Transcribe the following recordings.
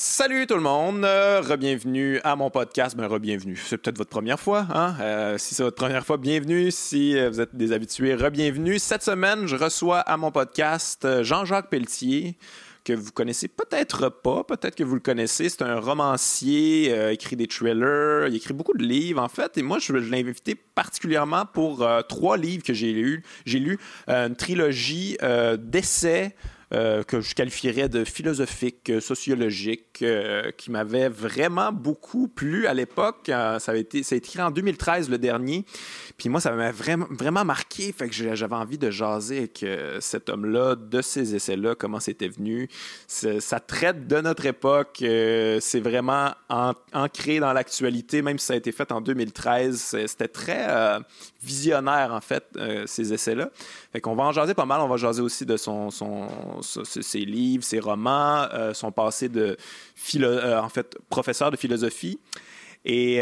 Salut tout le monde, euh, re-bienvenue à mon podcast. Ben, re-bienvenue. C'est peut-être votre première fois, hein? Euh, si c'est votre première fois, bienvenue. Si euh, vous êtes des habitués, re-bienvenue. Cette semaine, je reçois à mon podcast euh, Jean-Jacques Pelletier, que vous connaissez peut-être pas, peut-être que vous le connaissez. C'est un romancier, écrit des thrillers, il écrit beaucoup de livres en fait. Et moi, je, l'ai invité particulièrement pour trois livres que j'ai lus. J'ai lu une trilogie d'essais. Euh, que je qualifierais de philosophique, euh, sociologique, euh, qui m'avait vraiment beaucoup plu à l'époque. Ça a été écrit en 2013 le dernier. Puis moi, ça m'a vraiment, marqué. Fait que j'avais envie de jaser avec cet homme-là, de ces essais-là, comment c'était venu. Ça traite de notre époque. c'est vraiment an- ancré dans l'actualité, même si ça a été fait en 2013. C'est- C'était très visionnaire, en fait, euh, ces essais-là. Fait qu'on va en jaser pas mal. On va jaser aussi de son, son, ses livres, ses romans, euh, son passé de philo- euh, en fait, professeur de philosophie. Et,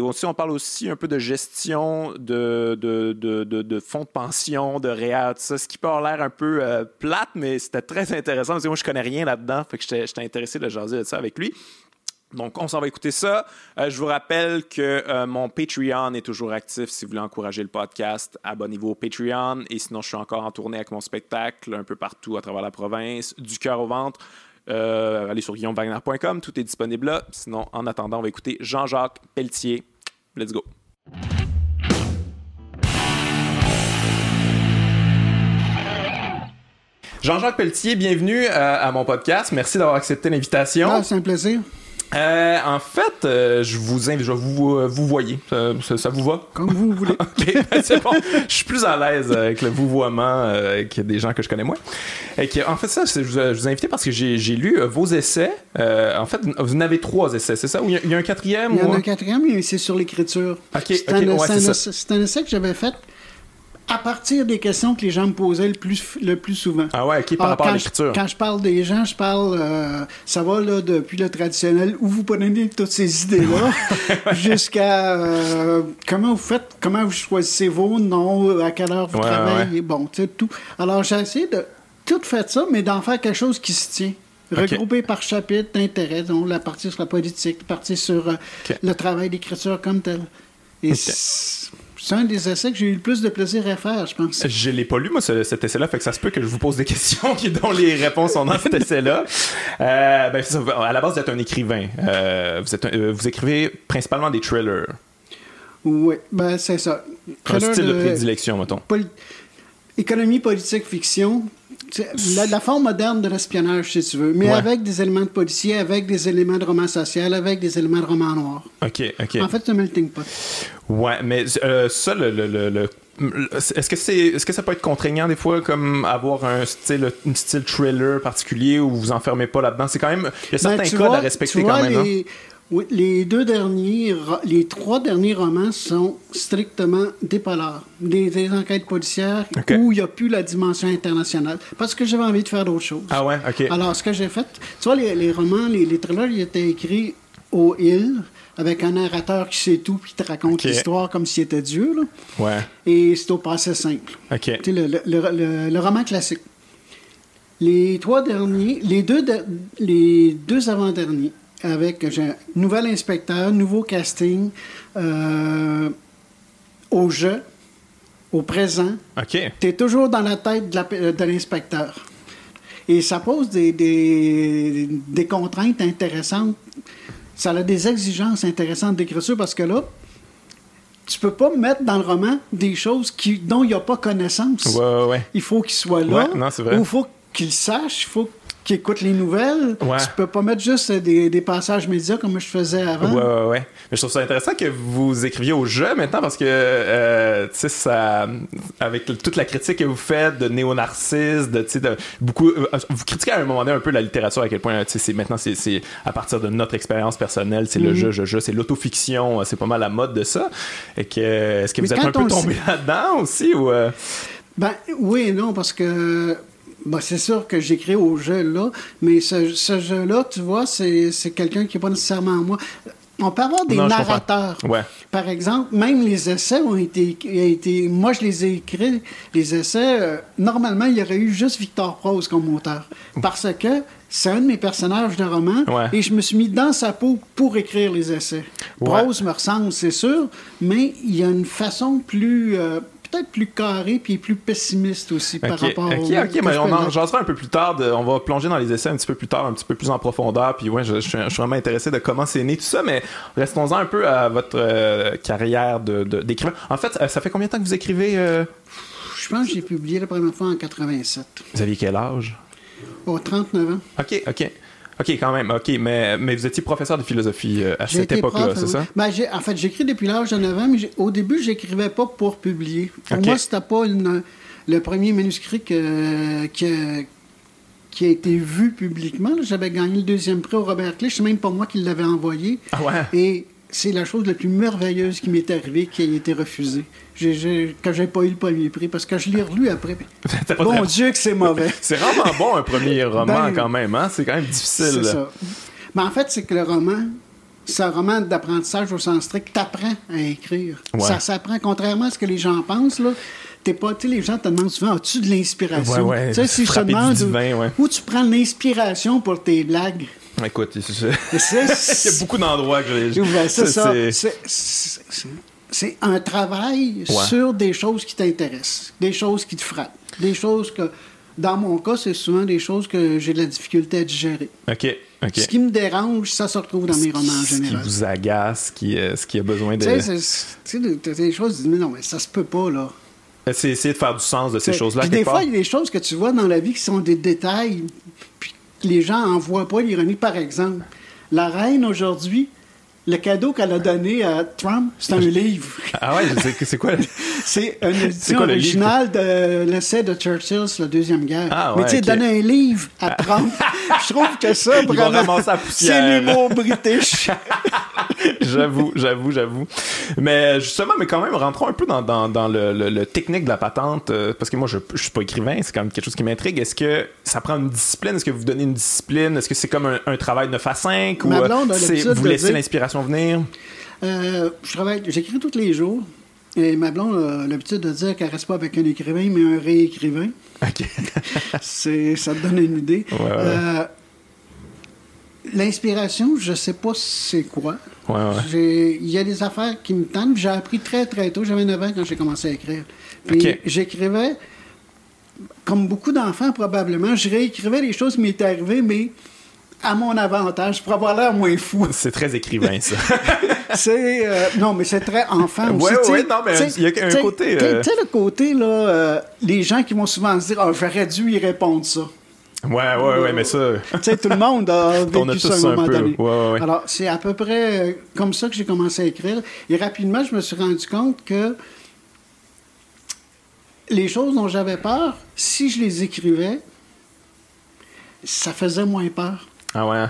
aussi, on parle aussi un peu de gestion de, de, de, fonds de pension, de REER, tout ça, ce qui peut avoir l'air un peu plate, mais c'était très intéressant parce que moi, je connais rien là-dedans, fait que j'étais intéressé de jaser de ça avec lui. Donc, on s'en va écouter ça. Euh, je vous rappelle que euh, mon Patreon est toujours actif si vous voulez encourager le podcast. Abonnez-vous au Patreon. Et sinon, je suis encore en tournée avec mon spectacle un peu partout à travers la province, du cœur au ventre. Euh, allez sur guillaumewagner.com, tout est disponible là. Sinon, en attendant, on va écouter Jean-Jacques Pelletier. Let's go. Jean-Jacques Pelletier, bienvenue à mon podcast. Merci d'avoir accepté l'invitation. Ah, c'est un plaisir. Euh, en fait, euh, je vous invite, je vais vous, euh, vous voyez. Ça, ça- ça vous va? Comme vous voulez. Ok, ben, c'est bon. Je suis plus à l'aise avec le vouvoiement avec des gens que je connais moins. Et que, en fait, ça, je vous, je vous ai invité parce que j'ai lu vos essais. En fait, vous en avez trois essais, c'est ça? Ou il y y, a un quatrième? Il y en ou a un? quatrième, mais c'est sur l'écriture. Ok, C'est ok, un, ouais, un un essai que j'avais fait à partir des questions que les gens me posaient le plus, le plus souvent. Ah ouais, ok, par Alors, rapport à l'écriture. Quand je parle des gens, je parle, euh, ça va là, depuis le traditionnel, où vous prenez toutes ces idées-là, jusqu'à euh, comment vous faites, comment vous choisissez vos noms, à quelle heure vous Ouais, travaillez, bon, tu sais, tout. Alors, j'ai essayé de tout faire ça, mais d'en faire quelque chose qui se tient. Ok. Regroupé par chapitre d'intérêt, donc la partie sur la politique, la partie sur euh, le travail d'écriture comme tel. Et c'est c'est un des essais que j'ai eu le plus de plaisir à faire, je pense. Je l'ai pas lu, moi, ce- cet essai-là, fait que ça se peut que je vous pose des questions dont les réponses sont dans cet essai-là. Euh, ben, à la base, vous êtes un écrivain. Euh, vous, êtes un- euh, vous écrivez principalement des thrillers. Oui, ben c'est ça. Un Thriller style de de- prédilection, mettons. Poli- Économie, politique, fiction. La, la forme moderne de l'espionnage, si tu veux, mais Ouais. avec des éléments de policier, avec des éléments de roman social, avec des éléments de roman noir. OK, OK. En fait, c'est un melting pot. Ouais, mais euh, ça, le, le, le- est-ce que c'est, est-ce que ça peut être contraignant des fois, comme avoir un style, un style thriller particulier où vous vous enfermez pas là-dedans? C'est quand même, il y a certains Ben, tu codes vois- à respecter vois, quand même. hein? Oui, les deux derniers, les trois derniers romans sont strictement des polars, des, des enquêtes policières où il n'y a plus la dimension internationale, parce que j'avais envie de faire d'autres choses. Ah ouais, ok. Alors, ce que j'ai fait, tu vois, les, les romans, les, les thrillers, ils étaient écrits au île, avec un narrateur qui sait tout, puis qui te raconte l'histoire comme s'il était Dieu, là. Ouais, Et c'est au passé simple. ok. Tu sais, le, le- le- le- le roman classique. Les trois derniers, les deux, de- les deux avant-derniers, avec j'ai un nouvel inspecteur, nouveau casting, euh, au jeu, au présent, Ok. tu es toujours dans la tête de de l'inspecteur. Et ça pose des, des, des contraintes intéressantes. Ça a des exigences intéressantes d'écriture parce que là, tu peux pas mettre dans le roman des choses qui, dont il n'y a pas connaissance. Ouais, ouais, ouais. Il faut qu'il soit là. Non, c'est vrai. Ou il faut qu'il sache, il faut qu'il écoute les nouvelles. Ouais. Tu peux pas mettre juste des, des passages médias comme je faisais avant. Ouais, ouais, ouais. Mais je trouve ça intéressant que vous écriviez au jeu maintenant parce que, euh, tu sais, ça. Avec toute la critique que vous faites de néo-narcisse, de, tu sais, de beaucoup. euh, vous critiquez à un moment donné un peu la littérature, à quel point, tu sais, maintenant, c'est- à partir de notre expérience personnelle, c'est le Mhm. jeu, jeu, jeu, c'est l'autofiction, euh, c'est pas mal la mode de ça. Et que, est-ce que Mais vous êtes un peu tombé là-dedans aussi ou. euh, Ben oui et non, parce que ben, c'est sûr que j'écris au jeu là, mais ce, ce jeu-là, tu vois, c'est c'est quelqu'un qui n'est pas nécessairement moi. On peut avoir des Non, narrateurs. Ouais. Par exemple, même les essais ont été, a été. Moi, je les ai écrits, les essais. euh, normalement, il y aurait eu juste Victor Prose comme auteur. Parce que c'est un de mes personnages de roman Ouais. et je me suis mis dans sa peau pour écrire les essais. Ouais. Brose me ressemble, c'est sûr, mais il y a une façon plus, euh, peut-être plus carrée puis plus pessimiste aussi par rapport ok, ok, mais on en jasera un peu plus tard. de- on va plonger dans les essais un petit peu plus tard, un petit peu plus en profondeur. Puis ouais, je, je suis, je suis vraiment intéressé de comment c'est né tout ça. Mais restons-en un peu à votre euh, carrière de, de- d'écrivain. En fait, euh, ça fait combien de temps que vous écrivez euh, Je pense que j'ai publié la première fois en 87. Vous aviez quel âge? Au 39 ans. Ok, ok. Ok, quand même, ok, mais, mais vous étiez professeur de philosophie euh, à J'ai cette époque-là, c'est hein. ça? Ben, j'ai- en fait, j'écris depuis l'âge de 9 ans, mais j'ai- au début, j'écrivais pas pour publier. Pour Ok. moi, c'était pas une- le premier manuscrit que- que- qui a été vu publiquement. J'avais gagné le deuxième prix au Robert Clich. C'est même pas moi qui l'avais envoyé. Ah ouais? Et c'est la chose la plus merveilleuse qui m'est arrivée qui a été refusée. J'ai, j'ai, que j'ai pas eu le premier prix, parce que je l'ai relu après. Bon Dieu que c'est mauvais. C'est vraiment bon un premier roman Ben, quand même, hein? C'est quand même difficile. C'est ça. Mais en fait, c'est que le roman, c'est un roman d'apprentissage au sens strict. T'apprends à écrire. Ouais. Ça s'apprend, contrairement à ce que les gens pensent, là. T'es pas, les gens te demandent souvent, as-tu de l'inspiration? Ouais, ouais, Tu sais, si je te demande divin, où, où tu prends l'inspiration pour tes blagues. Écoute, il y a beaucoup d'endroits que j'ai. Ben, c'est ça. un travail Ouais. sur des choses qui t'intéressent, des choses qui te frappent, des choses que, dans mon cas, c'est souvent des choses que j'ai de la difficulté à digérer. Ok. Ce qui me dérange, ça se retrouve dans mes romans en Ce qui général. vous agace, qui, euh, ce qui a besoin de. Tu sais, des choses, tu dis, mais non, mais ça se peut pas, là. C'est essayer de faire du sens de ces choses-là. des fois, il y a des choses que tu vois dans la vie qui sont des détails, puis les gens en voient pas l'ironie. Par exemple, la reine, aujourd'hui, le cadeau qu'elle a donné à Trump, c'est un livre. Ah ouais, c'est quoi? C'est une édition quoi le originale de l'essai de Churchill sur la Deuxième Guerre. Ah Mais ouais, tu sais, ok. donner un livre à Trump, je trouve que ça, vraiment, c'est l'humour british. j'avoue, j'avoue, j'avoue. Mais justement, mais quand même, rentrons un peu dans, dans, dans le, le- le technique de la patente, euh, parce que moi, je, je suis pas écrivain, c'est quand même quelque chose qui m'intrigue. Est-ce que ça prend une discipline? Est-ce que vous donnez une discipline? Est-ce que c'est comme un, un travail 9 à 5? Ou euh, blonde l'habitude vous laissez l'inspiration venir? Euh, je travaille, j'écris tous les jours. Et ma blonde a l'habitude de dire qu'elle reste pas avec un écrivain, mais un réécrivain. OK. C'est, ça te donne une idée. Ouais, ouais. L'inspiration, je sais pas c'est quoi. Ouais, ouais. J'ai- Il y a des affaires qui me tentent. J'ai appris très, très tôt. J'avais 9 ans quand j'ai commencé à écrire. Puis j'écrivais, comme beaucoup d'enfants probablement, je réécrivais les choses qui m'étaient arrivées, mais à mon avantage, pour avoir l'air moins fou. C'est très écrivain, ça. C'est euh, non, mais c'est très enfant aussi. Sais. ouais, non, mais il y a un côté, Tu sais- euh, tu sais, le côté, là, euh, les gens qui vont souvent se dire Ah, j'aurais dû y répondre ça. Ouais, ouais, ouais, mais ça. Tu sais, tout le monde a vécu ça à un moment peu. donné. Ouais, ouais, ouais. Alors, c'est à peu près euh, comme ça que j'ai commencé à écrire. Et rapidement, je me suis rendu compte que les choses dont j'avais peur, si je les écrivais, ça faisait moins peur. Ah ouais.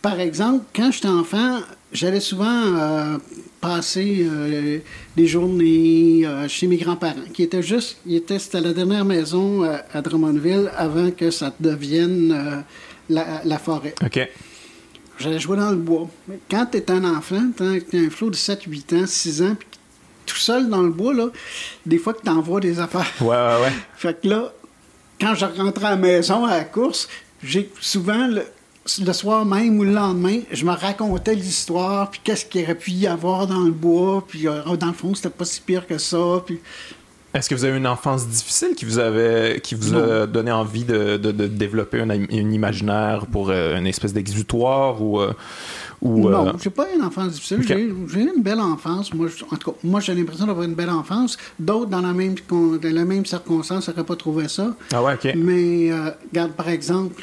Par exemple, quand j'étais enfant, j'allais souvent euh, passer euh, des journées euh, chez mes grands-parents, qui étaient juste, ils étaient, c'était la dernière maison euh, à Drummondville avant que ça devienne euh, la, la forêt. OK. J'allais jouer dans le bois. Mais quand tu es un enfant, tu as un flot de 7, 8 ans, 6 ans, puis tout seul dans le bois, là, des fois que tu envoies des affaires. Ouais, ouais, ouais. Fait que là, quand je rentrais à la maison à la course, j'ai souvent, le, le soir même ou le lendemain, je me racontais l'histoire, puis qu'est-ce qu'il aurait pu y avoir dans le bois, puis euh, dans le fond, c'était pas si pire que ça, puis... Est-ce que vous avez une enfance difficile qui vous avait qui vous a donné envie de, de- de développer un, un imaginaire pour euh, une espèce d'exutoire ou euh, ou Non, euh, j'ai pas une enfance difficile. J'ai eu une belle enfance. Moi, en tout cas, moi, j'ai l'impression d'avoir une belle enfance. D'autres, dans la même, dans la même circonstance, n'auraient pas trouvé ça. ah ouais ok Mais, euh, regarde, par exemple,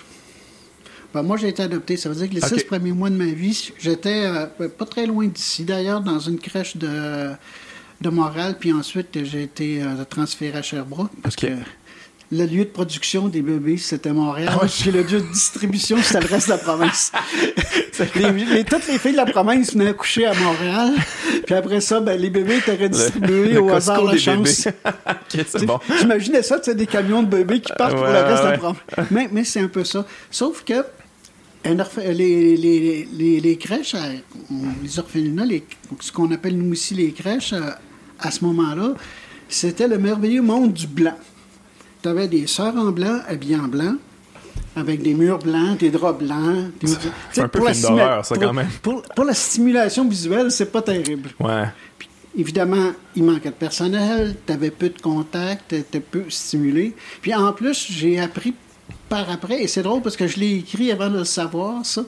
ben, moi, j'ai été adopté. Ça veut dire que les Ok. six premiers mois de ma vie, j'étais euh, pas très loin d'ici, d'ailleurs, dans une crèche de, de Montréal. Puis ensuite, j'ai été euh, transféré à Sherbrooke. Parce que le lieu de production des bébés, c'était Montréal. Ah ouais. Puis le lieu de distribution, c'était le reste de la province. les, les- toutes les filles de la province venaient accoucher à Montréal. Puis après ça, ben, les bébés étaient redistribués le au hasard la des chance. bébés. ok c'est bon J'imaginais ça, tu sais, des camions de bébés qui partent pour le reste de la province. Mais, mais c'est un peu ça. Sauf que un les, les, les, les crèches, les orphelinats, ce qu'on appelle nous ici les crèches, à, à ce moment-là, c'était le merveilleux monde du blanc. Tu avais des sœurs en blanc, habillées en blanc. avec des murs blancs, des draps blancs. Des... Sais, un peu film d'horreur, ça, pour- quand même. Pour, pour la stimulation visuelle, c'est pas terrible. Ouais. Puis, évidemment, il manquait de personnel, tu avais peu de contacts, tu étais peu stimulé. Puis en plus, j'ai appris par après, et c'est drôle parce que je l'ai écrit avant de le savoir, ça,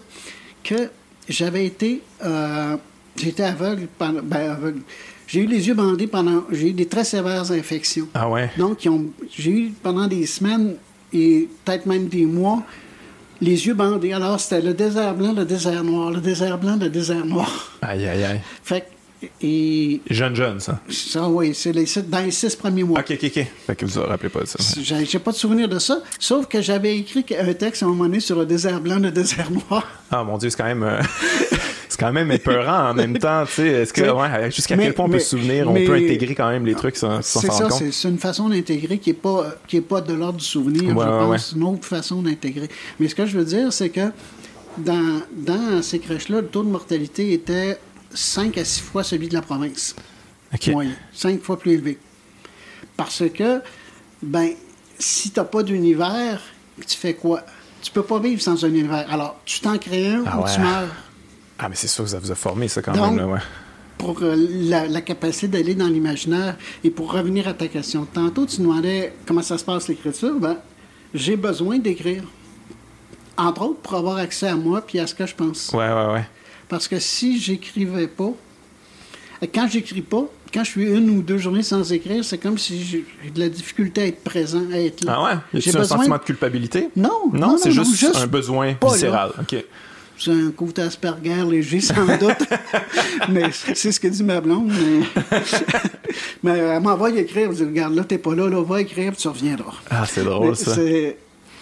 que j'avais été. euh, J'étais aveugle pendant. Ben, aveugle. J'ai eu les yeux bandés pendant. J'ai eu des très sévères infections. Ah ouais? Donc, j'ai eu pendant des semaines et peut-être même des mois les yeux bandés. Alors, c'était le désert blanc, le désert noir, le désert blanc, le désert noir. Aïe, aïe, aïe. Fait que- et Jeune, jeune, ça. ça, oui, c'est les dans les six premiers mois. Ok, ok, ok. Fait que vous vous rappelez pas de ça. J'ai pas de souvenir de ça, sauf que j'avais écrit un texte à un moment donné sur le désert blanc, le désert noir. Ah mon dieu, c'est quand même. euh, c'est quand même épeurant en même temps, tu sais. Est-ce que, ouais, jusqu'à quel point on peut se souvenir, on peut intégrer quand même les trucs sans s'en ça, rendre compte? c'est c'est une façon d'intégrer qui n'est pas, qui est pas de l'ordre du souvenir, Ouais, je ouais, pense. une autre façon d'intégrer. Mais ce que je veux dire, c'est que dans, dans ces crèches-là, le taux de mortalité était 5 à 6 fois celui de la province. Moyen, cinq fois plus élevé. Parce que, ben, si tu n'as pas d'univers, tu fais quoi? Tu peux pas vivre sans un univers. Alors, tu t'en crées un Ah ou ouais. tu meurs. Ah, mais c'est sûr que ça vous a formé, ça, quand Donc, même, là, ouais. Pour euh, la, la capacité d'aller dans l'imaginaire et pour revenir à ta question. Tantôt, tu demandais comment ça se passe l'écriture. Ben, j'ai besoin d'écrire. Entre autres, pour avoir accès à moi puis à ce que je pense. Ouais, ouais, ouais. Parce que si j'écrivais pas, quand j'écris pas, quand je suis une ou deux journées sans écrire, c'est comme si j'ai de la difficulté à être présent, à être là. Ah ouais? J'ai un besoin- sentiment de culpabilité? Non, Non, non, c'est juste, juste un besoin viscéral. OK. C'est un côté Asperger léger, sans doute. mais c'est ce que dit ma blonde. Mais, mais elle m'envoie écrire. Elle dit Regarde, là, t'es pas là, là, va écrire, puis tu reviendras. Ah, c'est drôle, Mais ça.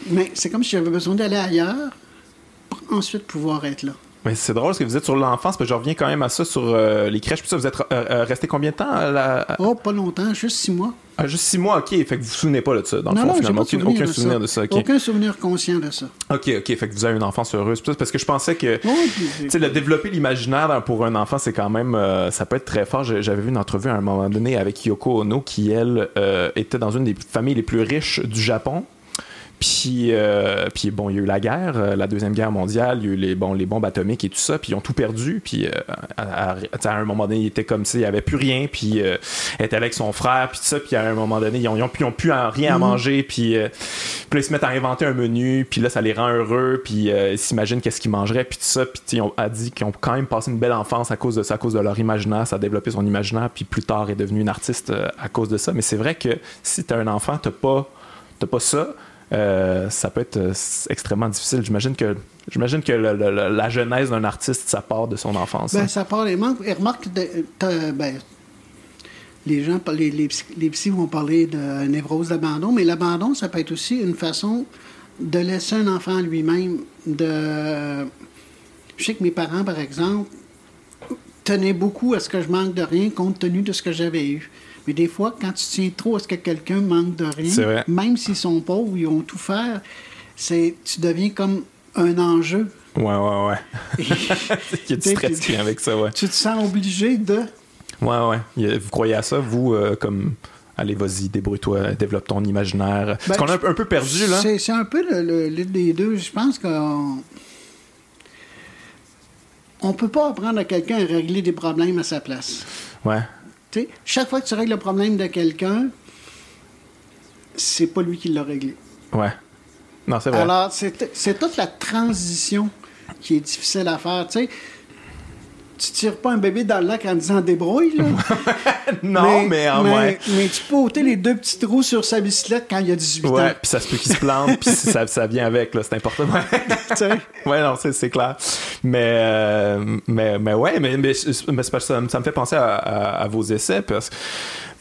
Mais c'est comme si j'avais besoin d'aller ailleurs pour ensuite pouvoir être là. Mais c'est drôle parce que vous êtes sur l'enfance, que je reviens quand même à ça sur euh, les crèches. Puis ça, vous êtes euh, euh, resté combien de temps? à la- Oh, pas longtemps, juste six mois. Ah, juste six mois, ok. Fait que vous vous souvenez pas de ça, dans le fond, non, finalement. souvenir, aucun de, souvenir ça. de ça. Aucun souvenir conscient de ça. Ok, ok. Fait que vous avez une enfance heureuse. Parce que je pensais que. Oui, Tu sais, le développer l'imaginaire pour un enfant, c'est quand même. euh, ça peut être très fort. J'avais vu une entrevue à un moment donné avec Yoko Ono, qui, elle, euh, était dans une des familles les plus riches du Japon. Puis, euh, puis bon, il y a eu la guerre, euh, la Deuxième Guerre mondiale, il y a eu les, bon, les bombes atomiques et tout ça, puis ils ont tout perdu. Puis euh, à, à- tu sais, à un moment donné, il était comme s'il n'y avait plus rien, puis euh, elle était avec son frère, puis tout ça, puis à un moment donné, ils ont, ils ont, plus- ils ont plus à- rien à manger, puis, puis là, ils se mettent à inventer un menu, puis là, ça les rend heureux, puis ils s'imaginent qu'est-ce qu'ils mangeraient, puis tout ça, puis tu ils ont a dit qu'ils ont quand même passé une belle enfance à cause de ça, à cause de leur imaginaire, ça a développé son imaginaire, puis plus tard est devenu une artiste à cause de ça. Mais c'est vrai que si t'as un enfant, t'as pas, t'as pas ça. Euh, ça peut être euh, extrêmement difficile. J'imagine que, j'imagine que le- le- le- la genèse d'un artiste, ça part de son enfance. Ben, hein. ça part les manques. Et remarque, de- ben, les gens, les, les, psy- les psys vont parler de névrose d'abandon, mais l'abandon, ça peut être aussi une façon de laisser un enfant lui-même. De... Je sais que mes parents, par exemple, tenaient beaucoup à ce que je manque de rien compte tenu de ce que j'avais eu. Mais des fois, quand tu tiens trop à ce que quelqu'un manque de rien, même s'ils sont pauvres, ils ont tout faire, c'est, tu deviens comme un enjeu. Ouais, ouais, ouais. Il y a du stress qui vient avec ça, ouais. Tu te sens obligé de... Ouais, ouais. A- Vous croyez à ça, vous, euh, comme. Allez, vas-y, débrouille-toi, développe ton imaginaire. Parce Ben, qu'on est un, un peu perdu, là. C'est, un peu le, le- des deux. Je pense qu'on on peut pas apprendre à quelqu'un à régler des problèmes à sa place. Ouais. Sais, chaque fois que tu règles le problème de quelqu'un, c'est pas lui qui l'a réglé. Ouais. Non, c'est vrai. Alors, c'est, c'est toute la transition qui est difficile à faire. Tu sais, tu tires pas un bébé dans le lac en disant débrouille, là. non, mais, en mais, moins. mais tu peux ôter les deux petits trous sur sa bicyclette quand il a 18 Ouais, ans. puis ça se peut qu'il se plante, puis ça, ça vient avec, là, c'est important. Ouais. Ouais, non, c'est, c'est clair. Mais, euh, mais, mais ouais, mais, mais, mais ça, me- ça me fait penser à, à- à vos essais, parce que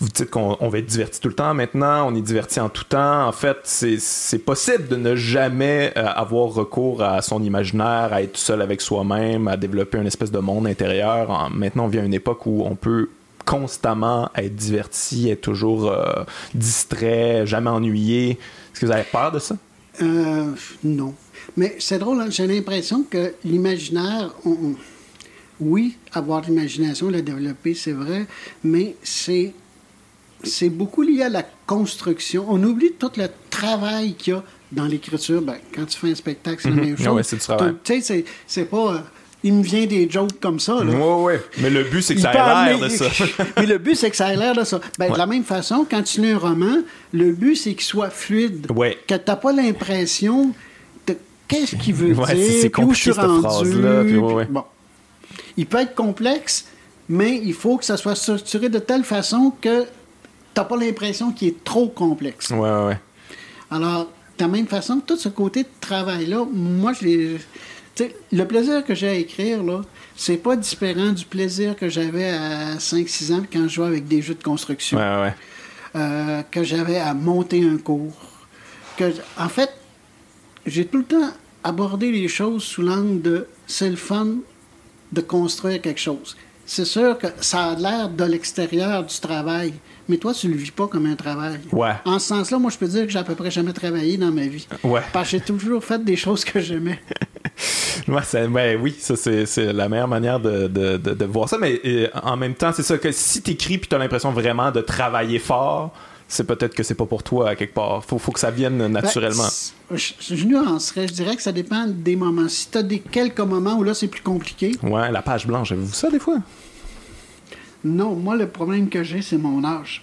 vous dites qu'on on va être diverti tout le temps maintenant, on est diverti en tout temps. En fait, c'est, possible de ne jamais euh, avoir recours à son imaginaire, à être seul avec soi-même, à développer une espèce de monde intérieur. En- maintenant, on vit à une époque où on peut constamment être diverti, être toujours euh, distrait, jamais ennuyé. Est-ce que vous avez peur de ça? Euh, non. Mais c'est drôle, hein, j'ai l'impression que l'imaginaire, oui, avoir l'imagination, la développer, c'est vrai, mais c'est, c'est beaucoup lié à la construction. On oublie tout le travail qu'il y a dans l'écriture, ben, quand tu fais un spectacle, c'est la même chose. Mhm. Ouais, c'est du travail. Tu sais, c'est- pas. euh, il me vient des jokes comme ça. Là. Ouais, ouais. Mais le but, c'est que ça ait l'air de ça. Mais le but, c'est que ça ait l'air de ça. Ben. De la même façon, quand tu lis un roman, le but, c'est qu'il soit fluide. Ouais. Que tu n'as pas l'impression de qu'est-ce qu'il veut Ouais, dire, c'est- où je suis rendu. phrase-là, puis ouais. Bon. Il peut être complexe, mais il faut que ça soit structuré de telle façon que tu n'as pas l'impression qu'il est trop complexe. Ouais, ouais, ouais. Alors, de la même façon, tout ce côté de travail-là, moi, je l'ai. le plaisir que j'ai à écrire, là, c'est pas différent du plaisir que j'avais à 5-6 ans quand je jouais avec des jeux de construction, Ouais, ouais, ouais. euh, que j'avais à monter un cours. Que, en fait, j'ai tout le temps abordé les choses sous l'angle de c'est le fun de construire quelque chose. C'est sûr que ça a l'air de l'extérieur du travail, mais toi, tu le vis pas comme un travail. Ouais. En ce sens-là, moi, je peux dire que j'ai à peu près jamais travaillé dans ma vie. Ouais. Parce que j'ai toujours fait des choses que j'aimais. Ouais, c'est- ben oui, ça c'est c'est la meilleure manière de, de, de, de voir ça. Mais euh, en même temps, c'est ça que si t'écris puis t'as l'impression vraiment de travailler fort, c'est peut-être que c'est pas pour toi à quelque part. Faut, faut que ça vienne naturellement. Ben, je, je nuancerais. Je dirais que ça dépend des moments. Si tu as des quelques moments où là, c'est plus compliqué, Ouais, la page blanche, avez-vous ça des fois? Non. Moi, le problème que j'ai, c'est mon âge.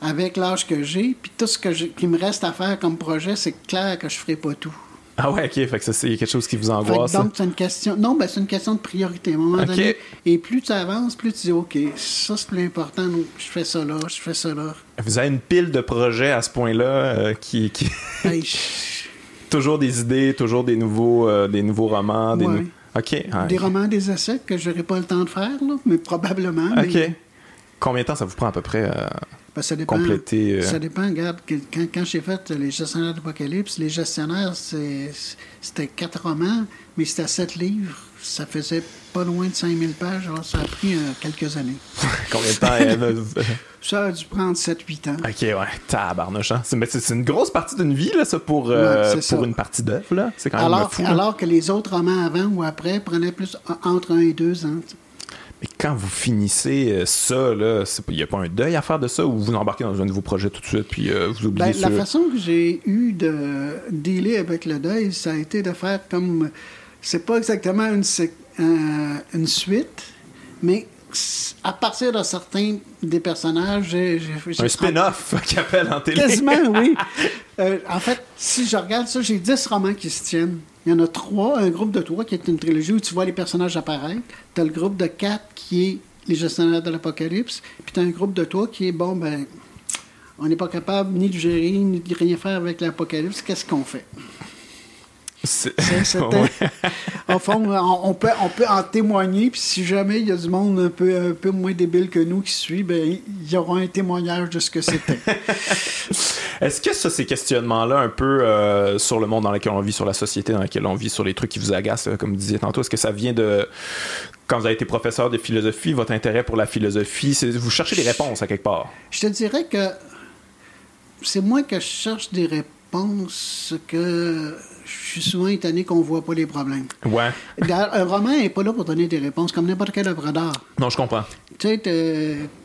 Avec l'âge que j'ai, puis tout ce que qui me reste à faire comme projet, c'est clair que je ferai pas tout. Ah ouais, ok, fait que ça, c'est quelque chose qui vous Fait que angoisse. donc, c'est une question. Non, ben, c'est une question de priorité. À un moment donné. Et plus tu avances, plus tu dis OK, ça c'est plus important. donc je fais ça là, je fais ça là. Vous avez une pile de projets à ce point-là euh, qui, qui... Hey, je- toujours des idées, toujours des nouveaux, euh, des nouveaux romans. Des Ouais. Ok. Des romans, des essais que j'aurai pas le temps de faire, là, mais probablement. mais- Ok. Combien de temps ça vous prend à peu près euh, Ben, ça dépend. compléter euh, Ça dépend, regarde, quand, quand j'ai fait les gestionnaires d'Apocalypse, les gestionnaires, c'était quatre romans, mais c'était sept livres. Ça faisait pas loin de 5000 pages, alors ça a pris euh, quelques années. Combien de temps elle Ça a dû prendre 7-8 ans. Ok, ouais, tabarnouche, hein. C'est, mais c'est, c'est une grosse partie d'une vie, là, ça, pour, euh, Ouais, pour ça. une partie d'œuvre, là. C'est quand même Alors, fou. là. alors que les autres romans avant ou après prenaient plus en- entre un et deux ans. Mais quand vous finissez euh, ça, là, il n'y a pas un deuil à faire de ça ou vous embarquez dans un nouveau projet tout de suite puis euh, vous oubliez Ben, la ça? façon que j'ai eu de dealer avec le deuil, ça a été de faire comme. C'est pas exactement une, sé- euh, une suite, mais à partir de certains des personnages, j'ai. Un spin-off qui appelle en télé. Quasiment, oui. Euh, en fait, si je regarde ça, j'ai 10 romans qui se tiennent. Il y en a trois, un groupe de trois qui est une trilogie où tu vois les personnages apparaître. Tu as le groupe de quatre qui est les gestionnaires de l'Apocalypse. Puis tu as un groupe de trois qui est, bon, ben, on n'est pas capable ni de gérer, ni de rien faire avec l'Apocalypse. Qu'est-ce qu'on fait? Fond, on, on peut, on peut en témoigner. Puis si jamais il y a du monde un peu, un peu moins débile que nous qui suit, ben, il y aura un témoignage de ce que c'était. Est-ce que ça, ces questionnements-là, un peu euh, sur le monde dans lequel on vit, sur la société dans laquelle on vit, sur les trucs qui vous agacent, euh, comme vous disiez tantôt, est-ce que ça vient de. Quand vous avez été professeur de philosophie, votre intérêt pour la philosophie, vous cherchez des réponses à quelque part? Je te dirais que c'est moi que je cherche des réponses que je suis souvent étonné qu'on voit pas les problèmes. Ouais. Un roman n'est pas là pour donner des réponses, comme n'importe quelle œuvre d'art. Non, je comprends. Tu sais,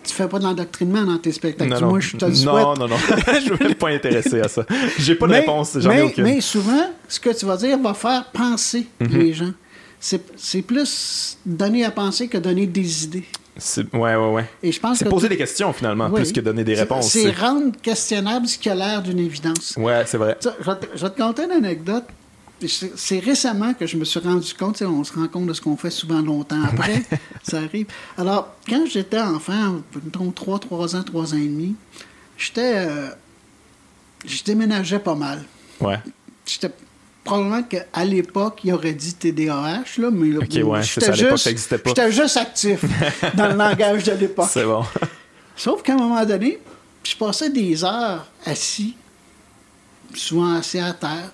tu fais pas de l'endoctrinement dans tes spectacles. Non, non. moins, je te le souhaite. non, non, non. je veux même pas intéresser à ça. J'ai pas de mais, réponse, j'en ai mais- aucune. mais souvent, ce que tu vas dire va faire penser Mhm. les gens. C'est c'est plus donner à penser que donner des idées. C'est- Ouais, ouais, ouais. Et je pense C'est poser des questions finalement, Oui. plus que donner des réponses. C'est rendre questionnable ce qui a l'air d'une évidence. Ouais, c'est vrai. Ça, Je vais, te, je vais te conter une anecdote. C'est récemment que je me suis rendu compte, on se rend compte de ce qu'on fait souvent longtemps après, ça arrive. Alors, quand j'étais enfant, mettons 3, 3 ans, 3 ans et demi, j'étais. euh, je déménageais pas mal. Ouais. J'étais. Probablement qu'à l'époque, il aurait dit TDAH, là, mais là, Ok, ouais, j'étais juste, ça existait pas. j'étais juste actif dans le langage de l'époque. C'est bon. Sauf qu'à un moment donné, je passais des heures assis, souvent assis à terre.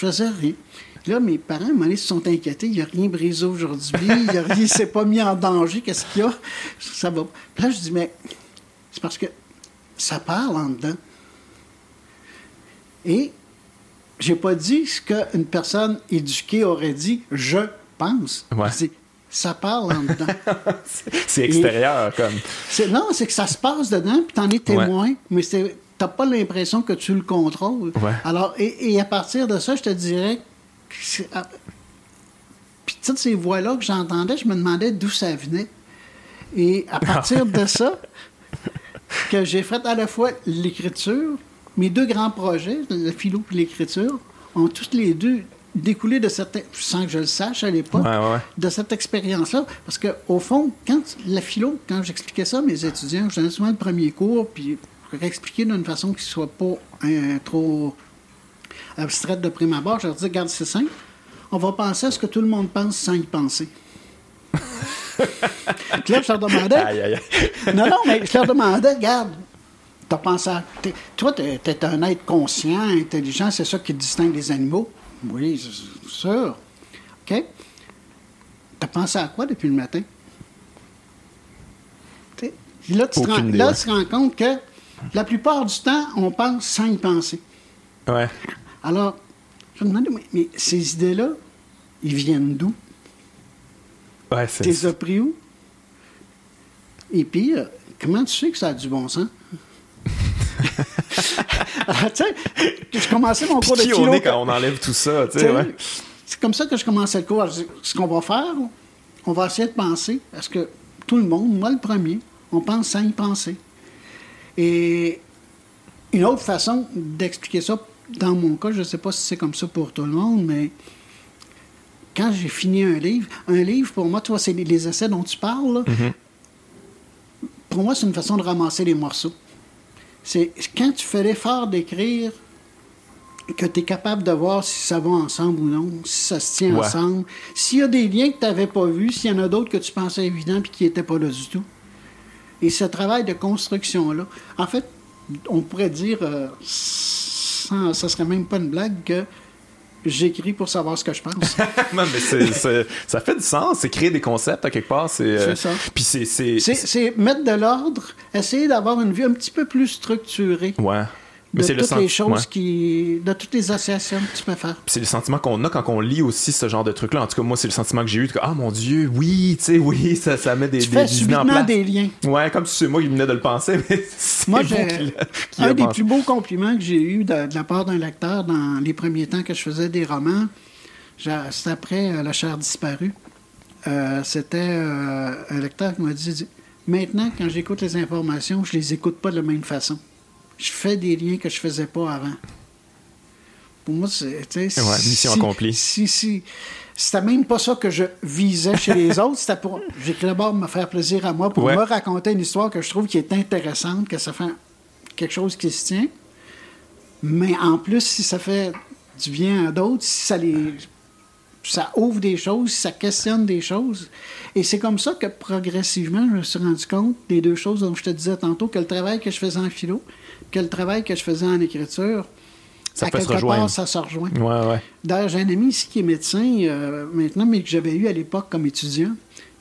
Faisais rien. Là, mes parents, à un moment donné, se sont inquiétés. Il n'y a rien brisé aujourd'hui. Il a rien, s'est pas mis en danger. Qu'est-ce qu'il y a? Ça va. Puis là, je dis, mais c'est parce que ça parle en dedans. Et j'ai pas dit ce qu'une personne éduquée aurait dit, je pense. Ouais. Je dis, ça parle en dedans. C'est extérieur, comme. Non, c'est que ça se passe dedans, puis t'en es témoin, mais c'est t'as pas l'impression que tu le contrôles. Ouais. Alors, et, et à partir de ça, je te dirais que ah, puis toutes ces voix-là que j'entendais, je me demandais d'où ça venait. Et à partir de ça, que j'ai fait à la fois l'écriture, mes deux grands projets, le philo et l'écriture, ont tous les deux découlé de cette, sans que je le sache à l'époque, Ouais, ouais, ouais. de cette expérience-là. Parce que au fond, quand la philo, quand j'expliquais ça à mes étudiants, je donnais souvent le premier cours, puis expliquais d'une façon qui soit pas hein, trop abstraite de prime abord, je leur disais, regarde, c'est simple, on va penser à ce que tout le monde pense sans y penser. Puis là, je leur demandais, Aïe, aïe, non, non, mais je leur demandais, regarde, t'as pensé à. t'es- toi, t'es es un être conscient, intelligent, c'est ça qui te distingue des animaux? Oui, c'est sûr. OK? T'as pensé à quoi depuis le matin? T'sais, puis Là, tu te, rends, là, tu te rends compte que la plupart du temps, on pense sans y penser. Ouais. Alors, je me demandais, mais, mais ces idées-là, ils viennent d'où? Ouais, c'est. T'es as pris où? Et puis, euh, comment tu sais que ça a du bon sens? Alors, tu sais, je commençais mon cours de on est quand on enlève tout ça, tu sais, ouais. C'est comme ça que je commençais le cours. Ce qu'on va faire, on va essayer de penser, parce que tout le monde, moi le premier, on pense sans y penser. Et une autre façon d'expliquer ça, dans mon cas, je ne sais pas si c'est comme ça pour tout le monde, mais quand j'ai fini un livre, un livre, pour moi, tu vois, c'est les, les essais dont tu parles. là. Pour moi, c'est une façon de ramasser les morceaux. C'est quand tu fais l'effort d'écrire que tu es capable de voir si ça va ensemble ou non, si ça se tient Ouais. ensemble, s'il y a des liens que tu n'avais pas vus, s'il y en a d'autres que tu pensais évidents puis qui n'étaient pas là du tout. Et ce travail de construction-là, en fait, on pourrait dire, euh, sans, ça serait même pas une blague, que j'écris pour savoir ce que je pense. non, mais ça fait du sens. C'est créer des concepts, à quelque part. C'est, euh, ça. Puis c'est mettre de l'ordre, essayer d'avoir une vue un petit peu plus structurée Ouais. De c'est le toutes les choses ouais. qui... de toutes les associations que tu peux faire. C'est le sentiment qu'on a quand on lit aussi ce genre de truc-là. En tout cas, moi, c'est le sentiment que j'ai eu. de que, ah mon Dieu, oui, tu sais, oui, ça, ça met des, Tu des, fais des idées en subitement place. des liens. Ouais, comme si c'est moi qui venais de le penser, mais c'est Moi, j'ai un des pensé. plus beaux compliments que j'ai eu de, de la part d'un lecteur dans les premiers temps que je faisais des romans. C'était après euh, La chair disparue. Euh, C'était euh, un lecteur qui m'a dit, dit, Maintenant, quand j'écoute les informations, je les écoute pas de la même façon. Je fais des liens que je faisais pas avant. Pour moi, c'est. Ouais, mission si- accomplie. Si, si. C'était même pas ça que je visais chez les autres. C'était pour. J'écris d'abord me faire plaisir à moi, pour Ouais. me raconter une histoire que je trouve qui est intéressante, que ça fait quelque chose qui se tient. Mais en plus, si ça fait du bien à d'autres, si ça les. Ça ouvre des choses, si ça questionne des choses. Et c'est comme ça que progressivement, je me suis rendu compte des deux choses dont je te disais tantôt, que le travail que je faisais en philo, que le travail que je faisais en écriture, Ça à peut quelque part, ça se rejoint. Ouais, ouais. D'ailleurs, j'ai un ami ici qui est médecin euh, maintenant, mais que j'avais eu à l'époque comme étudiant,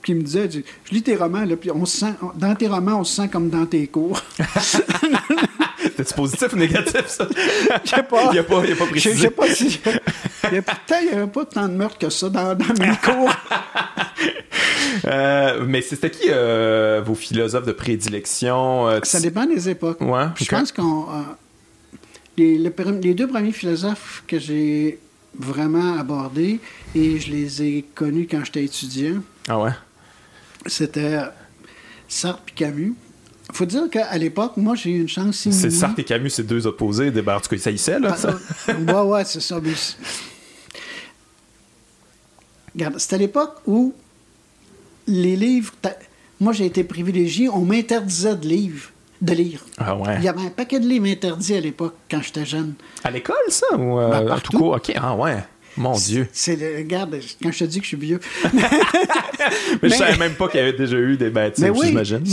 qui me disait, je lis tes romans, là, puis on se sent, on- dans tes romans, on se sent comme dans tes cours. T'es-tu positif ou négatif, ça? Je sais pas. Il a pas, il a pas précisé. je sais pas si... Il y a, peut-être il y avait pas tant de meurtres que ça dans, dans mes cours. Euh, mais c'était qui euh, vos philosophes de prédilection? euh, Ça dépend des époques. Ouais, Je pense qu'on... les, le les deux premiers philosophes que j'ai vraiment abordés, et je les ai connus quand j'étais étudiant, Ah ouais? c'était Sartre et Camus. Faut dire qu'à l'époque, moi, j'ai eu une chance C'est inouïe. Sartre et Camus, c'est deux opposés. Des, ben, en tout cas, ça y sait, là. ça. Ah, ouais, ouais, c'est ça. mais c'est- Regarde, c'était l'époque où les livres. Moi, j'ai été privilégié, on m'interdisait de livres, de lire. Ah ouais. Il y avait un paquet de livres interdits à l'époque, quand j'étais jeune. À l'école, ça? Ou euh, Ben, à tout partout. court? OK, ah ouais. Mon Dieu. C'est le- regarde, quand je te dis que je suis vieux. Mais, Mais- je savais même pas qu'il y avait déjà eu des bêtises, Mais oui, j'imagine.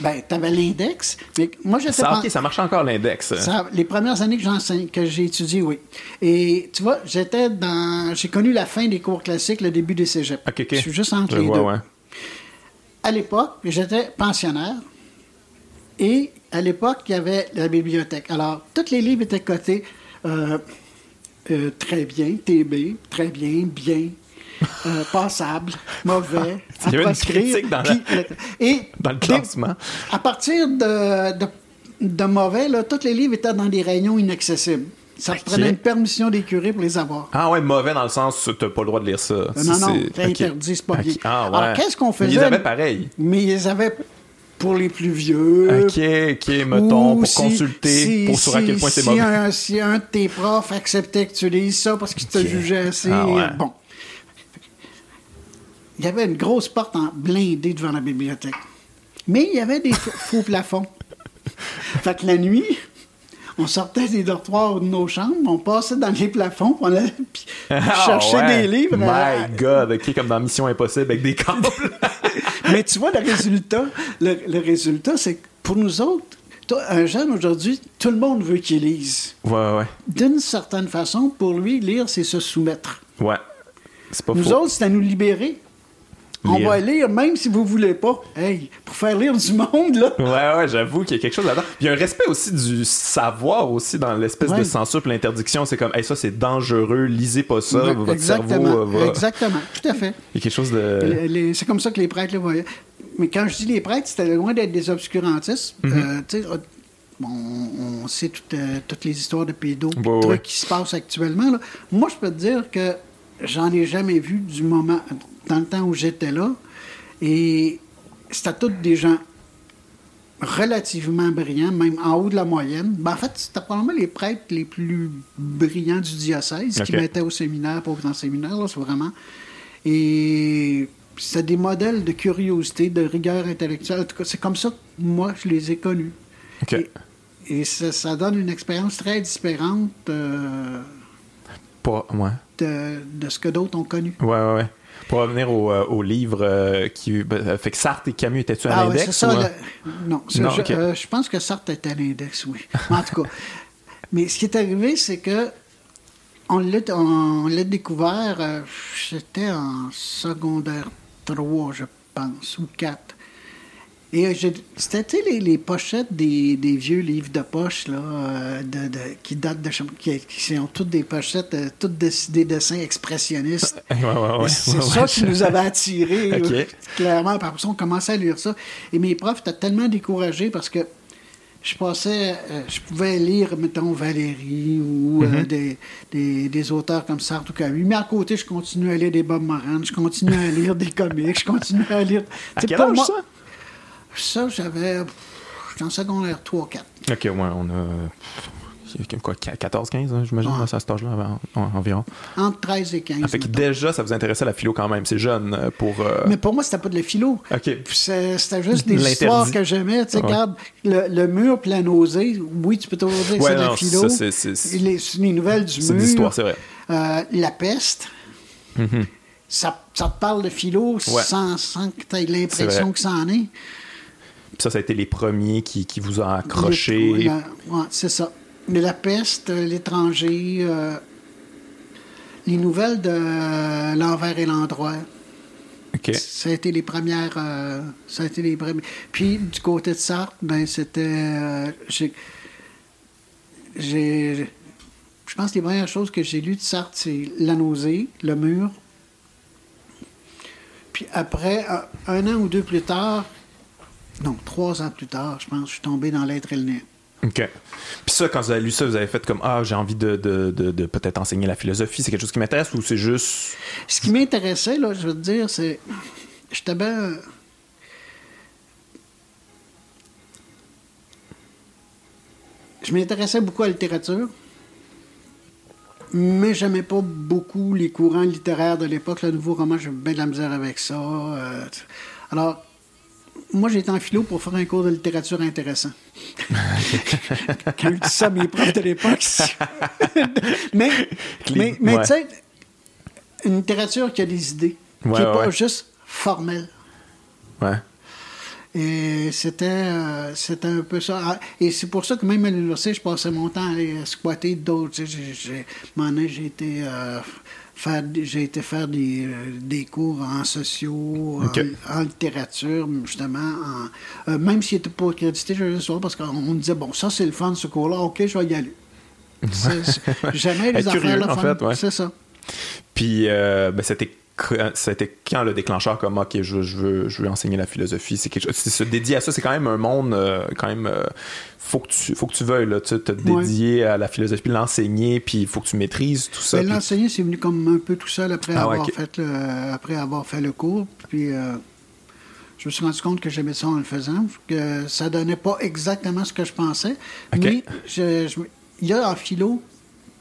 ben, t'avais l'index. Mais moi, Ça, pas- OK, ça marche encore l'index. Les premières années que j'enseigne, que j'ai étudié, oui. Et tu vois, j'étais dans. J'ai connu la fin des cours classiques, le début des cégeps. Je suis juste entre Je les vois, deux. ouais. À l'époque, j'étais pensionnaire. Et à l'époque, il y avait la bibliothèque. Alors, tous les livres étaient cotés euh, euh, très bien, TB, très bien, bien, euh, passable, mauvais, Il y avait une critique dans la- puis- et Dans le classement. à partir de, de de mauvais, là, tous les livres étaient dans des réunions inaccessibles. Ça prenait une permission des curés pour les avoir. Ah ouais, mauvais dans le sens, t'as pas le droit de lire ça. Si non, non, c'est- interdit, c'est pas bien. Ah ouais. Alors, qu'est-ce qu'on Mais faisait? Ils avaient pareil. Mais ils avaient pour les plus vieux. Ok, ok, mettons, Ou pour si- consulter, si- pour sur à quel point c'est mauvais. Un, si un de tes profs acceptait que tu lises ça parce qu'il te jugeait assez. Ah ouais. Bon. Il y avait une grosse porte en blindée devant la bibliothèque. Mais il y avait des faux faux plafonds. Fait que la nuit, on sortait des dortoirs de nos chambres, on passait dans les plafonds, puis on allait puis Ah chercher ouais. des livres. My euh, God, ok, comme dans Mission Impossible avec des câbles. Mais tu vois, le résultat, le, le résultat, c'est que pour nous autres, toi, un jeune aujourd'hui, tout le monde veut qu'il lise. ouais, ouais, D'une certaine façon, pour lui, lire, c'est se soumettre. ouais. C'est pas Nous faux. autres, c'est à nous libérer. On Lire. va lire, même si vous voulez pas. Hey, pour faire lire du monde, là. Ouais, ouais, j'avoue qu'il y a quelque chose là-dedans. Il y a un respect aussi du savoir aussi dans l'espèce Ouais. de censure puis l'interdiction. C'est comme, hey, ça c'est dangereux, lisez pas ça, Ouais, votre exactement, cerveau va. exactement, tout à fait. Il y a quelque chose de. C'est comme ça que les prêtres le voyaient. Mais quand je dis les prêtres, c'était loin d'être des obscurantistes. Mm-hmm. Euh, euh, bon, on, sait toutes, euh, toutes les histoires de pédos, Ouais, trucs qui se passent actuellement. là. Moi, je peux te dire que j'en ai jamais vu du moment, dans le temps où j'étais là. Et c'était tous des gens relativement brillants, même en haut de la moyenne. Ben, en fait, c'était probablement les prêtres les plus brillants du diocèse qui mettaient au séminaire, pas dans le séminaire, là, c'est vraiment. Et c'est des modèles de curiosité, de rigueur intellectuelle. En tout cas, c'est comme ça que moi, je les ai connus. Et, et ça, ça donne une expérience très différente euh, Pas, ouais. de, de ce que d'autres ont connu. Ouais, ouais, ouais. Pour revenir au, euh, au livre euh, qui. ben, fait que Sartre et Camus, étaient-tu à Ah l'index? ça. ou, euh? le- Non, je, euh, pense que Sartre était à l'index, oui. En tout cas. Mais ce qui est arrivé, c'est que on l'a, découvert, euh, j'étais en secondaire 3, je pense, ou 4. Et euh, c'était les, les pochettes des, des vieux livres de poche là, euh, de, de- qui datent de qui, qui ont toutes des pochettes, euh, toutes des, des dessins expressionnistes. Ouais, ouais, ouais. c'est ça qui nous avait attirés, clairement. Par contre, on commençait à lire ça. Et mes profs étaient tellement découragés parce que je passais, euh, je pouvais lire, mettons, Valérie ou euh, Mm-hmm. des, des, des auteurs comme Sartre ou Camus. Mais à côté, je continuais à lire des Bob Moran, je continuais à lire des comics, je continuais à lire. À quel pour âge, moi- ça? Ça, j'avais. J'étais en secondaire 3-4. Ok, ouais, on a. Quoi, 14-15, hein, j'imagine, Ouais. à cet âge-là, en- en- environ. Entre 13 et 15. Ah, fait que déjà, ça vous intéressait la philo quand même. C'est jeune euh, pour. euh, Mais pour moi, c'était pas de la philo. Ok. Puis c'est- C'était juste des histoires que j'aimais. Tu sais, Ouais. regarde, le, le mur puis la nausée, oui, tu peux toujours dire que Ouais, c'est de la philo. c'est- c'est- c'est- les, c'est les nouvelles du C'est mur. des histoires, c'est vrai. Euh, la peste. ça, ça te parle de philo Ouais. sans, sans que tu aies C'est l'impression que ça en est. Ça, ça a été les premiers qui, qui vous ont accroché. Ouais, c'est ça. Mais la peste, euh, l'étranger, euh, les nouvelles de euh, l'envers et l'endroit. Ok. Ça a été les premières. euh, ça a été les premières. Puis du côté de Sartre, ben c'était. j'ai. j'ai- Je pense que les premières choses que j'ai lues de Sartre, c'est La nausée, Le mur. Puis après, un an ou deux plus tard, non, trois ans plus tard, je pense, je suis tombé dans l'être et le néant. OK. Puis ça, quand vous avez lu ça, vous avez fait comme Ah, j'ai envie de, de, de, de peut-être enseigner la philosophie. C'est quelque chose qui m'intéresse ou c'est juste. Ce qui m'intéressait, là, je veux te dire, c'est. J'étais bien. Je m'intéressais beaucoup à la littérature, mais j'aimais pas beaucoup les courants littéraires de l'époque. Le nouveau roman, j'avais bien de la misère avec ça. euh, alors, moi, j'étais en philo pour faire un cours de littérature intéressant. Quand je dis ça mes profs de l'époque. mais, mais, mais Ouais. tu sais, une littérature qui a des idées, Ouais, qui n'est pas juste formelle. Ouais. Et c'était, euh, c'était un peu ça. Ah, Et c'est pour ça que même à l'université, je passais mon temps à aller squatter d'autres. Tu sais, j'ai, j'ai, j'ai été, euh, faire, j'ai été faire des, euh, des cours en sociaux, en, en littérature, justement. en- euh, même s'il n'était pas accrédité, je le soir, parce qu'on on me disait, bon, ça c'est le fun, ce cours-là, ok, je vais y aller. Jamais les affaires curieux, le en fun. fait, ouais. C'est ça. Puis euh, ben, c'était a été quand le déclencheur comme ok je, je, veux je veux enseigner la philosophie c'est quelque chose se dédier à ça c'est quand même un monde euh, quand même euh, faut que tu faut que tu veuilles là, tu te dédier à la philosophie l'enseigner puis il faut que tu maîtrises tout ça ben, l'enseigner c'est venu comme un peu tout seul après ah, avoir fait le, après avoir fait le cours puis euh, je me suis rendu compte que j'aimais ça en le faisant que ça donnait pas exactement ce que je pensais mais il y a en philo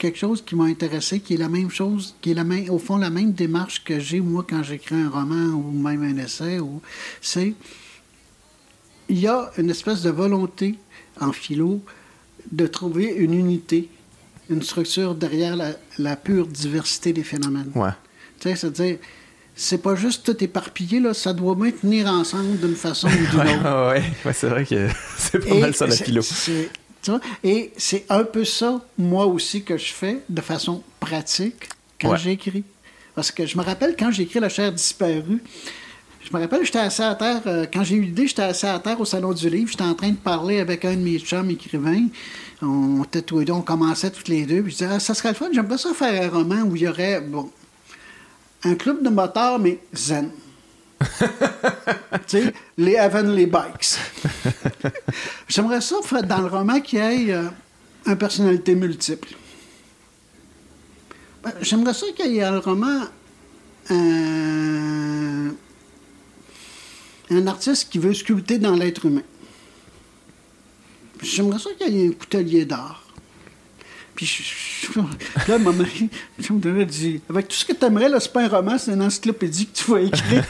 quelque chose qui m'a intéressé, qui est la même chose, qui est la même, au fond la même démarche que j'ai moi quand j'écris un roman ou même un essai. Ou, c'est il y a une espèce de volonté en philo de trouver une unité, une structure derrière la, pure diversité des phénomènes. Ouais. Tu sais, c'est-à-dire, c'est pas juste tout éparpillé, là, ça doit bien tenir ensemble d'une façon ou d'une autre. ouais, ouais, c'est vrai que c'est pas mal ça la philo. Et c'est un peu ça, moi aussi, que je fais de façon pratique quand j'écris. Parce que je me rappelle quand j'ai écrit La chair disparue, je me rappelle, j'étais assis à terre, euh, quand j'ai eu l'idée, j'étais assis à terre au Salon du Livre, j'étais en train de parler avec un de mes chums écrivains. On était tous les deux, on commençait toutes les deux, puis je disais, ah, ça serait le fun, j'aimerais ça faire un roman où il y aurait, bon, un club de motards, mais zen. tu sais, les Heavenly Bikes. J'aimerais ça dans le roman qu'il y ait euh, une personnalité multiple. Ben, j'aimerais ça qu'il y ait dans le roman un, un artiste qui veut sculpter dans l'être humain. J'aimerais ça qu'il y ait un coutelier d'art. Puis je, là, ma mari me dit Avec tout ce que tu aimerais, là, c'est pas un roman, c'est une encyclopédie que tu vas écrire.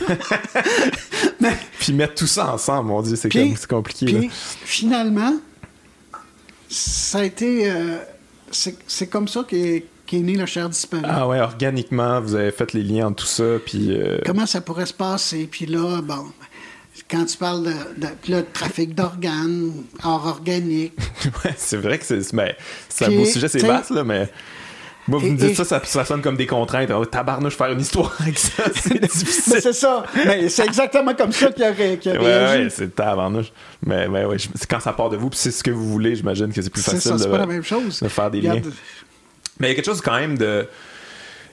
Puis mettre tout ça ensemble, mon Dieu, c'est compliqué. Puis finalement, ça a été. Euh, c'est comme ça qu'est qu née la chair disparue. Ah ouais, organiquement, vous avez fait les liens entre tout ça. Puis. Euh, Comment ça pourrait se passer? Puis là, bon quand tu parles de, trafic d'organes, hors organique. ouais, c'est vrai que c'est, ben, c'est un beau sujet, c'est vaste, là, mais. Moi, vous me dites ça, ça, sonne comme des contraintes. Oh, tabarnouche, faire une histoire avec ça, c'est difficile. mais c'est ça. Mais c'est exactement comme ça qu'il y aurait, qu ouais, Ouais, c'est tabarnouche. Mais, mais ouais, c'est quand ça part de vous, puis c'est ce que vous voulez, j'imagine que c'est plus facile ça, de, pas la même chose. de faire des liens. Mais il y a quelque chose quand même de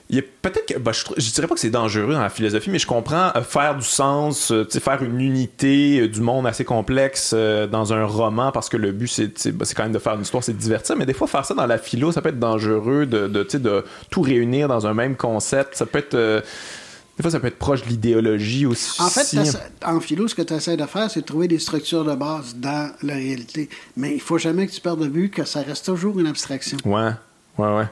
il y a peut-être que ben, je, je, dirais pas que c'est dangereux dans la philosophie, mais je comprends euh, faire du sens, euh, faire une unité euh, du monde assez complexe dans un roman parce que le but c'est ben, quand même de faire une histoire, c'est de divertir, mais des fois faire ça dans la philo, ça peut être dangereux de, de, de tout réunir dans un même concept. Ça peut être des fois, ça peut être proche de l'idéologie aussi. En fait, en philo, ce que tu essaies de faire, c'est de trouver des structures de base dans la réalité. Mais il faut jamais que tu perdes de vue que ça reste toujours une abstraction. Ouais, ouais, ouais.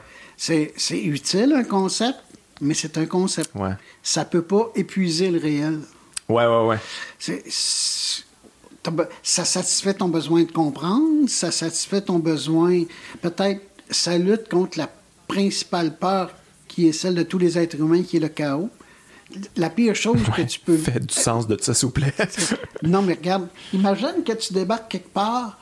C'est utile, un concept, mais c'est un concept. Ouais. Ça peut pas épuiser le réel. Ouais, ouais, ouais. ça satisfait ton besoin de comprendre, ça satisfait ton besoin, peut-être, ça lutte contre la principale peur qui est celle de tous les êtres humains, qui est le chaos. La pire chose que tu peux... Fais du sens de ça, s'il vous plaît. non, mais regarde, imagine que tu débarques quelque part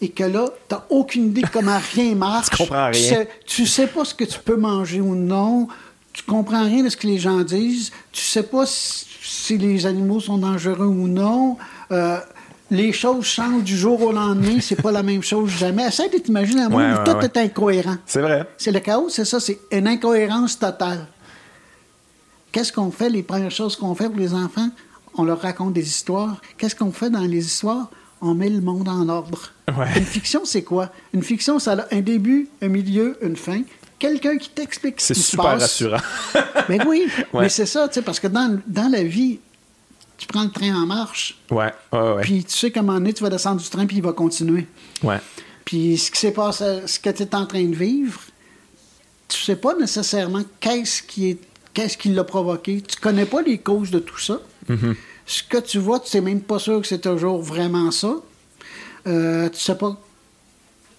et que là, tu n'as aucune idée de comment rien marche. tu comprends rien. Tu sais, sais pas ce que tu peux manger ou non. Tu comprends rien de ce que les gens disent. Tu sais pas si, les animaux sont dangereux ou non. Euh, les choses changent du jour au lendemain, c'est pas la même chose jamais. Essaye de t'imaginer un monde où tout est incohérent. C'est vrai. C'est le chaos, c'est ça, c'est une incohérence totale. Qu'est-ce qu'on fait, les premières choses qu'on fait pour les enfants? On leur raconte des histoires. Qu'est-ce qu'on fait dans les histoires? On met le monde en ordre. Une fiction, c'est quoi? Une fiction, ça a un début, un milieu, une fin. Quelqu'un qui t'explique ce qui se passe. C'est super rassurant. mais oui, mais c'est ça, tu sais, parce que dans, dans la vie, tu prends le train en marche. Ouais, ouais, ouais. Puis tu sais comment on est, tu vas descendre du train, puis il va continuer. Ouais. Puis ce qui s'est passé, ce que tu es en train de vivre, tu sais pas nécessairement qu'est-ce qui est qu'est-ce qui l'a provoqué. Tu connais pas les causes de tout ça. Mm-hmm. Ce que tu vois, tu sais même pas sûr que c'est toujours vraiment ça. Euh, tu sais pas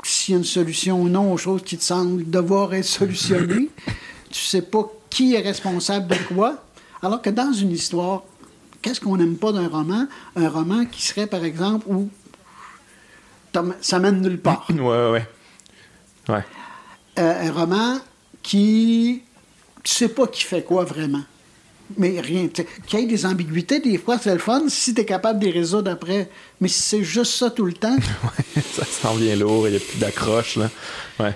s'il y a une solution ou non aux choses qui te semblent devoir être solutionnées. tu sais pas qui est responsable de quoi. Alors que dans une histoire, qu'est-ce qu'on n'aime pas d'un roman? Un roman qui serait, par exemple, où ça mène nulle part. Ouais, ouais, ouais. Euh, un roman qui... Tu sais pas qui fait quoi vraiment mais rien. Qu'il y ait des ambiguïtés, des fois, c'est le fun si tu es capable de les résoudre après. Mais si c'est juste ça tout le temps. ouais, ça sent bien lourd, il n'y a plus d'accroche. là. Ouais.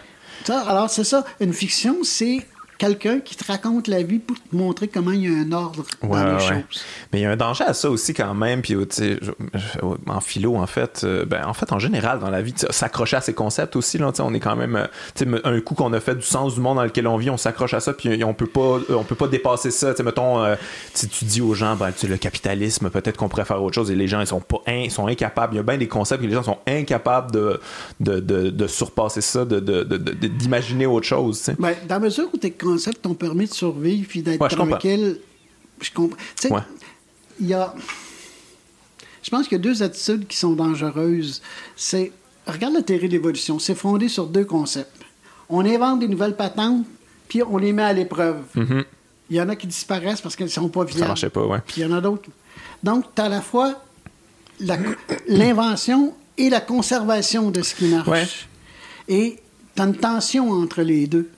alors, c'est ça. Une fiction, c'est quelqu'un qui te raconte la vie pour te montrer comment il y a un ordre dans les ouais. choses. Mais il y a un danger à ça aussi quand même. Puis, tu en philo, en fait, euh, ben, en fait, en général, dans la vie, tu s'accrocher à ces concepts aussi. Là, tu on est quand même, euh, tu un coup qu'on a fait du sens du monde dans lequel on vit, on s'accroche à ça, puis on peut pas, euh, on peut pas dépasser ça. Tu mettons, euh, si tu dis aux gens, ben, tu le capitalisme, peut-être qu'on pourrait faire autre chose, et les gens, ils sont pas, in- ils sont incapables. Il y a bien des concepts que les gens sont incapables de, de, de, de surpasser ça, de, de, d'imaginer autre chose. tu. Ben, dans la mesure où tes concepts t'ont permis de survivre puis d'être Ouais, tranquille, je comprends. Tu sais, Ouais. il y a. Je pense qu'il y a deux attitudes qui sont dangereuses. C'est. Regarde la théorie de l'évolution. C'est fondé sur deux concepts. On invente des nouvelles patentes, puis on les met à l'épreuve. Il y en a qui disparaissent parce qu'elles ne sont pas viables. Ça marchait pas, ouais. Puis il y en a d'autres. Donc, tu as à la fois l'invention et la conservation de ce qui marche. Ouais. Et tu as une tension entre les deux.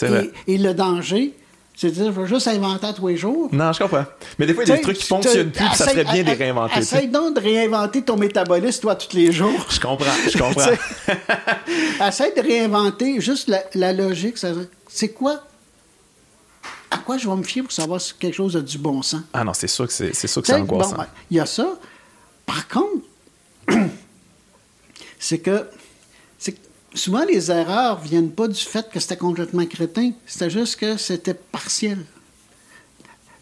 Et, vrai. et le danger, c'est de dire, je vais juste inventer à tous les jours. Non, je comprends. Mais des fois, il y a des trucs qui fonctionnent plus, puis ça serait bien de les réinventer. Essaye donc de réinventer ton métabolisme, toi, tous les jours. Je comprends, je comprends. Essaye de réinventer juste la, la logique. C'est quoi? À quoi je vais me fier pour savoir si quelque chose a du bon sens? Ah non, c'est sûr que c'est, sûr que c'est angoissant. bon, ben, il y a ça. Par contre, c'est que souvent les erreurs viennent pas du fait que c'était complètement crétin, c'était juste que c'était partiel.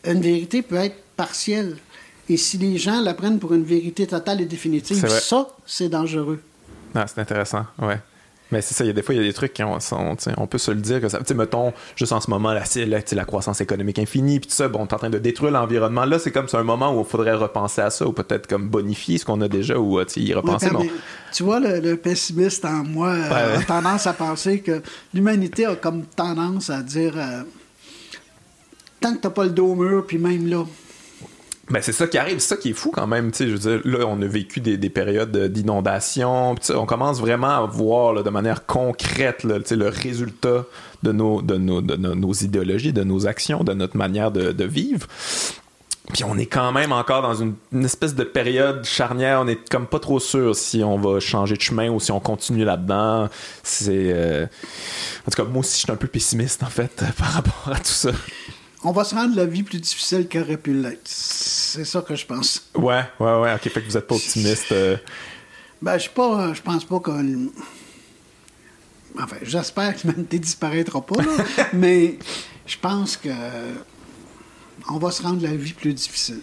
Une vérité peut être partielle. Et si les gens la prennent pour une vérité totale et définitive, ça, c'est dangereux. Ah, c'est intéressant, ouais. Mais c'est ça, il y a des fois, il y a des trucs qui ont, sont, tu sais, on peut se le dire que ça. Tu sais, mettons, juste en ce moment, tu sais, la croissance économique infinie, puis tout ça, bon, on est en train de détruire l'environnement. Là, c'est comme c'est un moment où il faudrait repenser à ça, ou peut-être comme bonifier ce qu'on a déjà, ou euh, y Ouais, repenser. bon. même. Tu vois, le, le pessimiste en moi euh, Ouais, ouais. a tendance à penser que l'humanité a comme tendance à dire euh, tant que t'as pas le dos au mur, puis même là. Ben, c'est ça qui arrive, c'est ça qui est fou quand même. Je veux dire, là, on a vécu des, des périodes d'inondation. On commence vraiment à voir là, de manière concrète le résultat de, nos, de, nos, de nos, idéologies, de nos actions, de notre manière de, de vivre. Puis on est quand même encore dans une, une espèce de période charnière. On est comme pas trop sûr si on va changer de chemin ou si on continue là-dedans. C'est. euh, En tout cas, moi aussi, je suis un peu pessimiste, en fait, par rapport à tout ça. On va se rendre la vie plus difficile qu'aurait pu l'être. C'est ça que je pense. Ouais, ouais, ouais. Ok, fait que vous êtes pas optimiste. euh, Ben, je suis pas. Je pense pas qu'on. Enfin, j'espère que l'humanité disparaîtra pas, là, mais je pense que. On va se rendre la vie plus difficile.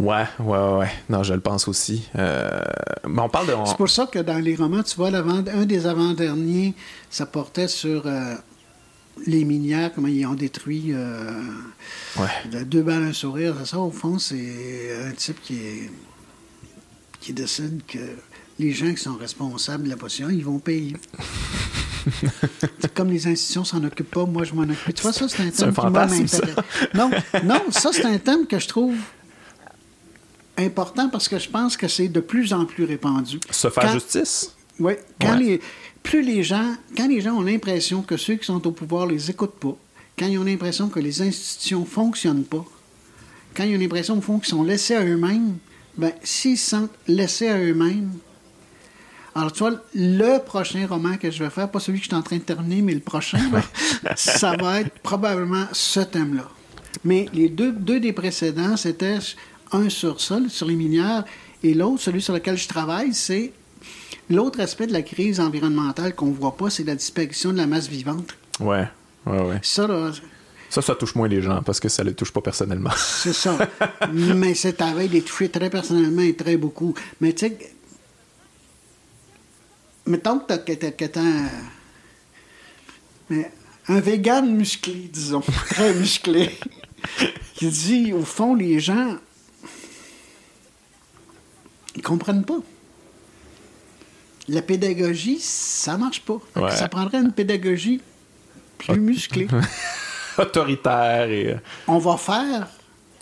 Ouais, ouais, ouais. Non, je le pense aussi. Euh, mais on parle de. C'est pour ça que dans les romans, tu vois, un des avant-derniers, ça portait sur euh, les minières, comment ils ont détruit euh, Ouais. deux balles un sourire. Ça, au fond, c'est un type qui est qui décide que les gens qui sont responsables de la potion, ils vont payer. Comme les institutions s'en occupent pas, moi je m'en occupe. Tu vois, ça, c'est un thème qui m'intéresse. Non, non, ça, c'est un thème que je trouve important parce que je pense que c'est de plus en plus répandu. Se faire Quand- justice? oui, quand Ouais. les, plus les gens, quand les gens ont l'impression que ceux qui sont au pouvoir les écoutent pas, quand ils ont l'impression que les institutions fonctionnent pas, quand ils ont l'impression au fond qu'ils sont laissés à eux-mêmes, ben s'ils se sentent laissés à eux-mêmes, alors tu vois, le prochain roman que je vais faire, pas celui que je suis en train de terminer, mais le prochain, là, ça va être probablement ce thème-là. Mais les deux, deux des précédents, c'était un sur ça, sur les minières, et l'autre, celui sur lequel je travaille, c'est l'autre aspect de la crise environnementale qu'on voit pas, c'est la disparition de la masse vivante. Ouais, ouais, ouais. Ça, là, Ça, ça touche moins les gens parce que ça les touche pas personnellement. c'est ça. Mais c'est à veille de les toucher très personnellement et très beaucoup. Mais tu sais, mettons que t'as un, mais un vegan musclé, disons, très musclé, qui dit, au fond, les gens, ils comprennent pas. La pédagogie, ça marche pas. Ouais. Ça prendrait une pédagogie plus musclée. Autoritaire et. euh, on va faire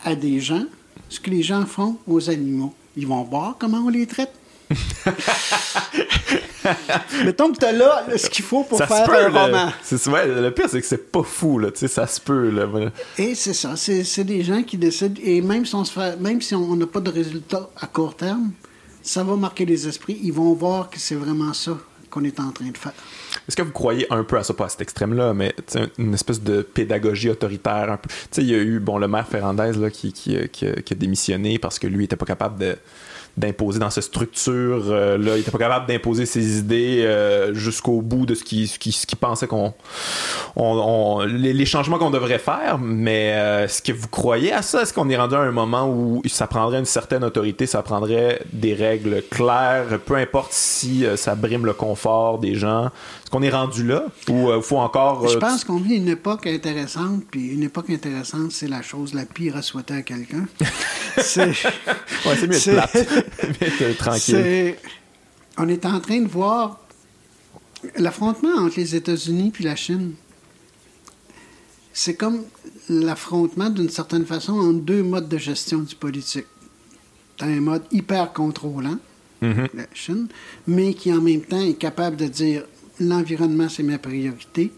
à des gens ce que les gens font aux animaux. Ils vont voir comment on les traite. Mettons que tu as là ce qu'il faut pour ça faire peut, un là. roman. Ouais, le pire, c'est que c'est pas fou, là. Tu sais, ça se peut, là. Et c'est ça, c'est des gens qui décident, et même si on se fait, même si on n'a pas de résultat à court terme, ça va marquer les esprits. Ils vont voir que c'est vraiment ça qu'on est en train de faire. Est-ce que vous croyez un peu à ça, pas à cet extrême-là, mais une espèce de pédagogie autoritaire un peu? Il y a eu, bon, le maire Ferrandez là, qui, qui, qui, qui a démissionné parce que lui, il était pas capable de d'imposer dans cette structure euh, là il était pas capable d'imposer ses idées euh, jusqu'au bout de ce qu'il ce qui, ce qui pensait qu'on on, les, changements qu'on devrait faire. Mais euh, est-ce que vous croyez à ça? Est-ce qu'on est rendu à un moment où ça prendrait une certaine autorité ça prendrait des règles claires? Peu importe si ça brime le confort des gens est-ce qu'on est rendu là ou il faut encore je pense qu'on vit une époque intéressante puis une époque intéressante c'est la chose la pire à souhaiter à quelqu'un c'est ouais, c'est mieux plate tranquille. On est en train de voir l'affrontement entre les États-Unis puis la Chine. C'est comme l'affrontement, d'une certaine façon, entre deux modes de gestion du politique. T'as un mode hyper contrôlant, mm-hmm. la Chine, mais qui en même temps est capable de dire l'environnement, c'est ma priorité.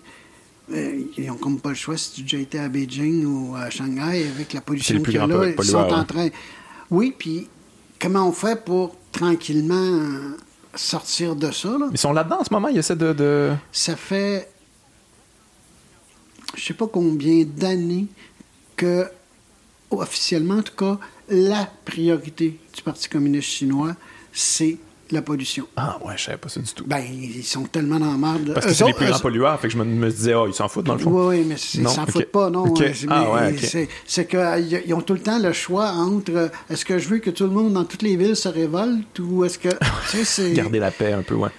Euh, ils n'ont comme pas le choix si tu as déjà été à Beijing ou à Shanghai avec la pollution qu'il y a là. Ils sont en train. Oui, puis comment on fait pour tranquillement sortir de ça? Là? Ils sont là-dedans en ce moment, ils essaient de, de... Ça fait je sais pas combien d'années que, officiellement en tout cas, la priorité du Parti communiste chinois, c'est la pollution. Ah ouais, je savais pas ça du tout. Ben, ils sont tellement dans la merde. Parce que c'est les plus grands pollueurs, fait que je me, disais, oh, ils s'en foutent dans le fond. Oui, oui, mais ils s'en foutent pas, non. Ah, ouais, c'est qu'ils ont tout le temps le choix entre euh, est-ce que je veux que tout le monde dans toutes les villes se révolte ou est-ce que. Garder la paix un peu, ouais.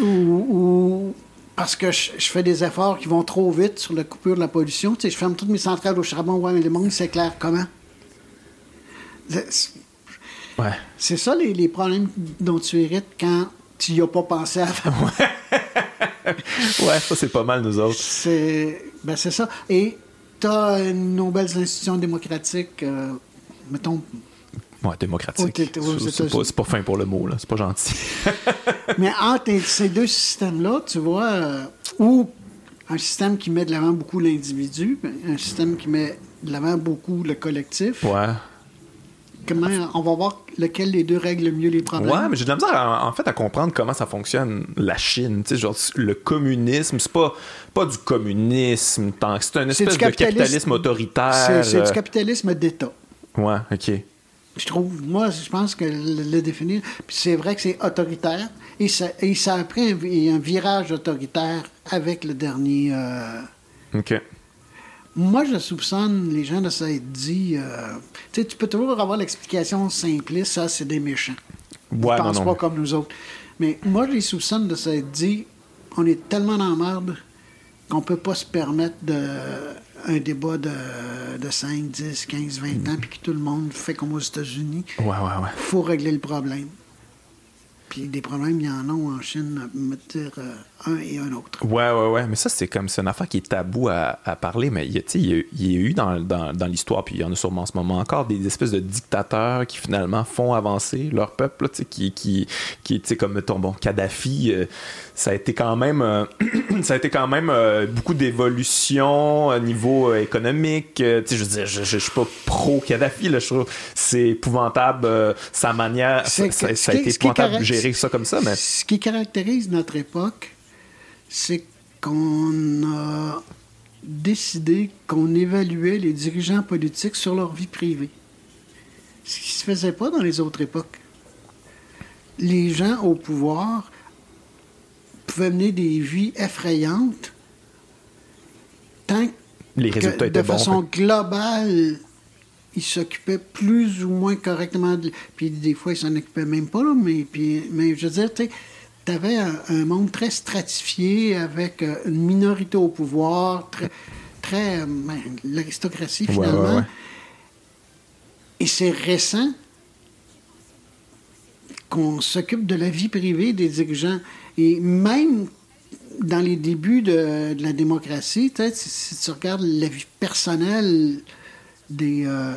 Ou, parce que je, fais des efforts qui vont trop vite sur la coupure de la pollution. Tu sais, je ferme toutes mes centrales au charbon, ouais, mais le monde clair comment? C'est ça les, les, problèmes dont tu hérites quand tu n'y as pas pensé avant. ouais, ça c'est pas mal nous autres. C'est ben, ça. Et tu as nos belles institutions démocratiques, euh, mettons. Ouais, démocratique. C'est pas, pas, fin pour le mot, là. C'est pas gentil. Mais entre ces deux systèmes-là, tu vois, euh, ou un système qui met de l'avant beaucoup l'individu, un système qui met de l'avant beaucoup le collectif. Ouais on va voir lequel des deux règle le mieux les problèmes? Ouais, mais j'ai de la misère en fait à comprendre comment ça fonctionne la Chine. Tu sais, genre le communisme, c'est pas pas du communisme tant que c'est un espèce de capitalisme autoritaire. C'est du euh, capitalisme d'État. Ouais, ok. Je trouve, moi, je pense que le, définir, puis c'est vrai que c'est autoritaire, et ça, et ça a pris un, virage autoritaire avec le dernier. Euh, ok moi, je soupçonne les gens de s'être dit. Euh, tu sais, tu peux toujours avoir l'explication simpliste, ça, c'est des méchants. Ouais, Ils pensent pas comme nous autres. Mais moi, je les soupçonne de s'être dit on est tellement dans la merde qu'on peut pas se permettre de, un débat de, de 5, 10, 15, 20 ans, puis que tout le monde fait comme aux États-Unis. Ouais, ouais, ouais. faut régler le problème. Puis des problèmes, il y en a en Chine, me dire euh, un et un autre. Ouais, ouais, ouais. Mais ça, c'est comme c'est une affaire qui est tabou à, parler. Mais il y, a, il y a eu dans, dans, l'histoire, puis il y en a sûrement en ce moment encore, des espèces de dictateurs qui finalement font avancer leur peuple, qui, qui, qui comme mettons, bon, Kadhafi, euh, ça a été quand même, euh, ça a été quand même beaucoup d'évolution au niveau économique. je veux dire, je, je, suis pas pro Kadhafi, là, je trouve c'est épouvantable sa manière, ça, a été épouvantable de gérer ça comme ça. Mais... Ce qui caractérise notre époque, c'est qu'on a décidé qu'on évaluait les dirigeants politiques sur leur vie privée. Ce qui ne se faisait pas dans les autres époques. Les gens au pouvoir pouvaient mener des vies effrayantes tant les que de façon globale, ils s'occupaient plus ou moins correctement. Puis des fois, ils s'en occupaient même pas, mais, puis, mais je veux dire, tu avais un, monde très stratifié avec euh, une minorité au pouvoir, très, très ben, l'aristocratie finalement. Et c'est récent qu'on s'occupe de la vie privée des dirigeants. Et même dans les débuts de, la démocratie, si, si, tu regardes la vie personnelle des... Euh,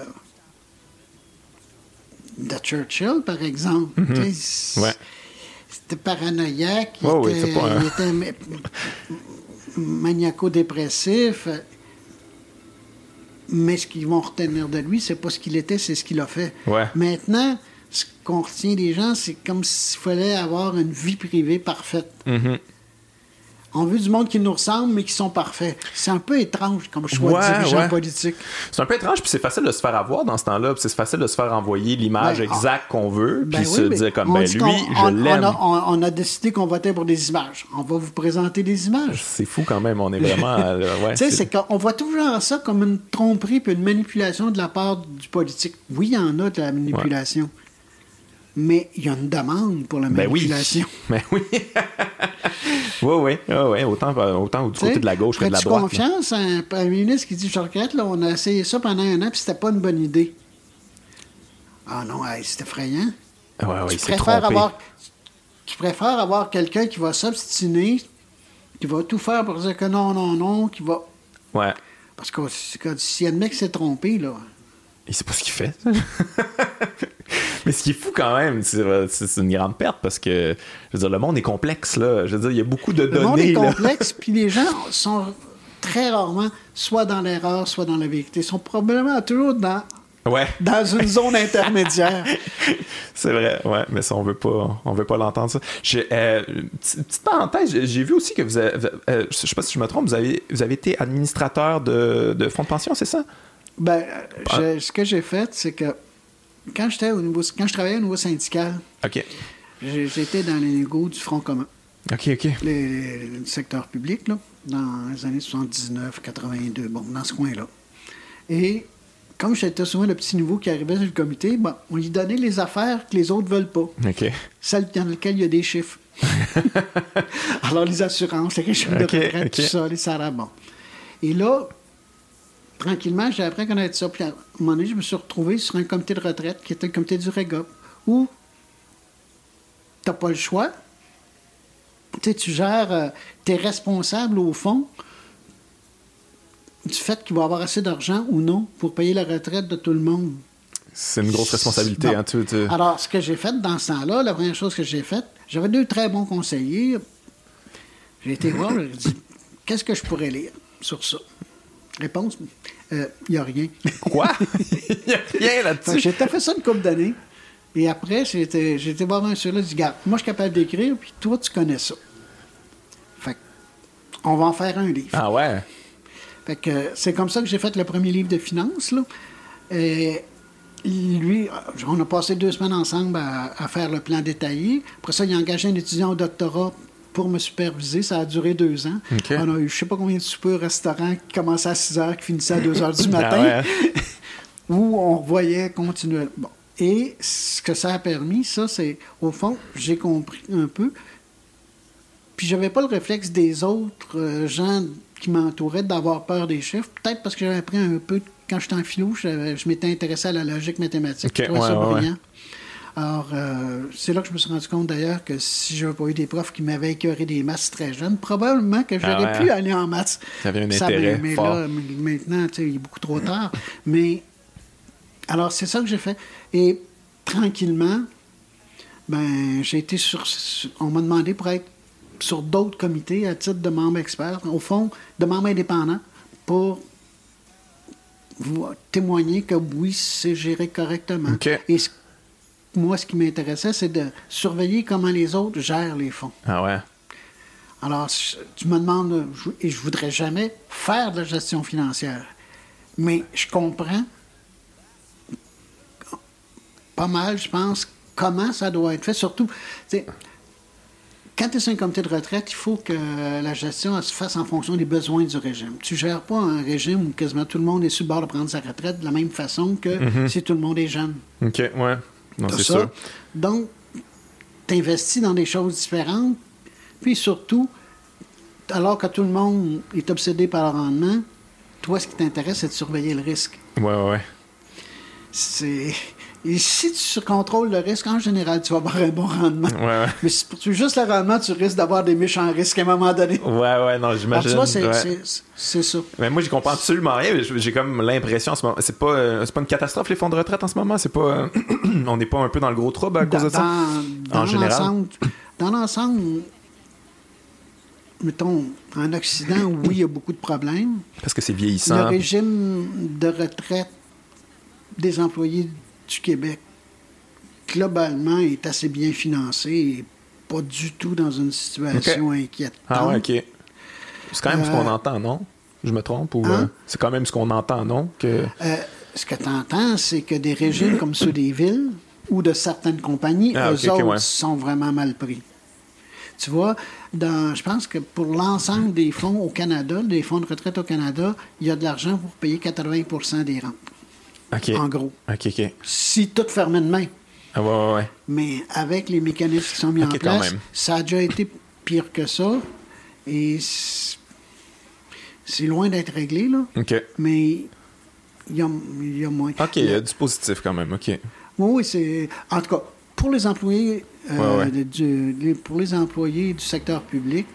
de Churchill, par exemple. Mm-hmm. ouais c'était paranoïaque, il, était, maniaco-dépressif. Mais ce qu'ils vont retenir de lui, c'est pas ce qu'il était, c'est ce qu'il a fait. Maintenant, ce qu'on retient des gens, c'est comme s'il fallait avoir une vie privée parfaite. Mm-hmm. On veut du monde qui nous ressemble, mais qui sont parfaits. C'est un peu étrange comme choix Ouais, de dirigeant ouais. politique. C'est un peu étrange, puis c'est facile de se faire avoir dans ce temps-là, puis c'est facile de se faire envoyer l'image Ben, exacte qu'on veut, puis Ben se oui, mais dire comme, on ben lui, qu'on- je on- l'aime. On a, on- on a décidé qu'on votait pour des images. On va vous présenter des images. C'est fou quand même, on est vraiment... euh, ouais, Tu sais, c'est- qu'on voit toujours ça comme une tromperie puis une manipulation de la part du politique. Oui, il y en a de la manipulation. Mais il y a une demande pour la Ben oui. manipulation. Ben oui. oui, oui. Ah ouais, autant, autant du côté de la gauche que de la droite. là. confiance à un premier ministre qui dit Je regrette, là, on a essayé ça pendant un an, puis c'était pas une bonne idée? Ah non, hey, c'est effrayant. Ouais, ouais, tu, il préfères avoir, tu préfères avoir quelqu'un qui va s'obstiner, qui va tout faire pour dire que non, non, non, qui va. Ouais. Parce que c'est que si un mec s'est trompé, là. Il sait pas ce qu'il fait. Mais ce qui est fou quand même, c'est une grande perte parce que, je veux dire, le monde est complexe, là. Je veux dire, il y a beaucoup de Le données. monde est là. complexe, puis les gens sont très rarement soit dans l'erreur, soit dans la vérité. Ils sont probablement toujours dans, Ouais, dans une zone intermédiaire. c'est vrai. Ouais, mais ça, on veut pas, on veut pas l'entendre, ça. Euh, petite parenthèse, j'ai- j'ai vu aussi que vous avez, euh, je sais pas si je me trompe, vous avez, vous avez été administrateur de, de fonds de pension, c'est ça? Ben, je- ce que j'ai fait, c'est que quand j'étais au niveau, quand je travaillais au niveau syndical, j'étais dans les négos du Front commun, OK, OK. le secteur public, là, dans les années 79, 82, bon, dans ce coin-là. Et comme j'étais souvent le petit nouveau qui arrivait sur le comité, bon, on lui donnait les affaires que les autres veulent pas. OK. celles dans lesquelles il y a des chiffres. Alors, les assurances, les régimes de retraite, tout ça, les salaires, bon. Et là, tranquillement, j'ai appris à connaître ça. Puis à un moment donné, je me suis retrouvé sur un comité de retraite qui était le comité du REGOP, où tu n'as pas le choix. Tu sais, tu gères, tu es responsable au fond du fait qu'il va y avoir assez d'argent ou non pour payer la retraite de tout le monde. C'est une grosse responsabilité, hein, tu, tu- Alors, ce que j'ai fait dans ce temps-là, la première chose que j'ai faite, j'avais deux très bons conseillers. J'ai été voir, j'ai dit Qu'est-ce que je pourrais lire sur ça? Réponse? Il n'y a rien. Quoi? Il y a rien là-dessus. J'ai fait ça une couple d'années. Et après, j'ai été, j'ai été voir un sur là, dit Garde, moi, je suis capable d'écrire, puis toi, tu connais ça. Fait on va en faire un livre. Ah ouais? Fait que euh, c'est comme ça que j'ai fait le premier livre de finances. Là. Et lui, euh, on a passé deux semaines ensemble à, à faire le plan détaillé. Après ça, il a engagé un étudiant au doctorat pour me superviser. Ça a duré deux ans. On a eu je sais pas combien de soupers au restaurant qui commençaient à 6 heures, qui finissaient à 2 heures du Ah matin, ouais? où on voyait continuellement. Bon. Et ce que ça a permis, ça, c'est, au fond, j'ai compris un peu. Puis j'avais pas le réflexe des autres euh, gens qui m'entouraient d'avoir peur des chiffres. Peut-être parce que j'avais appris un peu, quand j'étais en philo, je m'étais intéressé à la logique mathématique. Je trouvais ça ouais, ouais, brillant. Alors, euh, c'est là que je me suis rendu compte d'ailleurs que si j'avais pas eu des profs qui m'avaient écœuré des maths très jeunes, probablement que j'aurais Ah ouais. pu aller en maths. T'avais un Ça, intérêt mais, fort. là, maintenant, tu sais, il est beaucoup trop tard. Mais, alors, c'est ça que j'ai fait. Et tranquillement, ben, j'ai été sur. On m'a demandé pour être sur d'autres comités à titre de membre expert, au fond, de membre indépendant, pour vous témoigner que oui, c'est géré correctement. Et moi, ce qui m'intéressait, c'est de surveiller comment les autres gèrent les fonds. Ah ouais? Alors, tu me demandes, je- et je voudrais jamais faire de la gestion financière, mais je comprends pas mal, je pense, comment ça doit être fait. Surtout, quand tu es sur un comité de retraite, il faut que la gestion elle se fasse en fonction des besoins du régime. Tu ne gères pas un régime où quasiment tout le monde est sur le bord de prendre sa retraite de la même façon que si tout le monde est jeune. OK, ouais. Non, T'as c'est ça. sûr. Donc, tu investis dans des choses différentes. Puis surtout, alors que tout le monde est obsédé par le rendement, toi, ce qui t'intéresse, c'est de surveiller le risque. Ouais, ouais, ouais. C'est... Et si tu contrôles le risque, en général, tu vas avoir un bon rendement. Ouais, ouais. Mais si tu juste le rendement, tu risques d'avoir des méchants risques à un moment donné. Ouais, ouais, non, Alors, j'imagine. tu vois, c'est, ouais. ça. Mais moi, j'y comprends absolument rien. J'ai comme l'impression en ce moment. C'est pas, euh, c'est pas une catastrophe, les fonds de retraite en ce moment? C'est pas. euh, on n'est pas un peu dans le gros trouble à cause Dans, de ça? dans- En dans général? l'ensemble, dans l'ensemble, mettons, en Occident, oui, il y a beaucoup de problèmes. Parce que c'est Le vieillissant. régime de retraite des employés du Québec, globalement, est assez bien financé et pas du tout dans une situation inquiétante. Ah ouais, ok. C'est quand même ce qu'on Euh, entend, non? Je me trompe? Ou, Hein? euh, c'est quand même ce qu'on entend, non? Que... Euh, ce que tu entends, c'est que des régimes comme ceux des villes ou de certaines compagnies, Ah, eux autres ouais. sont vraiment mal pris. Tu vois, dans, je pense que pour l'ensemble des fonds au Canada, des fonds de retraite au Canada, il y a de l'argent pour payer 80% des rentes, En gros. OK, OK. Si tout fermait demain. Ah, ouais, ouais, ouais. Mais avec les mécanismes qui sont mis en place, ça a déjà été pire que ça. Et c'est loin d'être réglé, là. OK. Mais il y a, y a moins. OK, il y a du positif quand même. OK. Oui, oui, c'est. En tout cas, pour les employés, euh, Ouais, ouais. de- du- les- pour les employés du secteur public,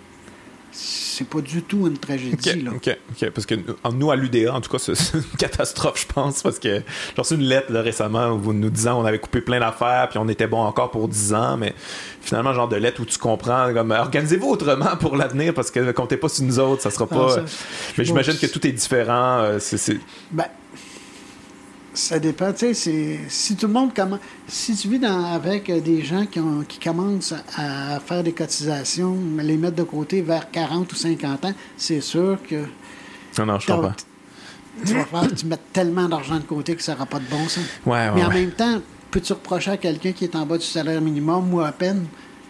c'est pas du tout une tragédie. OK, là. Parce que nous- à l'UDA, en tout cas, c'est une catastrophe, je pense, parce que j'ai reçu une lettre là, récemment où vous nous disant on avait coupé plein d'affaires, puis on était bon encore pour 10 ans, mais finalement, genre de lettre où tu comprends, comme, organisez-vous autrement pour l'avenir, parce que ne comptez pas sur nous autres, ça sera Ah, pas... ça, mais j'imagine que tout est différent. euh, c'est... Ben, ça dépend. Tu sais, si tout le monde commence. Si tu vis dans- avec euh, des gens qui, ont- qui commencent à, faire des cotisations, les mettre de côté vers 40 ou 50 ans, c'est sûr que Non, non, je comprends. tu vas faire, tu mets tellement d'argent de côté que ça n'aura pas de bon sens. Ouais, ouais, Mais en ouais. même temps, peux-tu reprocher à quelqu'un qui est en bas du salaire minimum ou à peine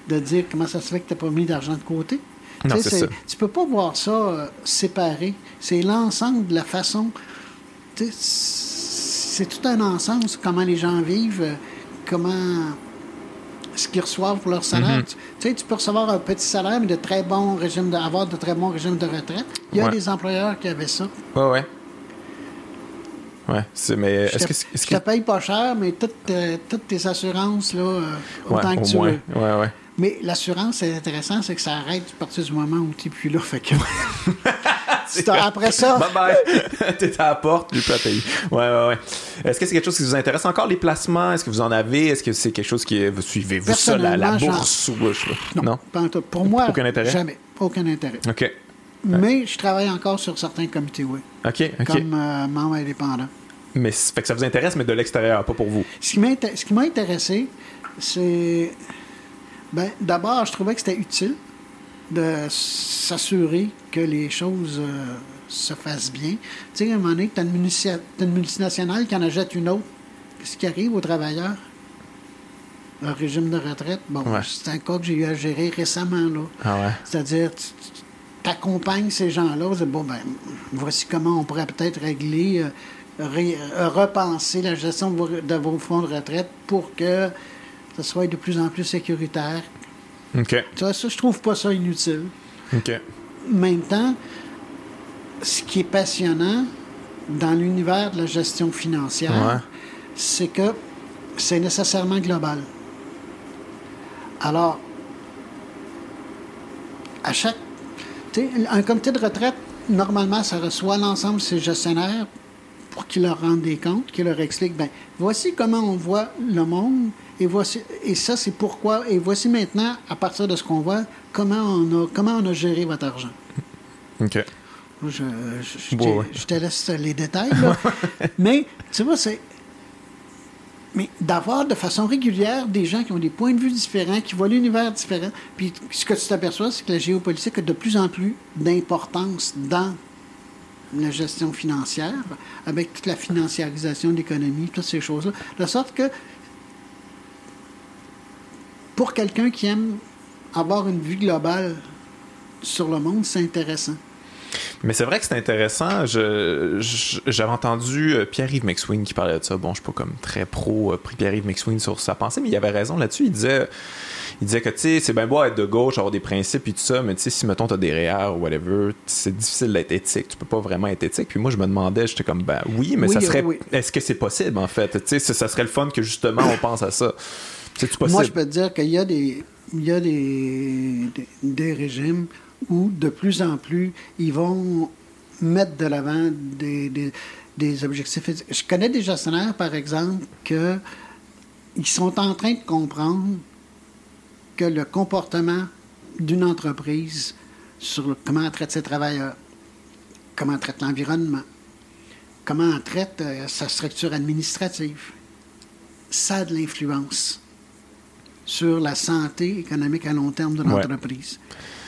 de dire comment ça se fait que tu n'as pas mis d'argent de côté? Non, Tu ça. Tu peux pas voir ça euh, séparé. C'est l'ensemble de la façon. C'est tout un ensemble, comment les gens vivent, euh, comment ce qu'ils reçoivent pour leur salaire. Mhm. Tu sais, tu peux recevoir un petit salaire, mais de très bons régimes de, avoir de très bons régimes de retraite. Il y a Ouais. des employeurs qui avaient ça. Ouais, ouais. Ouais, c'est, mais est-ce que... Je te paye pas cher, mais toutes, euh, toutes tes assurances, là, euh, autant Ouais, que au tu moins. veux. Ouais, ouais. Mais l'assurance, c'est intéressant, c'est que ça arrête à partir du moment où tu n'es plus là. Fait que... Après ça, Bye bye! T'es à la porte, plus à payer. Ouais, ouais, ouais. Est-ce que c'est quelque chose qui vous intéresse encore, les placements? Est-ce que vous en avez? Est-ce que c'est quelque chose qui. Vous suivez-vous ça, la, bourse? Ou, je- non, pas. Pour moi, Aucun intérêt? jamais. Aucun intérêt. OK. Mais je travaille encore sur certains comités, oui, OK, OK. comme euh, membre indépendant. Mais fait que ça vous intéresse, mais de l'extérieur, pas pour vous? Ce qui m'a intéressé, c'est. Ben, d'abord, je trouvais que c'était utile de s'assurer que les choses euh, se fassent bien. Tu sais, à un moment donné, tu as, une multinationale qui en achète une autre. Qu'est-ce qui arrive aux travailleurs? Le régime de retraite, bon, Ouais. c'est un cas que j'ai eu à gérer récemment, là. Ah ouais? C'est-à-dire, tu accompagnes ces gens-là, bon, ben, voici comment on pourrait peut-être régler, euh, ré- repenser la gestion de vos, de vos fonds de retraite pour que ce soit de plus en plus sécuritaire. OK. Ça, ça, je trouve pas ça inutile. OK. En même temps, ce qui est passionnant dans l'univers de la gestion financière, Ouais. c'est que c'est nécessairement global. Alors, à chaque. tu sais, un comité de retraite, normalement, ça reçoit l'ensemble de ses gestionnaires pour qu'ils leur rendent des comptes, qu'ils leur expliquent ben, voici comment on voit le monde, et, voici, et ça, c'est pourquoi, et voici maintenant, à partir de ce qu'on voit, comment on a, comment on a géré votre argent. OK. Je, je- je Ouais, te, ouais. je te laisse les détails, là. Mais, tu vois, c'est. Mais d'avoir de façon régulière des gens qui ont des points de vue différents, qui voient l'univers différent, puis ce que tu t'aperçois, c'est que la géopolitique a de plus en plus d'importance dans la gestion financière, avec toute la financiarisation de l'économie, toutes ces choses-là. De sorte que, pour quelqu'un qui aime avoir une vue globale sur le monde, c'est intéressant. Mais c'est vrai que c'est intéressant. Je, je- j'avais entendu euh, Pierre-Yves McSween qui parlait de ça. Bon, je suis pas comme très pro euh, Pierre-Yves McSween sur sa pensée, mais il avait raison là-dessus. Il disait, il disait que, tu sais, c'est bien beau être de gauche, avoir des principes et tout ça, mais tu sais, si, mettons, t'as des REER ou whatever, c'est difficile d'être éthique. Tu peux pas vraiment être éthique. Puis moi, je me demandais, j'étais comme, ben oui, mais Oui, ça serait... oui. Est-ce que c'est possible, en fait? Tu sais, ça serait le fun que, justement, on pense à ça. Possible? Moi, je peux te dire qu'il y a des, il y a des, des, des régimes où, de plus en plus, ils vont mettre de l'avant des, des, des objectifs. Je connais des gestionnaires, par exemple, que ils sont en train de comprendre que le comportement d'une entreprise sur le- comment elle traite ses travailleurs, comment elle traite l'environnement, comment elle traite euh, sa structure administrative, ça a de l'influence sur la santé économique à long terme de Ouais. l'entreprise.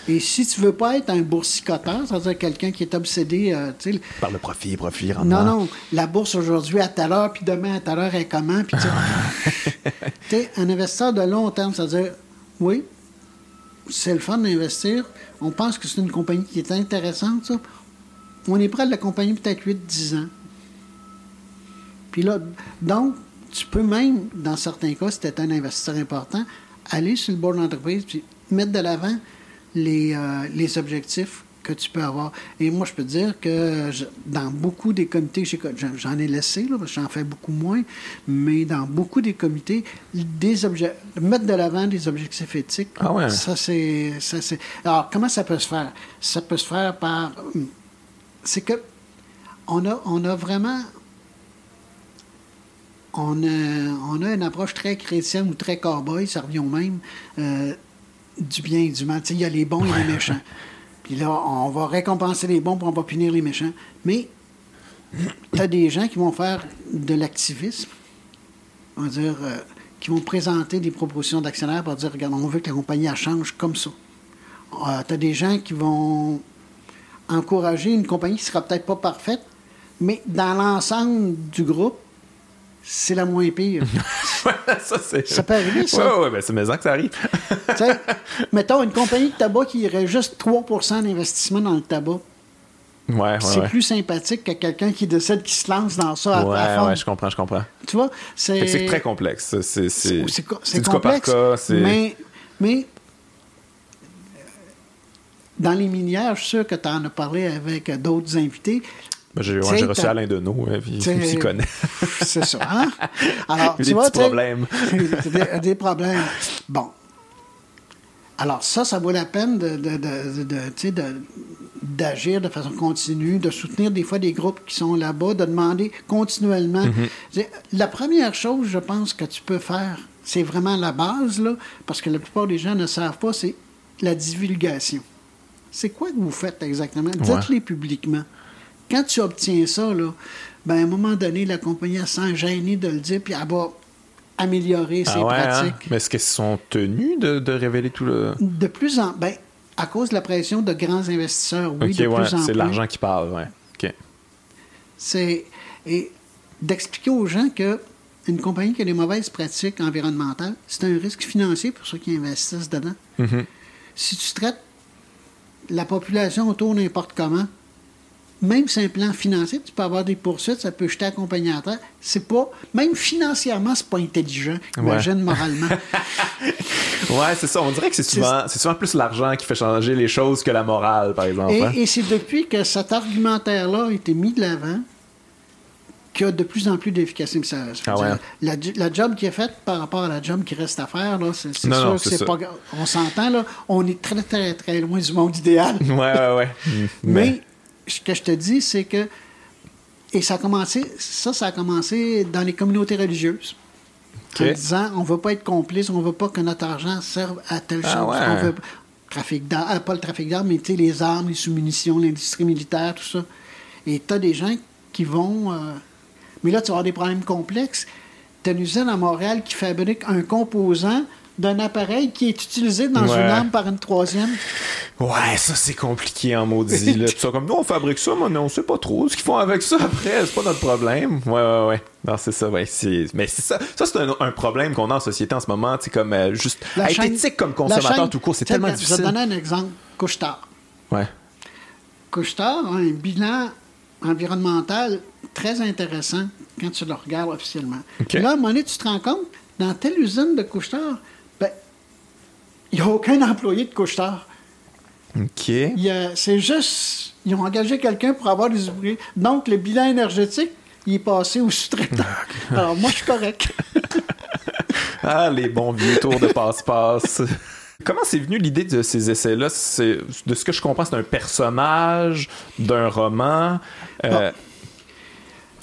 Et si tu veux pas être un boursicoteur, c'est-à-dire quelqu'un qui est obsédé, euh, Par le profit, profit, non, rendement. non, la bourse aujourd'hui à telle heure, puis demain à telle heure est comment, puis tu un investisseur de long terme, c'est-à-dire, oui, c'est le fun d'investir, on pense que c'est une compagnie qui est intéressante, ça. On est prêt à l'accompagner peut-être 8-10 ans. Puis là, donc, tu peux même, dans certains cas, si tu es un investisseur important, aller sur le board d'entreprise puis mettre de l'avant les, euh, les objectifs que tu peux avoir. Et moi, je peux te dire que je- dans beaucoup des comités, j'en ai laissé, là, parce que j'en fais beaucoup moins, mais dans beaucoup des comités, des obje- mettre de l'avant des objectifs éthiques, Ah ouais. ça c'est... ça, c'est- Alors, comment ça peut se faire? Ça peut se faire par... C'est que on a, on a vraiment on a, on a une approche très chrétienne ou très cow-boy, ça revient au même, euh, du bien et du mal. Il y a les bons et les méchants. Puis là, on va récompenser les bons, puis on va punir les méchants. Mais tu as des gens qui vont faire de l'activisme, on va dire, euh, qui vont présenter des propositions d'actionnaires pour dire, regarde, on veut que la compagnie elle change comme ça. tu as des gens qui vont encourager une compagnie qui sera peut-être pas parfaite, mais dans l'ensemble du groupe, c'est la moins pire. ça, c'est... Ça peut arriver, ça. Ouais, ouais, ben c'est maison que ça arrive. Mettons une compagnie de tabac qui irait juste 3% d'investissement dans le tabac. Ouais, ouais, c'est ouais. plus sympathique que quelqu'un qui décide qui se lance dans ça à, Ouais, fond. ouais, je comprends, je comprends. Tu vois, c'est. c'est très complexe. C'est, du cas par complexe. cas. Mais, mais dans les minières, je suis sûr que tu en as parlé avec d'autres invités. Ben, j'ai, ouais, reçu Alain Deneau, hein, puis il s'y connaît. C'est ça, hein? Alors, Des tu vois, problèmes. des, des problèmes. Bon. Alors, ça, ça vaut la peine de, de, de, d'agir de façon continue, de soutenir des fois des groupes qui sont là-bas, de demander continuellement. Mm-hmm. La première chose, je pense, que tu peux faire, c'est vraiment la base, là, parce que la plupart des gens ne savent pas, c'est la divulgation. C'est quoi que vous faites exactement? Dites-les publiquement. Quand tu obtiens ça, là, ben, à un moment donné, la compagnie sent gênée de le dire, puis elle va améliorer ses Ah ouais, hein? pratiques. Mais est-ce qu'ils sont tenus de, de révéler tout le. De plus en... Ben, à cause de la pression de grands investisseurs, oui, ok, de ouais, plus en c'est plus. l'argent qui parle. Ok. C'est et d'expliquer aux gens que une compagnie qui a des mauvaises pratiques environnementales, c'est un risque financier pour ceux qui investissent dedans. Mhm. Si tu traites la population autour n'importe comment, même sur un plan financier, tu peux avoir des poursuites, ça peut jeter terre. C'est pas, même financièrement, c'est pas intelligent, imagine moralement. Ouais, c'est ça. On dirait que c'est souvent, c'est souvent plus l'argent qui fait changer les choses que la morale, par exemple. Et, hein. et c'est depuis que cet argumentaire-là a été mis de l'avant qu'il y a de plus en plus d'efficacité. Ah ouais. la, la job qui est faite par rapport à la job qui reste à faire, c'est, sûr non, que c'est pas. On s'entend, là, on est très, très, très loin du monde idéal. Ouais, ouais, ouais. Mais ce que je te dis, c'est que. Et ça a commencé, ça, ça a commencé dans les communautés religieuses. En disant, on ne veut pas être complice, on ne veut pas que notre argent serve à telle Ah chose. ouais. On veut trafic d'armes, ah, pas le trafic d'armes, mais les armes, les sous-munitions, l'industrie militaire, tout ça. Et tu as des gens qui vont. euh, Mais là, tu vas avoir des problèmes complexes. Tu as une usine à Montréal qui fabrique un composant d'un appareil qui est utilisé dans Ouais. une arme par une troisième. Ouais, ça c'est compliqué en maudit. Là. Ça, comme nous on fabrique ça, mais on sait pas trop ce qu'ils font avec ça après, c'est pas notre problème. Ouais, ouais, ouais. Non, c'est ça, ouais. C'est... Mais c'est ça, ça c'est un, un problème qu'on a en société en ce moment, c'est comme euh, juste La être chaîne- éthique comme consommateur chaîne- tout court, c'est tellement Je vais difficile. te donner un exemple. Couche-tard. Ouais. Couche-tard a un bilan environnemental très intéressant quand tu le regardes officiellement. Là, à un moment donné, tu te rends compte, dans telle usine de couche-tard, il n'y a aucun employé de couche-tard. OK. C'est juste, ils ont engagé quelqu'un pour avoir des ouvriers. Donc, le bilan énergétique, il est passé au sous-traitant. Alors, moi, je suis correct. Ah, les bons vieux tours de passe-passe. Comment c'est venu l'idée de ces essais-là? C'est, de ce que je comprends, c'est un personnage d'un roman. Euh,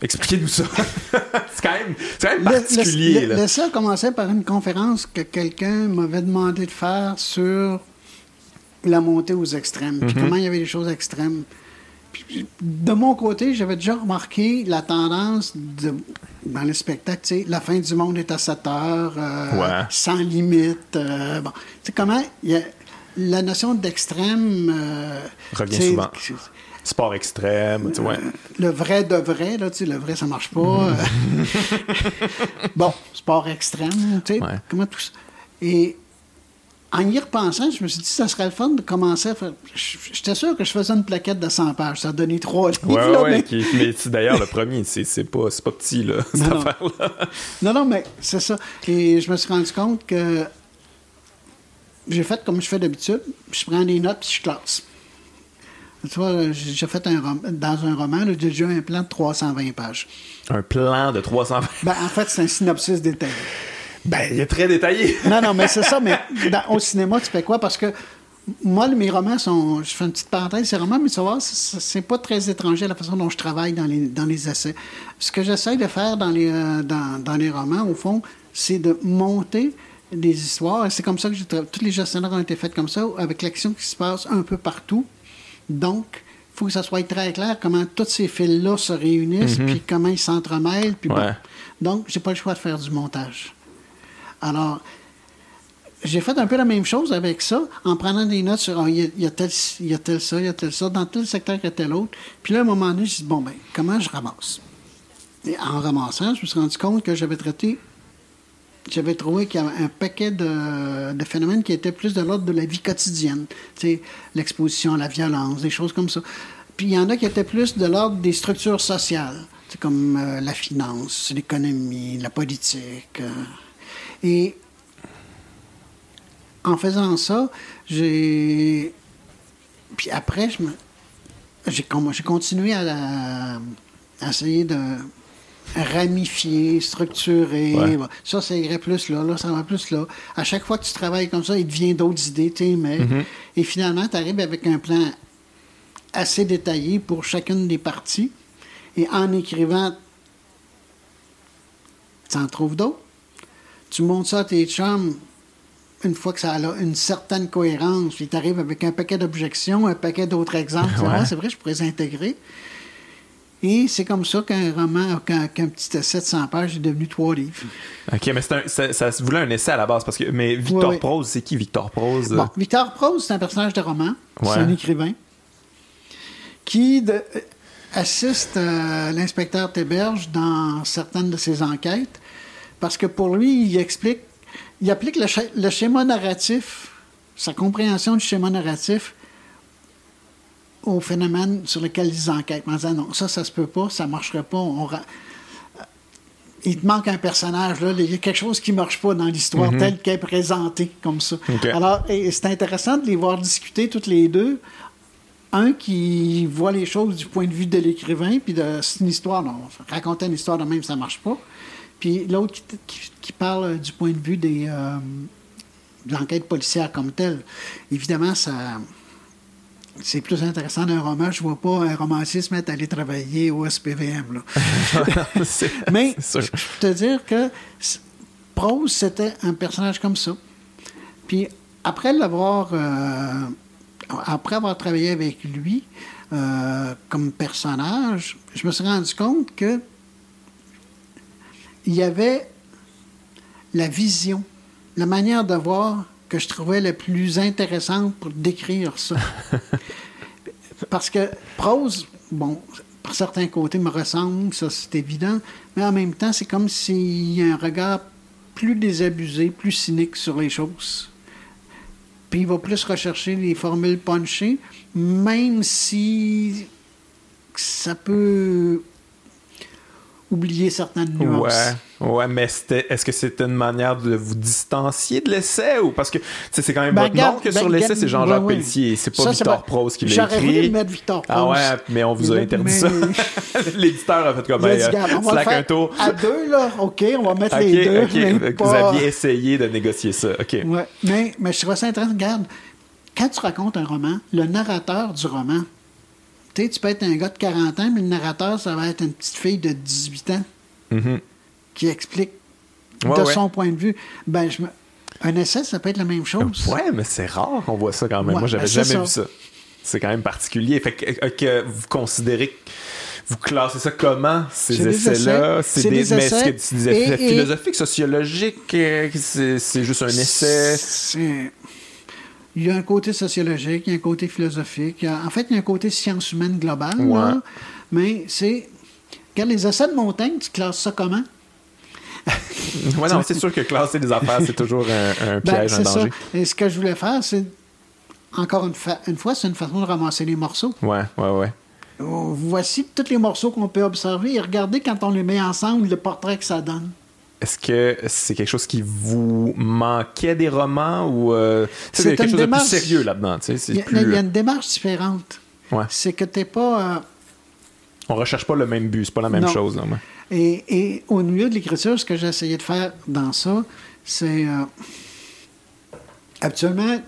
Expliquez-nous ça. c'est, quand même, c'est quand même Le- le- particulier. le- là. L'essai a commencé par une conférence que quelqu'un m'avait demandé de faire sur la montée aux extrêmes, Mhm. puis comment il y avait des choses extrêmes. Puis, de mon côté, j'avais déjà remarqué la tendance de- dans les spectacles, tu sais, la fin du monde est à 7 heures, euh, Ouais. sans limite. euh, bon. Tu sais, comment y a la notion d'extrême. euh, Revient souvent. Sport extrême, tu vois. Ouais. Le vrai de vrai, là, tu sais, le vrai, ça marche pas. euh. bon, sport extrême, tu sais, Ouais. comment tout ça. Et en y repensant, je me suis dit, ça serait le fun de commencer à faire. J'étais sûr que je faisais une plaquette de 100 pages. Ça a donné trois livres. Ouais, là, ouais, mais- qui- mais c'est d'ailleurs le premier, c'est pas, pas petit, là, cette Non, non. affaire-là. Non, non, mais c'est ça. Et je me suis rendu compte que j'ai fait comme je fais d'habitude. Je prends des notes puis je classe. Tu vois, j'ai j'ai fait un rom- dans un roman, j'ai déjà un plan de 320 pages. Un plan de 300 Ben, en fait, c'est un synopsis détaillé. Ben, il est très détaillé. Non, non, mais c'est ça, mais dans- au cinéma, tu fais quoi? Parce que moi, mes romans sont. Je fais une petite parenthèse, ces romans, mais tu vas c'est- pas très étranger à la façon dont je travaille dans les, dans les essais. Ce que j'essaie de faire dans les, euh, dans, dans les romans, au fond, c'est de monter des histoires. Et c'est comme ça que j'ai tous les gestionnaires ont été faits comme ça, avec l'action qui se passe un peu partout. Donc, il faut que ça soit très clair comment tous ces fils-là se réunissent, puis comment ils s'entremêlent. Puis bon. Donc, j'ai pas le choix de faire du montage. Alors, j'ai fait un peu la même chose avec ça, en prenant des notes sur ah, il y, a- il y a tel il y a tel ça, il y a tel ça, dans tel secteur il y a tel autre. Puis là, à un moment donné, je dit bon, ben, comment je ramasse? Et en ramassant, je me suis rendu compte que j'avais traité, j'avais trouvé qu'il y avait un paquet de, phénomènes qui étaient plus de l'ordre de la vie quotidienne. L'exposition à la violence, des choses comme ça. Puis il y en a qui étaient plus de l'ordre des structures sociales, comme euh, la finance, l'économie, la politique. euh. Et en faisant ça, j'ai. Puis après, j'ai continué à essayer de Ouais. Bon, Ça, ça irait plus là, là, ça va plus là. À chaque fois que tu travailles comme ça, il devient d'autres idées, tu mais. Et finalement, tu arrives avec un plan assez détaillé pour chacune des parties. Et en écrivant, tu en trouves d'autres. Tu montes ça à tes chums une fois que ça a une certaine cohérence, puis tu arrives avec un paquet d'objections, un paquet d'autres exemples. Ouais. C'est vrai, je pourrais les intégrer. Et c'est comme ça qu'un roman, qu'un petit essai de 100 pages est devenu trois livres. OK, mais un- ça, ça se voulait un essai à la base. parce que Mais Victor. Prose, c'est qui Victor Prose? Bon, Victor Prose, c'est un personnage de roman. Ouais. C'est un écrivain qui de- euh, assiste euh, l'inspecteur Théberge dans certaines de ses enquêtes parce que pour lui, il explique, il applique le schéma narratif, sa compréhension du schéma narratif au phénomène sur lequel ils enquêtent. En disant non, ça, ça se peut pas, ça marcherait pas. on ra- il te manque un personnage, là, il y a quelque chose qui ne marche pas dans l'histoire telle qu'elle est présentée comme ça. Alors, c'est intéressant de les voir discuter toutes les deux. Un qui voit les choses du point de vue de l'écrivain, puis de c'est une histoire, non, raconter une histoire de même, ça marche pas. Puis l'autre qui, qui- qui parle du point de vue des, euh, de l'enquête policière comme telle. Évidemment, ça, c'est plus intéressant d'un roman. Je vois pas un romancier se mettre à aller travailler au SPVM. Là. Mais je peux te dire que Prose, c'était un personnage comme ça. Puis après l'avoir. euh, après avoir travaillé avec lui euh, comme personnage, je me suis rendu compte que il y avait la vision, la manière de voir que je trouvais la plus intéressante pour décrire ça. Parce que prose, bon, par certains côtés, me ressemble, ça c'est évident, mais en même temps, c'est comme s'il y a un regard plus désabusé, plus cynique sur les choses. Puis il va plus rechercher les formules punchées, même si ça peut oublier certaines nuances. Ouais, ouais, mais c'était, est-ce que c'était une manière de vous distancier de l'essai ou parce que c'est quand même Ben, votre regarde, nom que ben, sur l'essai, c'est Jean-Jacques ouais, ouais. Pelletier, c'est pas Ça, Victor Prose qui l'a J'aurais voulu écrit. mettre Victor Ah Prose. ouais, mais on vous a interdit ça. L'éditeur a fait comme ben, dit, euh, slack un tour. à deux, là. OK, on va mettre Ok, les deux. ok, mais Fait que vous pas- aviez essayé de négocier ça. OK. Ouais, mais, mais je trouvais ça intéressant. Regarde, quand tu racontes un roman, le narrateur du roman, tu sais, tu peux être un gars de 40 ans, mais le narrateur, ça va être une petite fille de 18 ans Mhm. qui explique Ouais, de ouais. son point de vue. Ben, je me- Un essai, ça peut être la même chose. Ouais, mais c'est rare qu'on voit ça quand même. Ouais, Moi, j'avais ben, jamais ça. vu ça. C'est quand même particulier. Fait que, euh, que vous considérez que vous classez ça comment, ces essais-là? essais. C'est des mais que essais. Et- et- euh, C'est c'est juste un essai? Il y a un côté sociologique, il y a un côté philosophique. a- en fait, il y a un côté science humaine globale. Ouais. là. mais c'est. Regarde, les essais de montagne, tu classes ça comment? Ouais, non, c'est sûr que classer des affaires, c'est toujours un, un Ben, piège, un ça. danger. Et ce que je voulais faire, c'est. Encore une, fa- une fois, c'est une façon de ramasser les morceaux. Ouais, ouais, ouais. Oh, Voici tous les morceaux qu'on peut observer et regardez quand on les met ensemble, le portrait que ça donne. Est-ce que c'est quelque chose qui vous manquait des romans ou euh, C'est quelque chose de plus sérieux là-dedans? Il y, a, plus- il y a une démarche différente. Ouais. C'est que tu n'es pas. euh, On recherche pas le même but, c'est pas la même Non. chose. ouais. Et, et au milieu de l'écriture, ce que j'ai essayé de faire dans ça, c'est. euh, actuellement,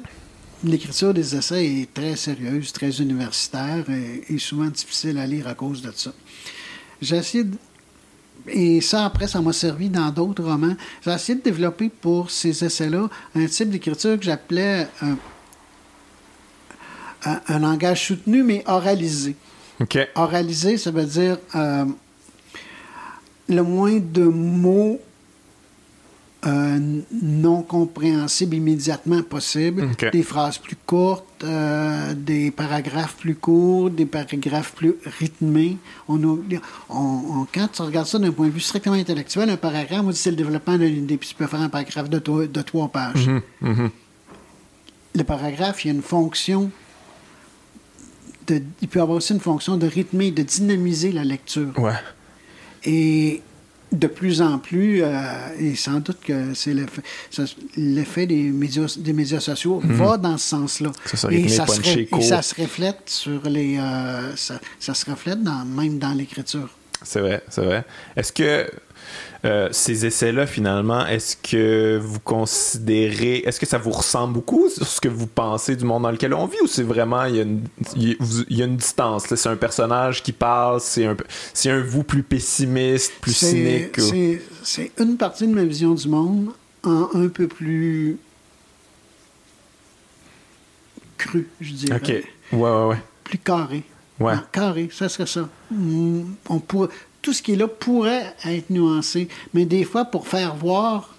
l'écriture des essais est très sérieuse, très universitaire et, et souvent difficile à lire à cause de ça. J'ai essayé de- Et ça, après, ça m'a servi dans d'autres romans. J'ai essayé de développer pour ces essais-là un type d'écriture que j'appelais euh, un, un langage soutenu, mais oralisé. Oralisé, ça veut dire euh, le moins de mots euh, non compréhensibles immédiatement possible, des phrases plus courtes, euh, des paragraphes plus courts, des paragraphes plus rythmés. On, on- on- quand tu regardes ça d'un point de vue strictement intellectuel, un paragraphe, on dit c'est le développement d'une idée, puis tu peux faire un paragraphe de, de trois pages. Mhm, mhm. Le paragraphe, il y a une fonction de- il peut avoir aussi une fonction de rythmer, de dynamiser la lecture. Ouais. Et de plus en plus, euh, et sans doute que c'est l'effet, des médias, des médias sociaux va dans ce sens-là. Mhm. Et, ça se, et ça se reflète sur les, euh, ça, ça se reflète dans, même dans l'écriture. C'est vrai, c'est vrai. Est-ce que euh, ces essais-là, finalement, est-ce que vous considérez, est-ce que ça vous ressemble beaucoup sur ce que vous pensez du monde dans lequel on vit ou c'est vraiment, il y a une, il y a- distance, c'est un personnage qui parle, c'est un, c'est un vous plus pessimiste, plus cynique? ou- C'est une partie de ma vision du monde en un peu plus cru, je dirais. Ok, ouais, ouais, ouais. Plus carré. Ouais. Ah, carré, ça serait ça. Mm, On pourrait, tout ce qui est là pourrait être nuancé, mais des fois, pour faire voir,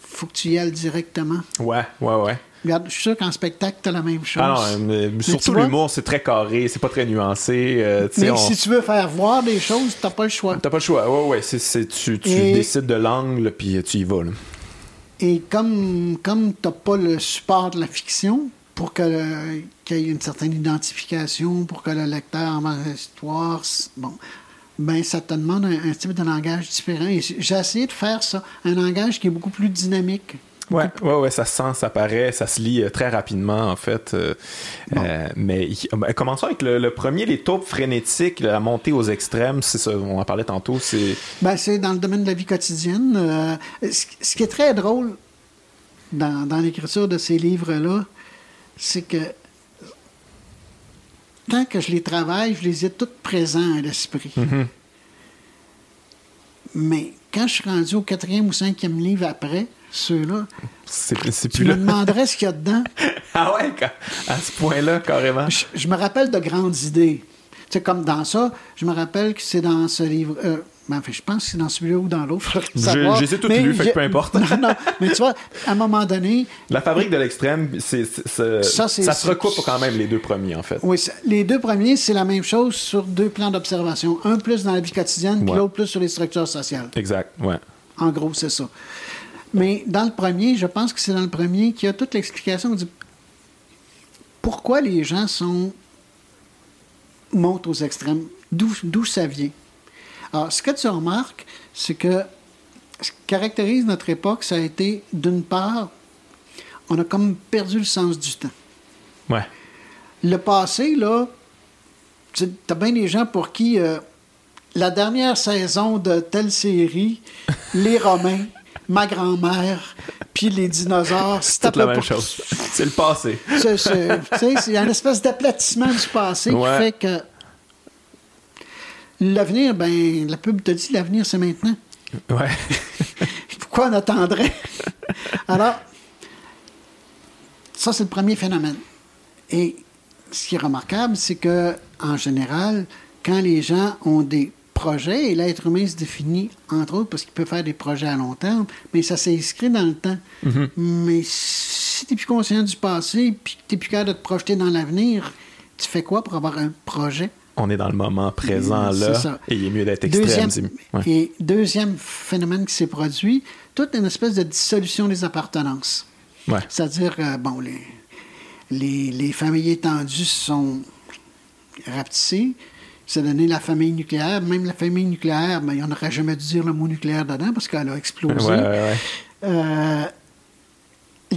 faut que tu y ailles directement. Ouais, ouais, ouais. Regarde, je suis sûr qu'en spectacle, tu as la même chose. Ah non, mais- mais surtout l'humour, c'est très carré, c'est pas très nuancé. euh, mais on- si tu veux faire voir des choses, tu n'as pas le choix. T'as pas le choix. Ouais, ouais, tu, tu Et- décides de l'angle, puis tu y vas. Là. Et comme, comme tu n'as pas le support de la fiction, pour qu'il y ait une certaine identification, pour que le lecteur en l'histoire, c- bon, ben ça te demande un, un type de langage différent. Et j'ai essayé de faire ça, un langage qui est beaucoup plus dynamique. Ouais, ouais, ouais, ça se sent, ça paraît, ça se lit euh, très rapidement, en fait. euh, euh, mais il- ben, commençons avec le, le premier, les taupes frénétiques, la montée aux extrêmes, c'est ça, on en parlait tantôt, c'est... Ben, c'est dans le domaine de la vie quotidienne. Euh, ce, ce qui est très drôle dans, dans l'écriture de ces livres-là, c'est que tant que je les travaille, je les ai toutes présents à l'esprit. Mais quand je suis rendu au quatrième ou cinquième livre après, ceux-là, tu plus me là. demanderais ce qu'il y a dedans. Ah ouais, à ce point-là, carrément. Je, je me rappelle de grandes idées. Tu sais, comme dans ça, je me rappelle que c'est dans ce livre. euh, ben, je pense que c'est dans celui-là ou dans l'autre. faudrait Je- savoir. je les ai toutes Mais lues, fait que j'ai- peu importe. non, non, mais tu vois, à un moment donné, La fabrique de l'extrême, c'est, Ça, ça, se recoupe quand même les deux premiers, en fait. oui, les deux premiers, c'est la même chose sur deux plans d'observation. Un plus dans la vie quotidienne, puis Ouais. l'autre plus sur les structures sociales. Exact, ouais. En gros, c'est ça. Mais dans le premier, je pense que c'est dans le premier qu'il y a toute l'explication du pourquoi les gens sont montent aux extrêmes, d'où d'où ça vient. Alors, ce que tu remarques, c'est que ce qui caractérise notre époque, ça a été, d'une part, on a comme perdu le sens du temps. Ouais. Le passé, là, tu as bien des gens pour qui euh, la dernière saison de telle série, les Romains, ma grand-mère, puis les dinosaures, c'est la même chose. C'est le passé. c'est- c'est- c'est une espèce d'aplatissement du passé Ouais. qui fait que l'avenir, ben, la pub te dit l'avenir, c'est maintenant. Ouais. Pourquoi on attendrait? Alors, ça, c'est le premier phénomène. Et ce qui est remarquable, c'est que, en général, quand les gens ont des projet et l'être humain se définit, entre autres, parce qu'il peut faire des projets à long terme, mais ça s'inscrit dans le temps. Mm-hmm. Mais si tu n'es plus conscient du passé puis que tu n'es plus capable de te projeter dans l'avenir, tu fais quoi pour avoir un projet? On est dans le moment présent là, ça. et il est mieux d'être extrême. Deuxième, ouais. Et deuxième phénomène qui s'est produit, toute une espèce de dissolution des appartenances. Ouais. C'est-à-dire, euh, bon, les, les, les familles étendues sont rapetissées. C'est donné la famille nucléaire. Même la famille nucléaire, ben, on n'aurait jamais dû dire le mot nucléaire dedans parce qu'elle a explosé. Ouais. Euh,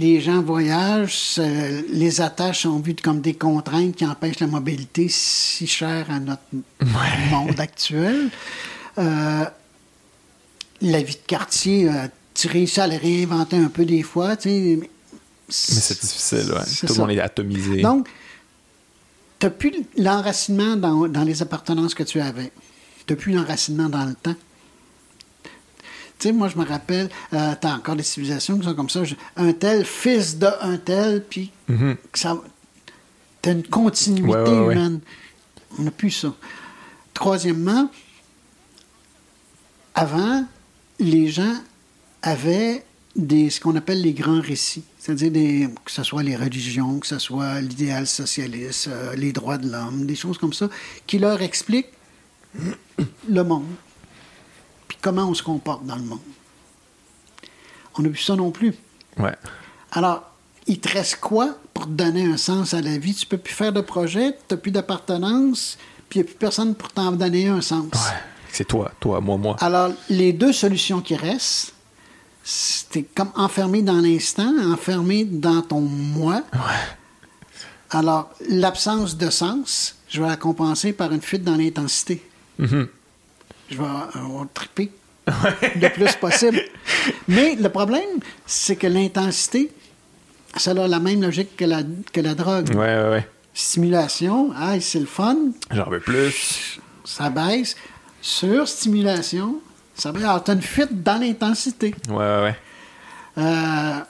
les gens voyagent, euh, les attaches sont vues comme des contraintes qui empêchent la mobilité si chère à notre monde actuel. Euh, la vie de quartier, euh, tu réussis à la réinventer un peu des fois, tu sais, mais c'est difficile, ouais. Tout le monde est atomisé. Donc, tu n'as plus l'enracinement dans, dans les appartenances que tu avais. Tu n'as plus l'enracinement dans le temps. Tu sais, moi, je me rappelle, euh, tu as encore des civilisations qui sont comme ça. je- un tel, fils de un tel, puis Mhm. tu as une continuité Ouais, ouais, ouais. humaine. On n'a plus ça. Troisièmement, avant, les gens avaient des, ce qu'on appelle les grands récits, c'est-à-dire que ce soit les religions, que ce soit l'idéal socialiste, euh, les droits de l'homme, des choses comme ça, qui leur expliquent le monde, comment on se comporte dans le monde. On n'a plus ça non plus. Ouais. Alors, il te reste quoi pour te donner un sens à la vie? Tu peux plus faire de projet, tu n'as plus d'appartenance, puis il n'y a plus personne pour t'en donner un sens. Ouais. C'est toi, toi, moi, moi. Alors, les deux solutions qui restent, c'est comme enfermé dans l'instant, enfermé dans ton moi. Alors, l'absence de sens, je vais la compenser par une fuite dans l'intensité. Mhm. Je vais euh, triper le plus possible. Mais le problème, c'est que l'intensité, ça a la même logique que la, que la drogue. Ouais, ouais, ouais. Stimulation, ah, c'est le fun, J'en veux plus. ça baisse. Surstimulation, ça baisse. Alors, tu as une fuite dans l'intensité. Ouais, ouais, ouais. Euh,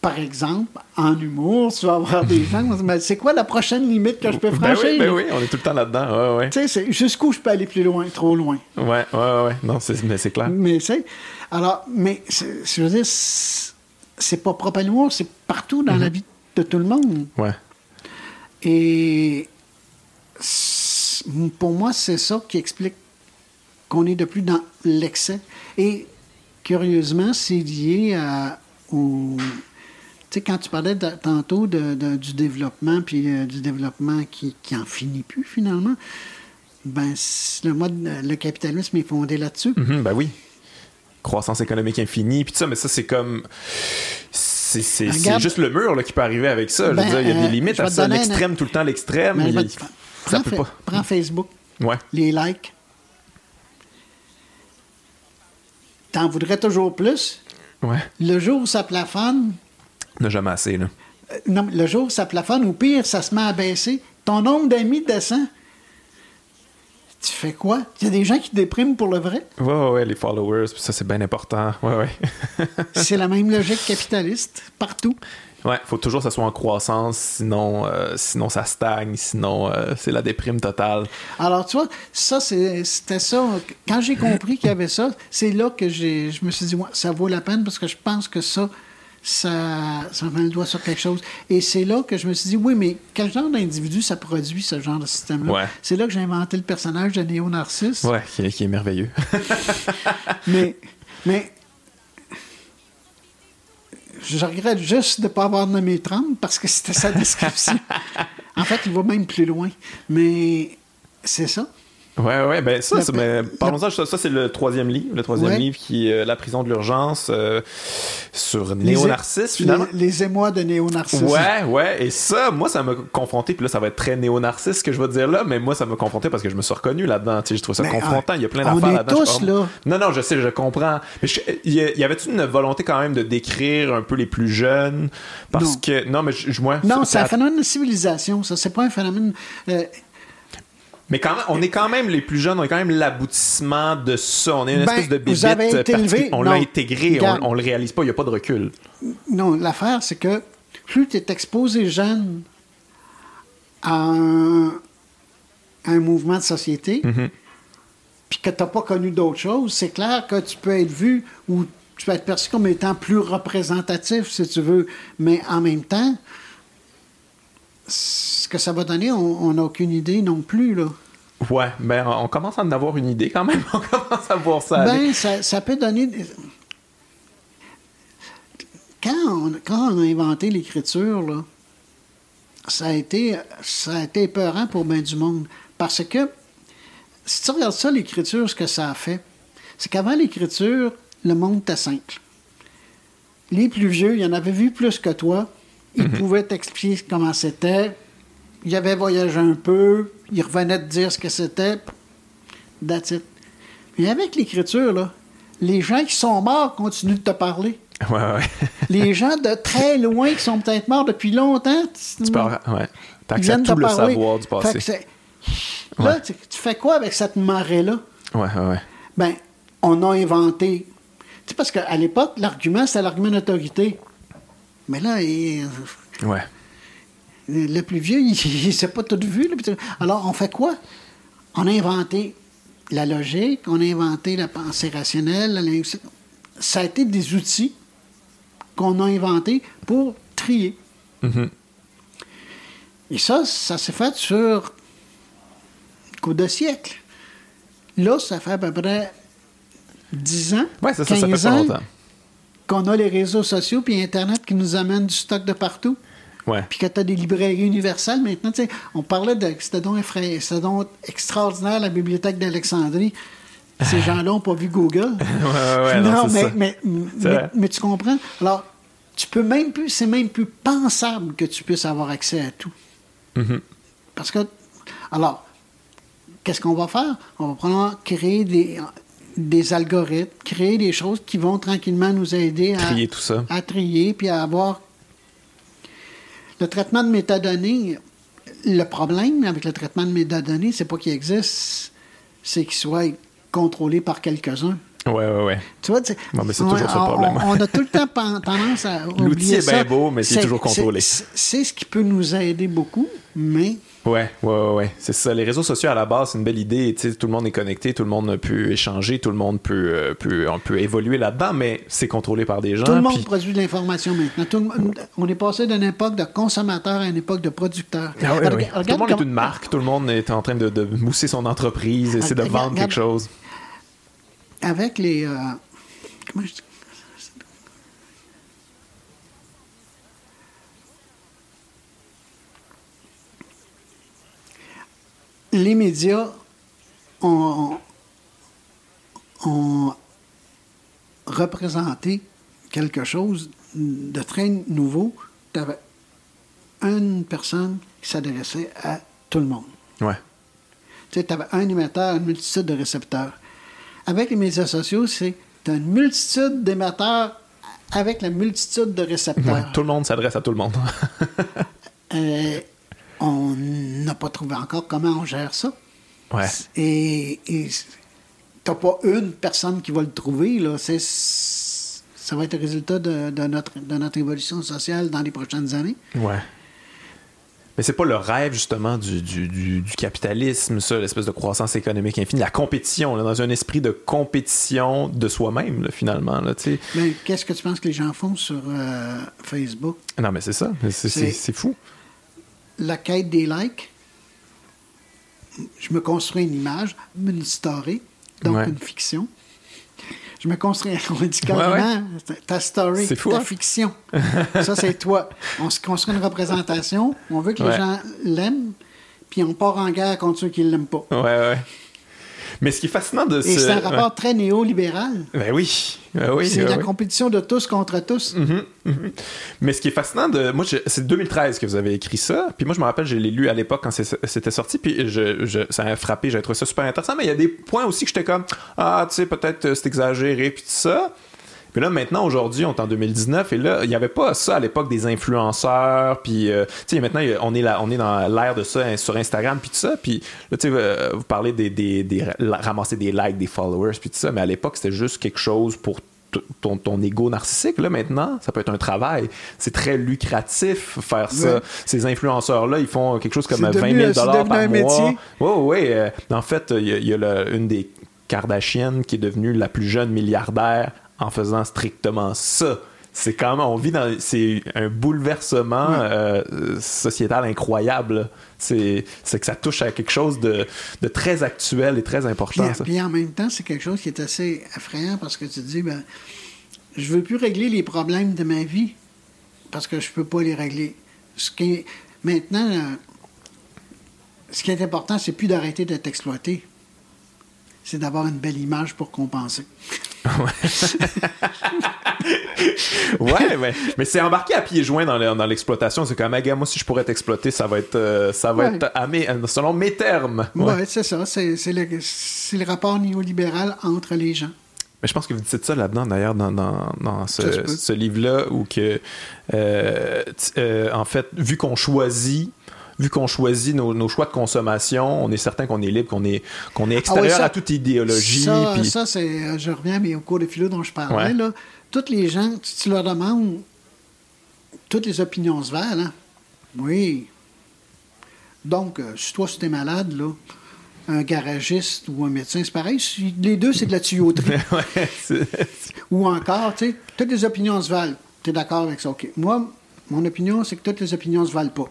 par exemple, en humour, tu vas avoir des gens qui vont se dire, Mais c'est quoi la prochaine limite que je peux Ben franchir? oui, ben oui, on est tout le temps là-dedans. Ouais, ouais. Tu sais, c'est jusqu'où je peux aller plus loin, trop loin. Ouais, ouais, ouais. Non, c'est, mais c'est clair. Mais tu sais, alors, mais c'est- je veux dire, c'est c'est pas propre à l'humour, c'est partout dans la vie de tout le monde. Ouais. Et c'est- pour moi, c'est ça qui explique qu'on est de plus dans l'excès. Et curieusement, c'est lié à, au. Tu sais, quand tu parlais de- tantôt de- de- du développement, puis euh, du développement qui, qui en finit plus finalement, ben, le, mode, le capitalisme est fondé là-dessus. Mhm, ben oui. Croissance économique infinie, puis tout ça, mais ça, c'est comme. C'est, juste le mur là, qui peut arriver avec ça. Je Ben, veux dire, il y a euh, des limites je vais à ça. un- L'extrême, tout le temps, l'extrême. Te- ça peut pas. prends Facebook, Ouais. les likes. T'en voudrais toujours plus? Ouais. Le jour où ça plafonne, On n'a jamais assez, là. euh, non, le jour où ça plafonne, ou pire, ça se met à baisser, ton nombre d'amis descend. Tu fais quoi? Il y a des gens qui dépriment pour le vrai? Ouais, ouais, ouais, les followers, puis ça, c'est bien important. Ouais, ouais. C'est la même logique capitaliste, partout. ouais, faut toujours que ça soit en croissance, sinon, euh, sinon ça stagne, sinon euh, c'est la déprime totale. Alors, tu vois, ça, c'était ça. Quand j'ai compris qu'il y avait ça, c'est là que je me suis dit, ouais, ça vaut la peine parce que je pense que ça, ça, ça met le doigt sur quelque chose. Et c'est là que je me suis dit, oui, mais quel genre d'individu ça produit, ce genre de système-là? Ouais. C'est là que j'ai inventé le personnage de Néo-Narcisse. Ouais, qui est, qui est merveilleux. Mais, mais je regrette juste de ne pas avoir nommé Trump parce que c'était sa description. en fait, il va même plus loin. Mais c'est ça. Ouais, ouais, ben ça, La- c'est- mais la- parlons-en, ça, ça, c'est le troisième livre, le troisième Ouais. livre qui est euh, La prison de l'urgence euh, sur Néo-Narcisse, finalement. Les, les émois de Néo-Narcisse. Ouais, ouais, et ça, moi, ça m'a confronté, puis là, ça va être très néo-narcisse que je vais dire là, mais moi, ça m'a confronté parce que je me suis reconnu là-dedans, tu sais, je trouve ça Mais, confrontant, il y a plein on d'affaires là-dedans. tous là. Non, non, je sais, je comprends. Mais je- il y, a- y avait-tu une volonté quand même de décrire un peu les plus jeunes? Parce Non. que, non, mais je, moi, Non, c'est un phénomène de civilisation, ça. C'est pas un phénomène. euh, Mais quand même, on est quand même les plus jeunes, on est quand même l'aboutissement de ça. On est une Ben, espèce de parti- élevé- On l'a intégré, Regarde. on, on le réalise pas, il n'y a pas de recul. non, l'affaire, c'est que plus tu es exposé jeune à un, à un mouvement de société, Mhm. puis que tu n'as pas connu d'autres choses, c'est clair que tu peux être vu ou tu peux être perçu comme étant plus représentatif, si tu veux. Mais en même temps, ce que ça va donner, on n'a aucune idée non plus. Là. Ouais, ben on commence à en avoir une idée quand même. On commence à voir ça. Ben, ça, ça peut donner. Quand on, quand on a inventé l'écriture, là, ça a été, ça a été épeurant pour bien du monde. Parce que, si tu regardes ça, l'écriture, ce que ça a fait, c'est qu'avant l'écriture, le monde était simple. Les plus vieux, ils en avaient vu plus que toi. Ils pouvaient t'expliquer comment c'était. Ils avaient voyagé un peu. Ils revenaient te dire ce que c'était. That's it. Mais avec l'écriture, là, les gens qui sont morts continuent de te parler. Ouais, ouais. Les gens de très loin qui sont peut-être morts depuis longtemps, tu parles, ouais. Ils viennent tout te le parler. savoir du Fait que passé. Là, Ouais. tu, tu fais quoi avec cette marée-là? Ouais, ouais, ouais. Ben, on a inventé. Tu sais, parce qu'à l'époque, l'argument, c'était l'argument d'autorité. Mais là, il- Ouais. le plus vieux, il ne s'est pas tout vu. là. Alors, on fait quoi? On a inventé la logique, on a inventé la pensée rationnelle. la. Ça a été des outils qu'on a inventés pour trier. Mhm. Et ça, ça s'est fait sur coup de siècle. Là, ça fait à peu près 10 ans, c'est ça, ça fait 15 pas ans longtemps. Qu'on a les réseaux sociaux puis Internet qui nous amènent du stock de partout. Ouais. Puis que tu as des librairies universelles maintenant. tu sais, on parlait de. C'était donc, c'était donc extraordinaire, la bibliothèque d'Alexandrie. Ces gens-là n'ont pas vu Google. ouais, ouais, non, mais, tu comprends? Alors, tu peux même plus. C'est même plus pensable que tu puisses avoir accès à tout. Mhm. Parce que. Alors, qu'est-ce qu'on va faire? On va prendre, créer des, des algorithmes, créer des choses qui vont tranquillement nous aider à Trier tout ça. à trier puis à avoir. Le traitement de métadonnées, le problème avec le traitement de métadonnées, c'est pas qu'il existe, c'est qu'il soit contrôlé par quelques-uns. Ouais, ouais, ouais. Tu vois, Bon, mais c'est on- toujours ça le on- problème. On, on a tout le temps tendance à L'outil est bien beau, mais c'est toujours contrôlé. C'est ce qui peut nous aider beaucoup, mais Ouais, ouais, ouais, ouais. C'est ça. Les réseaux sociaux, à la base, c'est une belle idée. Tout le monde est connecté, tout le monde peut échanger, tout le monde peut, euh, peut, on peut évoluer là-dedans, mais c'est contrôlé par des gens. tout le monde puis- produit de l'information maintenant. Tout le monde- on est passé d'une époque de consommateur à une époque de producteur. Ah oui, Regarde- oui. regarde Tout le monde comme- est une marque, tout le monde est en train de, de mousser son entreprise, essayer de vendre regarde- quelque chose. avec les. euh, comment je dis? Les médias ont, ont représenté quelque chose de très nouveau. Tu avais une personne qui s'adressait à tout le monde. Ouais. Tu sais, avais un émetteur, une multitude de récepteurs. Avec les médias sociaux, c'est tu une multitude d'émetteurs avec la multitude de Ouais, récepteurs. Tout le monde s'adresse à tout le monde. Euh, on n'a pas trouvé encore comment on gère ça. ouais. Et t'as pas une personne qui va le trouver. Là. C'est, ça va être le résultat de, de notre, de notre évolution sociale dans les prochaines années. Ouais. Mais c'est pas le rêve, justement, du, du, du- du capitalisme, ça, l'espèce de croissance économique infinie, la compétition, là, dans un esprit de compétition de soi-même, finalement. Là. Mais qu'est-ce que tu penses que les gens font sur euh, Facebook? non, mais c'est ça. C'est fou. La quête des likes. Je me construis une image, une story, donc Ouais. une fiction. Je me construis, on dit Ouais, carrément, ta story, fou, ta hein? fiction. Ça, c'est toi. On se construit une représentation, on veut que les gens l'aiment, puis on part en guerre contre ceux qui ne l'aiment pas. Ouais, ouais. Mais ce qui est fascinant de Et ce. c'est un rapport très néolibéral. Ben oui. Ben oui. c'est ben la oui. compétition de tous contre tous. Mhm, mhm. Mais ce qui est fascinant de. Moi, je- c'est 2013 que vous avez écrit ça. Puis moi, je me rappelle, je l'ai lu à l'époque quand c'était sorti. Puis je, je- ça m'a frappé. J'avais trouvé ça super intéressant. Mais il y a des points aussi que j'étais comme Ah, tu sais, peut-être euh, c'est exagéré. Puis tout ça. Puis là, maintenant, aujourd'hui, on est en 2019. Et là, il n'y avait pas ça à l'époque des influenceurs. Puis, euh, tu sais, maintenant, on est, là, on est dans l'ère de ça hein, sur Instagram. Puis tout ça. Puis là, tu sais, euh, vous parlez des, des, ramasser des likes, des followers. Puis tout ça. Mais à l'époque, c'était juste quelque chose pour ton, ton ego narcissique, là, maintenant, ça peut être un travail. C'est très lucratif faire ça. Ouais. Ces influenceurs-là, ils font quelque chose comme C'est 20 devenu- 000 c'est par devenu un mois. métier. Oui, oui. euh, en fait, il y a, il y a le- une des Kardashian qui est devenue la plus jeune milliardaire en faisant strictement ça. C'est quand même, on vit dans, c'est un bouleversement euh, sociétal incroyable. C'est, c'est que ça touche à quelque chose de, de très actuel et très Puis, important. ça. puis en même temps, c'est quelque chose qui est assez effrayant parce que tu te dis, ben, je veux plus régler les problèmes de ma vie parce que je peux pas les régler. Ce qui est, maintenant, euh, ce qui est important, c'est plus d'arrêter d'être exploité. C'est d'avoir une belle image pour compenser. Ouais, mais, mais c'est embarqué à pieds joints dans, le- dans l'exploitation. C'est comme, moi, si je pourrais t'exploiter, ça va être, euh, ça va Ouais. être à mes- selon mes termes. Oui, Ouais. c'est ça. C'est c'est le, c'est le rapport néolibéral entre les gens. Mais je pense que vous dites ça là-dedans, d'ailleurs, dans, dans, dans ce, ce livre-là, où que, euh, euh, en fait, vu qu'on choisit, vu qu'on choisit nos, nos choix de consommation, on est certain qu'on est libre, qu'on est, qu'on est extérieur Ah ça- à toute idéologie. Ça, ça, c'est, euh, je reviens mais au cours de philo dont je parlais. Ouais. Là, toutes les gens, si tu leur demandes, toutes les opinions se valent. Hein? Oui. Donc, euh, si toi, si t'es malade, là, un garagiste ou un médecin, c'est pareil. Les deux, c'est de la tuyauterie. Ouais, ou encore, tu sais, toutes les opinions se valent. Tu es d'accord avec ça? OK. Moi, mon opinion, c'est que toutes les opinions se valent pas.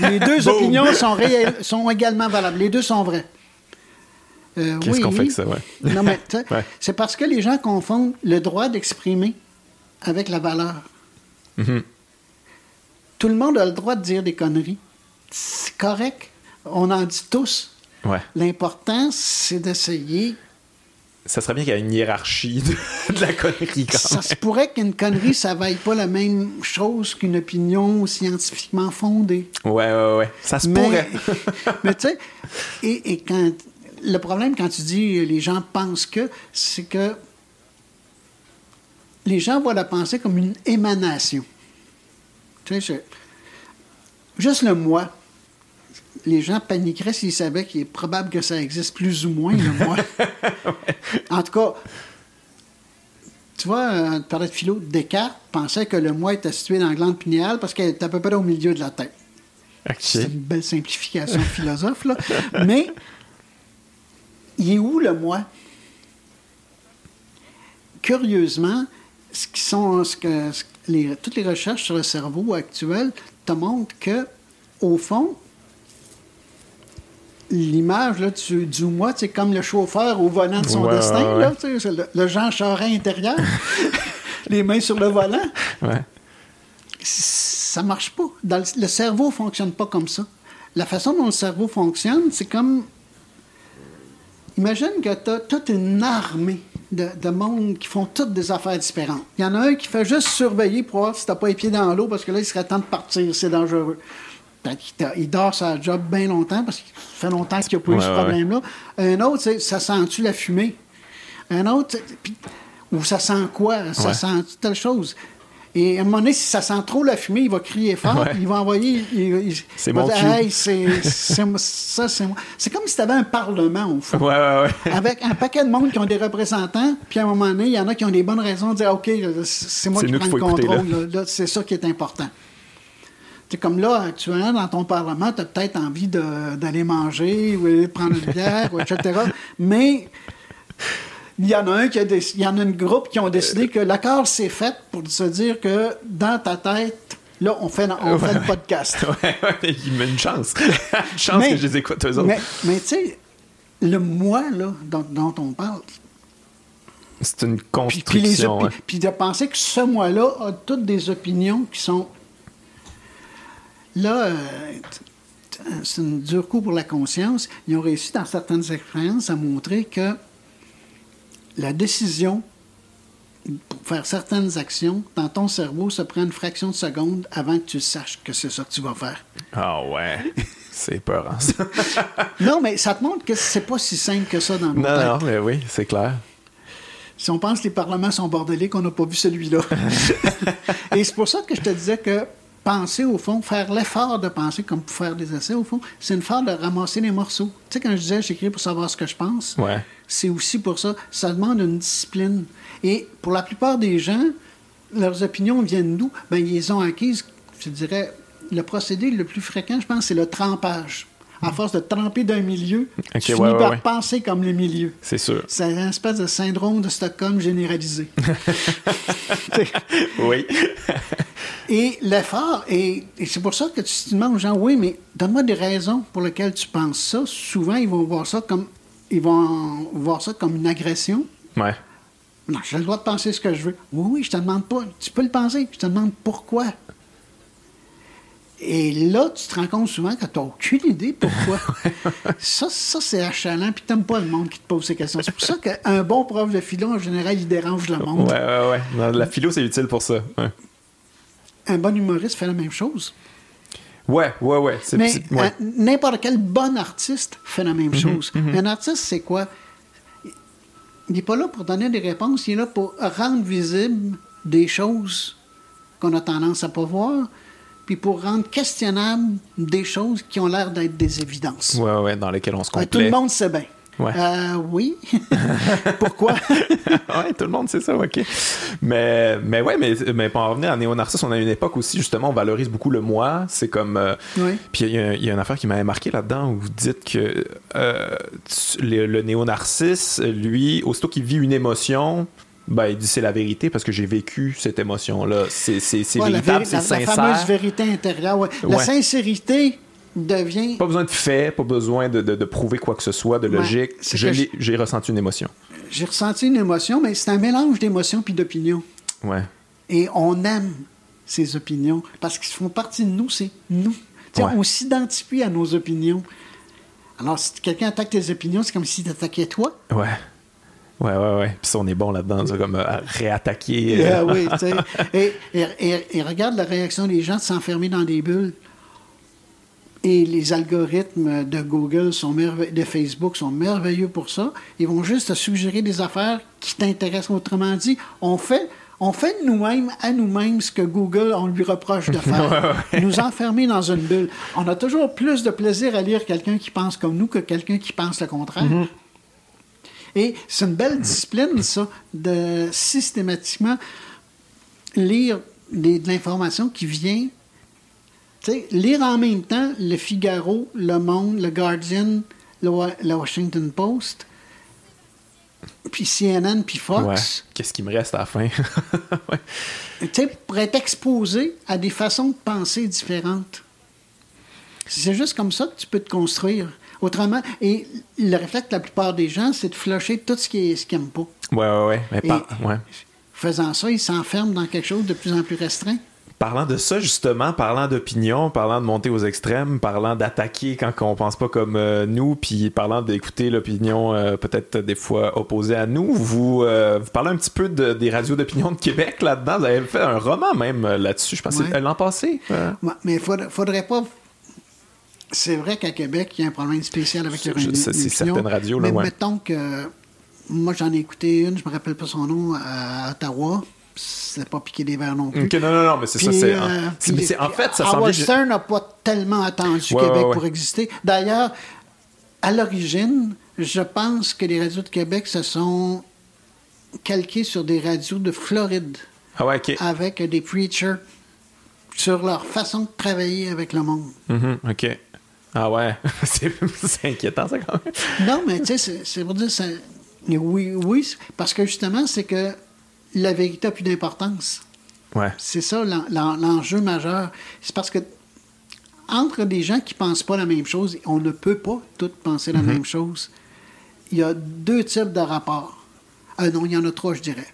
Les deux opinions sont, réelles- sont également valables. Les deux sont vraies. Euh, Qu'est-ce oui. qu'on fait avec ça, ouais? Non, mais Ouais. c'est parce que les gens confondent le droit d'exprimer avec la valeur. Mhm. Tout le monde a le droit de dire des conneries. C'est correct. On en dit tous. Ouais. L'important, c'est d'essayer. Ça serait bien qu'il y ait une hiérarchie de, de la connerie, quand Ça même. se pourrait qu'une connerie, ça vaille pas la même chose qu'une opinion scientifiquement fondée. Ouais, ouais, ouais. Ça se Mais, pourrait. mais tu sais, et, et quand le problème quand tu dis les gens pensent que, c'est que les gens voient la pensée comme une émanation. Tu sais, juste le moi. Les gens paniqueraient s'ils savaient qu'il est probable que ça existe plus ou moins, le moi. En tout cas, tu vois, euh, tu parlais de philo, Descartes pensait que le moi était situé dans la glande pinéale parce qu'elle est à peu près au milieu de la tête. C'est une belle simplification philosophe, là. Mais, il est où le moi? Curieusement, ce qui sont, ce que, ce que les- toutes les recherches sur le cerveau actuel te montrent que, au fond, l'image là, du, du moi, c'est comme le chauffeur au volant de son Ouais, destin, ouais, là, le, le Jean Charest intérieur, les mains sur le volant Ouais. ça marche pas. Dans le, le cerveau fonctionne pas comme ça. La façon dont le cerveau fonctionne, c'est comme. Imagine que tu as toute une armée de, de monde qui font toutes des affaires différentes. Il y en a un qui fait juste surveiller pour voir si tu pas les pieds dans l'eau parce que là, il serait temps de partir, c'est dangereux. Il dort sa job bien longtemps parce qu'il fait longtemps qu'il n'y a pas eu ce ouais, problème-là. Un autre, ça sent-tu la fumée? Un autre, ou ça sent quoi? Ça Ouais. sent telle chose? Et à un moment donné, si ça sent trop la fumée, il va crier fort, Ouais. il va envoyer. C'est mon dire. Hey, c'est ça, c'est moi. C'est comme si tu avais un parlement, au fond. Ouais, ouais, ouais. Avec un paquet de monde qui ont des représentants, puis à un moment donné, il y en a qui ont des bonnes raisons de dire OK, c'est moi qui prends le contrôle. c'est ça qui est important. C'est comme là, actuellement, dans ton Parlement, tu as peut-être envie de- d'aller manger ou d'aller prendre une bière, ou etc. Mais il y en a un qui a déc- il y en a une groupe qui ont décidé que l'accord s'est fait pour se dire que dans ta tête, là, on fait, on fait le podcast. Ouais, ouais, il met une chance. une chance Mais- que je les écoute, eux autres. Mais, mais tu sais, le moi là, dont, dont on parle, C'est une puis, puis les construction. opi- ouais. puis de penser que ce moi-là a toutes des opinions qui sont. Là, euh, c'est un dur coup pour la conscience. Ils ont réussi dans certaines expériences à montrer que la décision pour faire certaines actions dans ton cerveau se prend une fraction de seconde avant que tu saches que c'est ça que tu vas faire. Ah ouais. C'est peur, hein, ça. Non, mais ça te montre que c'est pas si simple que ça dans nos Non, têtes. non, mais oui, c'est clair. Si on pense que les parlements sont bordéliques, on n'a pas vu celui-là. Et c'est pour ça que je te disais que penser, au fond, faire l'effort de penser comme pour faire des essais, au fond, c'est une forme de ramasser les morceaux. Tu sais, quand je disais j'écris pour savoir ce que je pense, Ouais. c'est aussi pour ça. Ça demande une discipline. Et pour la plupart des gens, leurs opinions viennent d'où? Ben, ils les ont acquises, je dirais, le procédé le plus fréquent, je pense, c'est le trempage. À force de tremper d'un milieu, Ok, tu finis ouais, par ouais. penser comme le milieu. C'est sûr. C'est un espèce de syndrome de Stockholm généralisé. Oui. Et l'effort, et, et c'est pour ça que tu te demandes aux gens, oui, mais donne-moi des raisons pour lesquelles tu penses ça. Souvent, ils vont voir ça comme ils vont voir ça comme une agression. Ouais. Non, j'ai le droit de penser ce que je veux. Oui, oui, je te demande pas. Tu peux le penser. Je te demande pourquoi. Et là, tu te rends compte souvent que tu n'as aucune idée pourquoi. ça, ça c'est achalant, puis tu n'aimes pas le monde qui te pose ces questions. C'est pour ça qu'un bon prof de philo, en général, il dérange le monde. Ouais, ouais, ouais. Non, la philo, c'est utile pour ça. Ouais, Un bon humoriste fait la même chose. ouais, ouais. ouais. Mais ouais. n'importe quel bon artiste fait la même chose. Un artiste, c'est quoi? Il n'est pas là pour donner des réponses, il est là pour rendre visible des choses qu'on a tendance à pas voir, puis pour rendre questionnables des choses qui ont l'air d'être des évidences. Ouais, ouais, dans lesquels on se complaît. tout le monde sait bien. Ouais. Euh, oui. Pourquoi? ouais, tout le monde sait ça, ok. Mais, mais ouais, mais, mais pour en revenir à Néo-Narcisse, on a une époque aussi, justement, on valorise beaucoup le moi. C'est comme. euh, Oui. Puis il y, a- il y a une affaire qui m'avait marqué là-dedans où vous dites que euh, le, le Néo-Narcisse, lui, aussitôt qu'il vit une émotion, ben, il dit c'est la vérité parce que j'ai vécu cette émotion-là. C'est Ouais, véritable, véri- c'est la- la sincère. fameuse vérité intérieure. ouais. La Ouais. sincérité devient. Pas besoin de faits, pas besoin de, de- de prouver quoi que ce soit, de logique. J'ai ressenti une émotion. J'ai ressenti une émotion, mais c'est un mélange d'émotions puis d'opinions. Ouais. Et on aime ces opinions parce qu'ils font partie de nous, c'est nous. On s'identifie à nos opinions. Alors, si quelqu'un attaque tes opinions, c'est comme s'il t'attaquait toi. Ouais. Ouais, ouais, ouais. Puis ça, on est bon là-dedans, ça, comme euh, à réattaquer. euh, oui, tu sais. et, et- et- et regarde la réaction des gens de s'enfermer dans des bulles. Et les algorithmes de Google, sont de Facebook sont merveilleux pour ça. Ils vont juste te suggérer des affaires qui t'intéressent. Autrement dit, on fait, on fait de nous-mêmes à nous-mêmes ce que Google, on lui reproche de faire. Nous enfermer dans une bulle. On a toujours plus de plaisir à lire quelqu'un qui pense comme nous que quelqu'un qui pense le contraire. Et c'est une belle discipline, ça, de systématiquement lire des- de l'information qui vient. Tu sais, lire en même temps le Figaro, Le Monde, Le Guardian, le, Wa- le Washington Post, puis CNN, puis Ouais. Fox. Qu'est-ce qui me reste à la fin? ouais. Tu sais, pour être exposé à des façons de penser différentes. C'est juste comme ça que tu peux te construire. Autrement, et le réflexe de la plupart des gens, c'est de flusher tout ce qu'ils ce qu'ils n'aiment pas. Ouais, ouais, ouais. Mais par- ouais. Faisant ça, ils s'enferment dans quelque chose de plus en plus restreint. Parlant de ça, justement, parlant d'opinion, parlant de monter aux extrêmes, parlant d'attaquer quand on pense pas comme euh, nous, puis parlant d'écouter l'opinion euh, peut-être des fois opposée à nous, vous, euh, vous parlez un petit peu de- des radios d'opinion de Québec là-dedans. Vous avez fait un roman même là-dessus, je pense Ouais. l'an passé. Ouais, mais il faudrait, faudrait pas. C'est vrai qu'à Québec, il y a un problème spécial avec Je- le je sais, c'est certaines radios, là, Mais ouais. mettons que. Moi, j'en ai écouté une, je me rappelle pas son nom, à Ottawa. C'est pas piqué des verres non plus. Ok, non, non, non, mais c'est ça. C'est, euh, mais en fait, ça Howard semblait. Stern n'a pas tellement attendu Ouais, Québec ouais, ouais. pour exister. D'ailleurs, à l'origine, je pense que les radios de Québec se sont calquées sur des radios de Floride Ah ouais, ok. avec des preachers sur leur façon de travailler avec le monde. Mhm, ok. Ah ouais, c'est, inquiétant ça quand même. Non, mais tu sais, c'est- pour dire, ça- oui, oui, parce que justement, c'est que la vérité a plus d'importance. Ouais. C'est ça l'en- l'en- l'enjeu majeur. C'est parce que entre des gens qui pensent pas la même chose, on ne peut pas tous penser la même chose. Il y a deux types de rapports. Euh, non, il y en a trois, je dirais.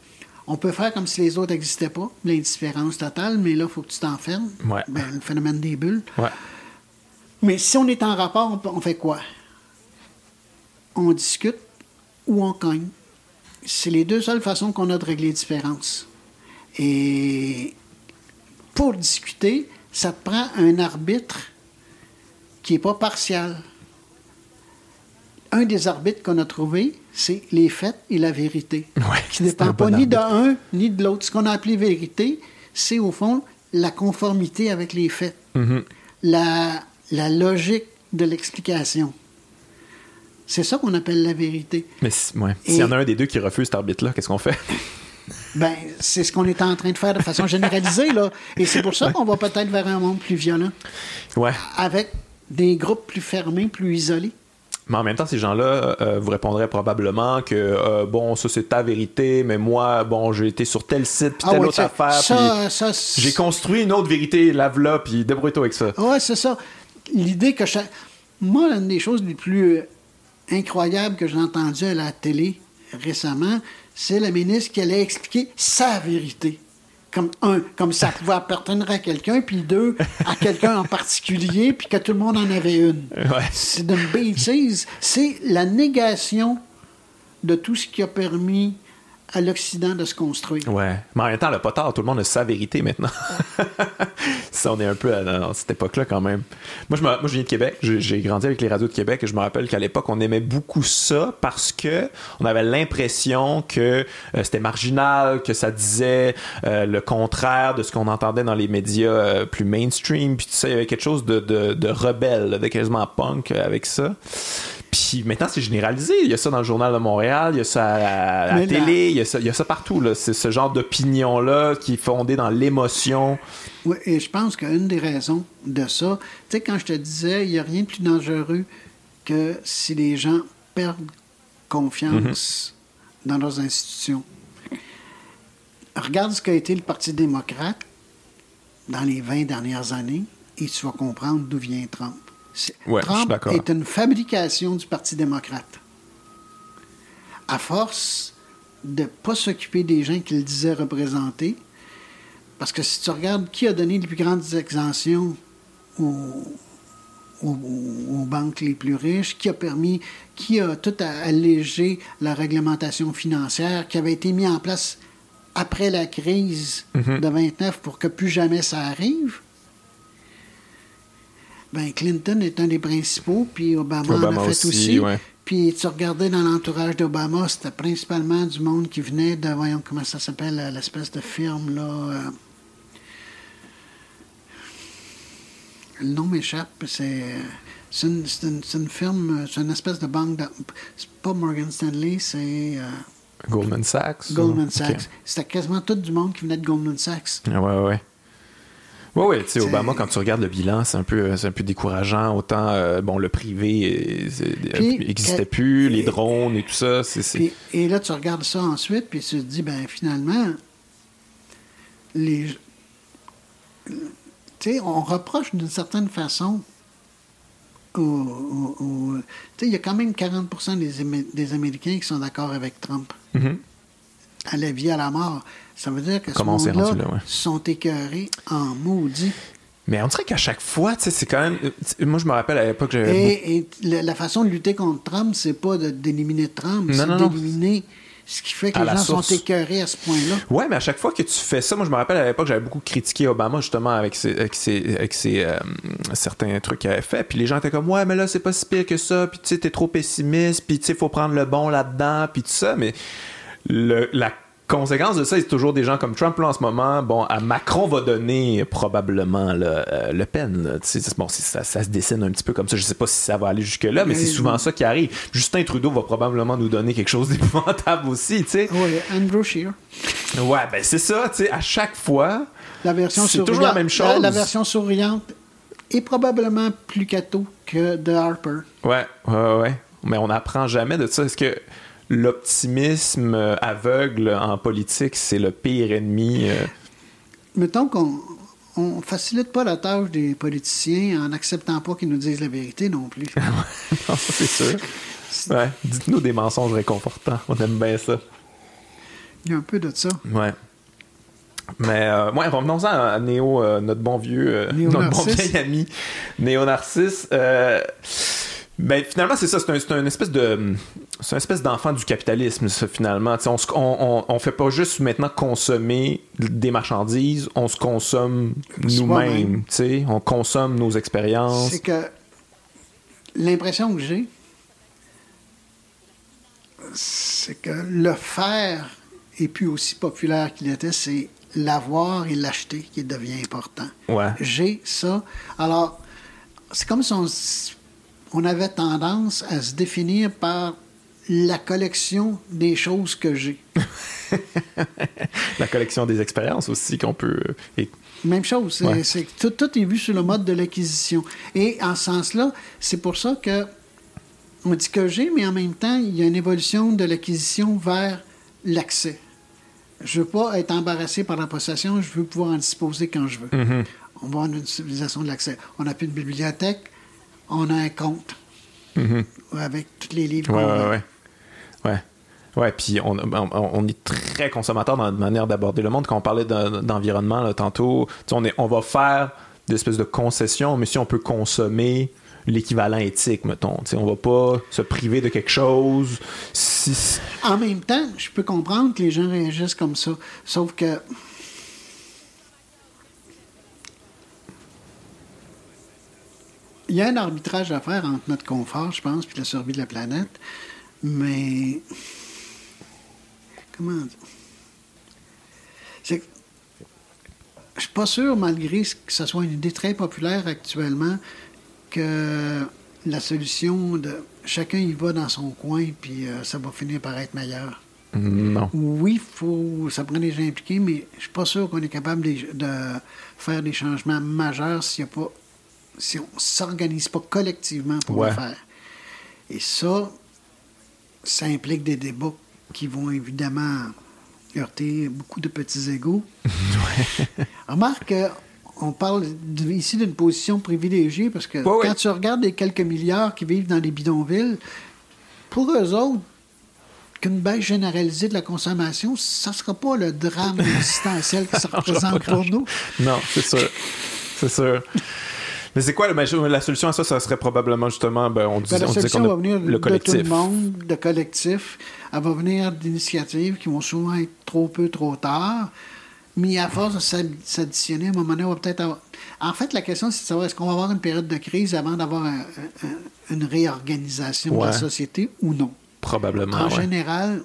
On peut faire comme si les autres n'existaient pas, l'indifférence totale, mais là, il faut que tu t'enfermes. Ouais. Ben, le phénomène des bulles. Ouais. Mais si on est en rapport, on, fait quoi? On discute ou on cogne. C'est les deux seules façons qu'on a de régler les différences. Et pour discuter, ça te prend un arbitre qui n'est pas partial. Un des arbitres qu'on a trouvé, c'est les faits et la vérité. Ouais, qui ne dépend pas bon ni de arbitre. un ni de l'autre. Ce qu'on a appelé vérité, c'est au fond la conformité avec les faits Mhm. la, la logique de l'explication. C'est ça qu'on appelle la vérité. Mais ouais. S'il y en a un des deux qui refuse cet arbitre-là, qu'est-ce qu'on fait? Ben, c'est ce qu'on est en train de faire de façon généralisée, là. Et c'est pour ça qu'on va peut-être vers un monde plus violent. Ouais. Avec des groupes plus fermés, plus isolés. Mais en même temps, ces gens-là euh, vous répondraient probablement que euh, bon, ça c'est ta vérité, mais moi, bon, j'ai été sur tel site, puis Ah telle ouais, autre ça- affaire, ça- ça, j'ai construit une autre vérité, lave-la, puis débrouille-toi avec ça. Ouais, c'est ça. L'idée que moi, l'une des choses les plus euh, incroyables que j'ai entendues à la télé récemment, c'est la ministre qui allait expliquer sa vérité. Comme un, comme ça pouvait appartenir à quelqu'un, puis deux, à quelqu'un en particulier, puis que tout le monde en avait une. Ouais. C'est d'une bêtise. C'est la négation de tout ce qui a permis à l'Occident de se construire. Ouais. Mais en même temps, a pas tard, tout le monde a sa vérité maintenant. ça, on est un peu à, cette époque-là quand même. Moi, je, me- moi, je viens de Québec, j'ai grandi avec les radios de Québec et je me rappelle qu'à l'époque, on aimait beaucoup ça parce que on avait l'impression que euh, c'était marginal, que ça disait euh, le contraire de ce qu'on entendait dans les médias euh, plus mainstream. Puis tu sais, il y avait quelque chose de, de, de rebelle, de quasiment punk avec ça. Puis maintenant, c'est généralisé. Il y a ça dans le Journal de Montréal, il y a ça à la, à télé, il y, a ça, il y a ça partout. là. C'est ce genre d'opinion-là qui est fondée dans l'émotion. Oui, et je pense qu'une des raisons de ça, tu sais, quand je te disais, il n'y a rien de plus dangereux que si les gens perdent confiance dans leurs institutions. Regarde ce qu'a été le Parti démocrate dans les 20 dernières années et tu vas comprendre d'où vient Trump. Ouais, Trump est une fabrication du Parti démocrate. À force de ne pas s'occuper des gens qu'il disait représenter, parce que si tu regardes qui a donné les plus grandes exemptions aux, aux- aux banques les plus riches, qui a permis, qui a tout allégé la réglementation financière qui avait été mis en place après la crise de 29 pour que plus jamais ça arrive. Ben, Clinton est un des principaux, puis Obama, Obama en a fait aussi, aussi. ouais. Puis tu regardais dans l'entourage d'Obama, c'était principalement du monde qui venait de, voyons comment ça s'appelle, euh, l'espèce de firme, là. euh, le nom m'échappe, c'est. C'est une, c'est une- une firme, euh, c'est une espèce de banque. de- C'est pas Morgan Stanley, c'est euh, Goldman Sachs. Goldman. Sachs. C'était quasiment tout du monde qui venait de Goldman Sachs. Ah, Ouais, ouais, ouais. Ouais, ouais, tu sais, Obama, quand tu regardes le bilan, c'est un peu, c'est un peu décourageant. Autant, euh, bon, le privé Puis, n'existait euh, plus, les drones et tout ça. Puis- et là, tu regardes ça ensuite, puis tu te dis, ben finalement, les. Tu sais, on reproche d'une certaine façon. au- tu sais, il y a quand même 40 des, Amé- des Américains qui sont d'accord avec Trump. Mhm. À la vie, à la mort. Ça veut dire que ce Comment s'est monde-là ouais. sont écœurés en maudit. Mais on dirait qu'à chaque fois, tu sais, c'est quand même. euh, Moi, je me rappelle à l'époque, j'avais. Et, et la, façon de lutter contre Trump, c'est pas d'éliminer Trump, Non, c'est d'éliminer ce qui fait que À les gens source. sont écœurés à ce point-là. Ouais, mais à chaque fois que tu fais ça, moi je me rappelle à l'époque, j'avais beaucoup critiqué Obama justement avec ses, avec ses, avec ses, euh, certains trucs qu'il avait fait. Puis les gens étaient comme, ouais, mais là c'est pas si pire que ça. Puis tu sais, t'es trop pessimiste. Puis tu sais, faut prendre le bon là-dedans. Puis tout ça. Mais le, la conséquence de ça, c'est toujours des gens comme Trump là en ce moment. Bon, à Macron va donner probablement là, euh, Le Pen. là. Bon, ça, ça se dessine un petit peu comme ça. Je sais pas si ça va aller jusque-là, mais Mais- c'est souvent ça qui arrive. Justin Trudeau va probablement nous donner quelque chose d'épouvantable aussi, tu sais. Oui, Andrew Scheer. Ouais, ben c'est ça, tu sais, à chaque fois. La version C'est toujours la même chose. La, la version souriante est probablement plus cato que de Harper. Ouais, ouais, ouais. Mais on n'apprend jamais de ça. Est-ce que l'optimisme euh, aveugle en politique, c'est le pire ennemi? euh? Mettons qu'on on facilite pas la tâche des politiciens en n'acceptant pas qu'ils nous disent la vérité non plus. non, c'est sûr. Ouais, dites-nous des mensonges réconfortants. On aime bien ça. Il y a un peu de ça. Ouais. Mais euh, ouais, revenons-en à Néo, euh, notre bon vieux, euh, notre bon vieil ami, Néo Narcisse. Ben, finalement, c'est ça, c'est un, c'est un espèce de. C'est un espèce d'enfant du capitalisme, ça, finalement. On, se- on, on, on fait pas juste maintenant consommer des marchandises, on se consomme nous-mêmes. On consomme nos expériences. C'est que l'impression que j'ai, c'est que le faire est plus aussi populaire qu'il était, c'est l'avoir et l'acheter qui devient important. Ouais. J'ai ça. Alors, c'est comme si on, on avait tendance à se définir par la collection des choses que j'ai. la collection des expériences aussi qu'on peut. Et... Même chose. C'est, tout, tout, est vu sur le mode de l'acquisition. Et en ce sens-là, c'est pour ça que on dit que j'ai, mais en même temps, il y a une évolution de l'acquisition vers l'accès. Je ne veux pas être embarrassé par la possession, je veux pouvoir en disposer quand je veux. Mm-hmm. On va avoir une civilisation de l'accès. On n'a plus de bibliothèque, on a un compte mm-hmm. avec tous les livres. Ouais, ouais, ouais, ouais. Ouais, puis on, on, est très consommateur dans notre manière d'aborder le monde. Quand on parlait d'environnement tantôt, on, est, on va faire des espèces de concessions, mais si on peut consommer l'équivalent éthique, mettons. On on va pas se priver de quelque chose. En même temps, je peux comprendre que les gens réagissent comme ça. Sauf que. Il y a un arbitrage à faire entre notre confort, je pense, puis la survie de la planète. Mais. Comment dire? Je suis pas sûr, malgré que ce soit une idée très populaire actuellement, que la solution de chacun y va dans son coin, puis euh, ça va finir par être meilleur. Non. Oui, faut, ça prend des gens impliqués, mais je suis pas sûr qu'on est capable de, faire des changements majeurs s'il y a pas, si on s'organise pas collectivement pour le faire. Et ça, ça implique des débats qui vont évidemment heurter beaucoup de petits égaux. Remarque on parle ici d'une position privilégiée parce que quand tu regardes les quelques milliards qui vivent dans les bidonvilles, pour eux autres, qu'une baisse généralisée de la consommation, ça ne sera pas le drame existentiel que ça représente pour nous. Non, c'est sûr. C'est sûr. Mais c'est quoi la solution à ça? Ça serait probablement justement, ben, on, dit, ben, la on solution va venir le collectif. de tout le monde, de collectif. Elle va venir d'initiatives qui vont souvent être trop peu, trop tard. Mais à force de s'additionner, à un moment donné, on va peut-être avoir... En fait, la question, c'est de savoir est-ce qu'on va avoir une période de crise avant d'avoir une réorganisation de la société ou non? Probablement. En général,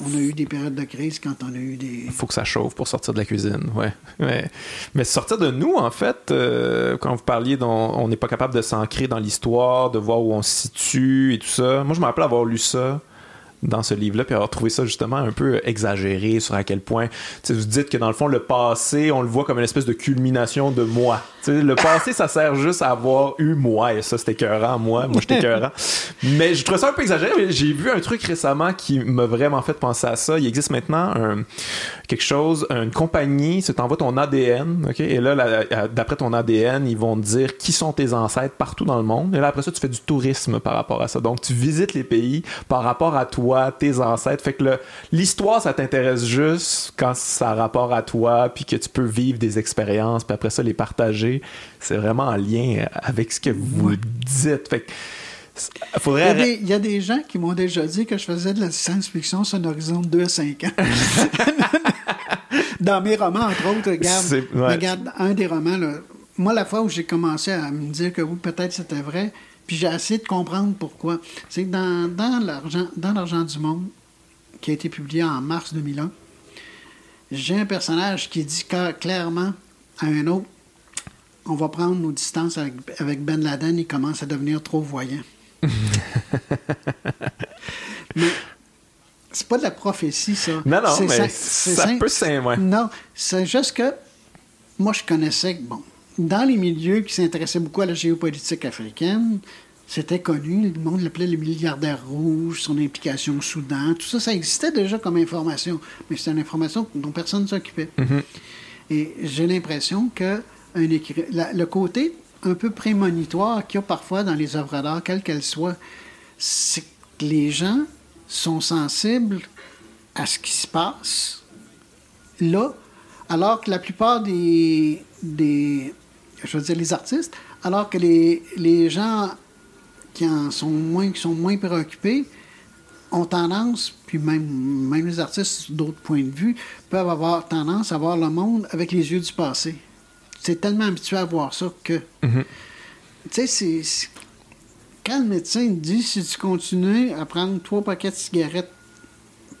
on a eu des périodes de crise quand on a eu des. Il faut que ça chauffe pour sortir de la cuisine, ouais. Mais, sortir de nous, en fait, euh, quand vous parliez, on n'est pas capable de s'ancrer dans l'histoire, de voir où on se situe et tout ça. Moi, je me rappelle avoir lu ça dans ce livre-là, puis avoir trouvé ça justement un peu exagéré sur à quel point, vous dites que dans le fond, le passé, on le voit comme une espèce de culmination de moi. le passé, ça sert juste à avoir eu moi, et ça, c'était écœurant, moi, moi, j'étais écœurant. Mais je trouve ça un peu exagéré, j'ai vu un truc récemment qui m'a vraiment fait penser à ça. Il existe maintenant quelque chose, une compagnie, tu t'envoies ton ADN, ok, et là, d'après ton ADN, ils vont te dire qui sont tes ancêtres partout dans le monde, et là, après ça, tu fais du tourisme par rapport à ça. Donc, tu visites les pays par rapport à toi tes ancêtres. Fait que l'histoire, ça t'intéresse juste quand ça a rapport à toi, puis que tu peux vivre des expériences, puis après ça, les partager. C'est vraiment en lien avec ce que vous dites. Fait que, Faudrait... Il, y a des, gens qui m'ont déjà dit que je faisais de la science-fiction sur un horizon de 2 à 5 ans. Dans mes romans, entre autres, regarde, regarde un des romans, moi, la fois où j'ai commencé à me dire que oui, peut-être c'était vrai, puis j'ai essayé de comprendre pourquoi. C'est que dans, dans l'argent du monde, qui a été publié en mars 2001, j'ai un personnage qui dit clairement à un autre on va prendre nos distances avec, avec Ben Laden, il commence à devenir trop voyant. mais c'est pas de la prophétie, ça. Non, non, mais ça, peut ouais. Non, c'est juste que moi, je connaissais, bon, dans les milieux qui s'intéressaient beaucoup à la géopolitique africaine, c'était connu, le monde l'appelait le milliardaire rouge, son implication au Soudan, tout ça, ça existait déjà comme information, mais c'était une information dont personne ne s'occupait. Mm-hmm. Et j'ai l'impression que un le côté un peu prémonitoire qu'il y a parfois dans les œuvres d'art, quelles qu'elles soient, c'est que les gens sont sensibles à ce qui se passe là, alors que la plupart des, des je veux dire les artistes, alors que les, les gens qui en sont moins, qui sont moins préoccupés ont tendance, puis même, même les artistes d'autres points de vue, peuvent avoir tendance à voir le monde avec les yeux du passé. C'est tellement habitué à voir ça que. Mm-hmm. Tu sais, c'est. Quand le médecin dit si tu continues à prendre trois paquets de cigarettes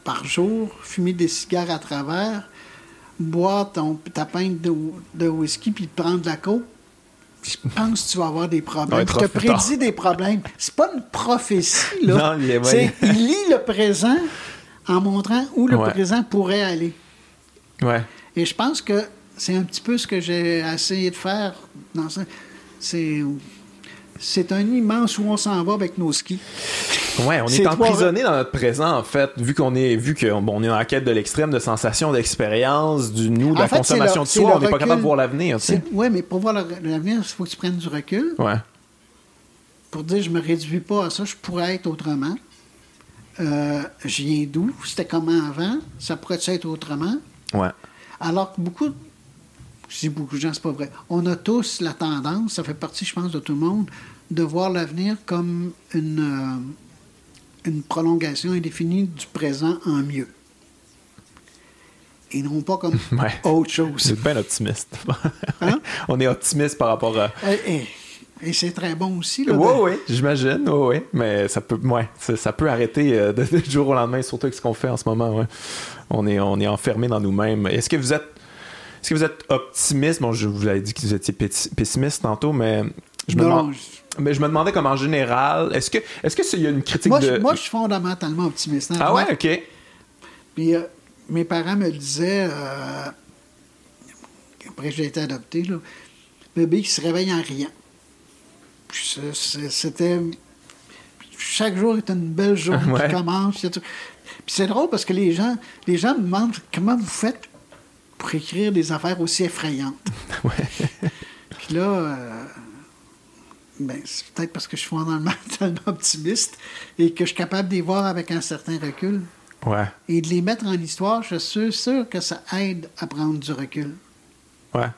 par jour, fumer des cigares à travers, boire ton, ta pinte de, de whisky puis prendre de la coke, je pense que tu vas avoir des problèmes. Je te prédis des problèmes. C'est pas une prophétie, là. Non, il ouais. Il lit le présent en montrant où le Ouais. présent pourrait aller. Ouais. Et je pense que c'est un petit peu ce que j'ai essayé de faire dans ça. C'est. C'est un immense où on s'en va avec nos skis. Ouais, on est emprisonné dans notre présent, en fait, vu qu'on est, vu qu'on bon, on est la quête de l'extrême, de sensations, d'expérience, du nous, de En la fait, consommation de soi. On n'est pas capable de voir l'avenir. Oui, mais pour voir l'avenir, il faut que tu prennes du recul. Ouais. Pour dire, je me réduis pas à ça, je pourrais être autrement. Euh, je viens d'où? C'était comment avant? Ça pourrait être autrement? Ouais. Alors que beaucoup, je dis beaucoup de gens, c'est pas vrai. On a tous la tendance, ça fait partie, je pense, de tout le monde, de voir l'avenir comme une, euh, une prolongation indéfinie du présent en mieux. Et non pas comme Ouais. autre chose. C'est bien optimiste. Hein? on est optimiste par rapport à. Et, et- et c'est très bon aussi. Là, Oui, de- oui, j'imagine, oui, oui. Mais ça peut, ouais, ça, ça peut arrêter euh, de, de du jour au lendemain, surtout avec ce qu'on fait en ce moment. Ouais. On est, on est enfermé dans nous-mêmes. Est-ce que vous êtes, est-ce que vous êtes optimiste? Bon, je vous avais dit que vous étiez pessi- pessimiste tantôt, mais je me, Non, demande- mais je me demandais comme en général, est-ce que, est-ce que il y a une critique Moi, de je, moi, je suis fondamentalement optimiste. hein. ah ouais, ok, Puis euh, mes parents me le disaient, euh, après j'ai été adopté, là, bébé qui se réveille en riant. Puis c'est- c'est- C'était. Chaque jour est une belle journée Ouais. qui commence. c'est. Puis c'est drôle parce que les gens, les gens me demandent comment vous faites pour écrire des affaires aussi effrayantes. ouais, Puis là, euh, ben, c'est peut-être parce que je suis fondamentalement optimiste et que je suis capable de les voir avec un certain recul ouais, et de les mettre en histoire, je suis sûr que ça aide à prendre du recul. ouais,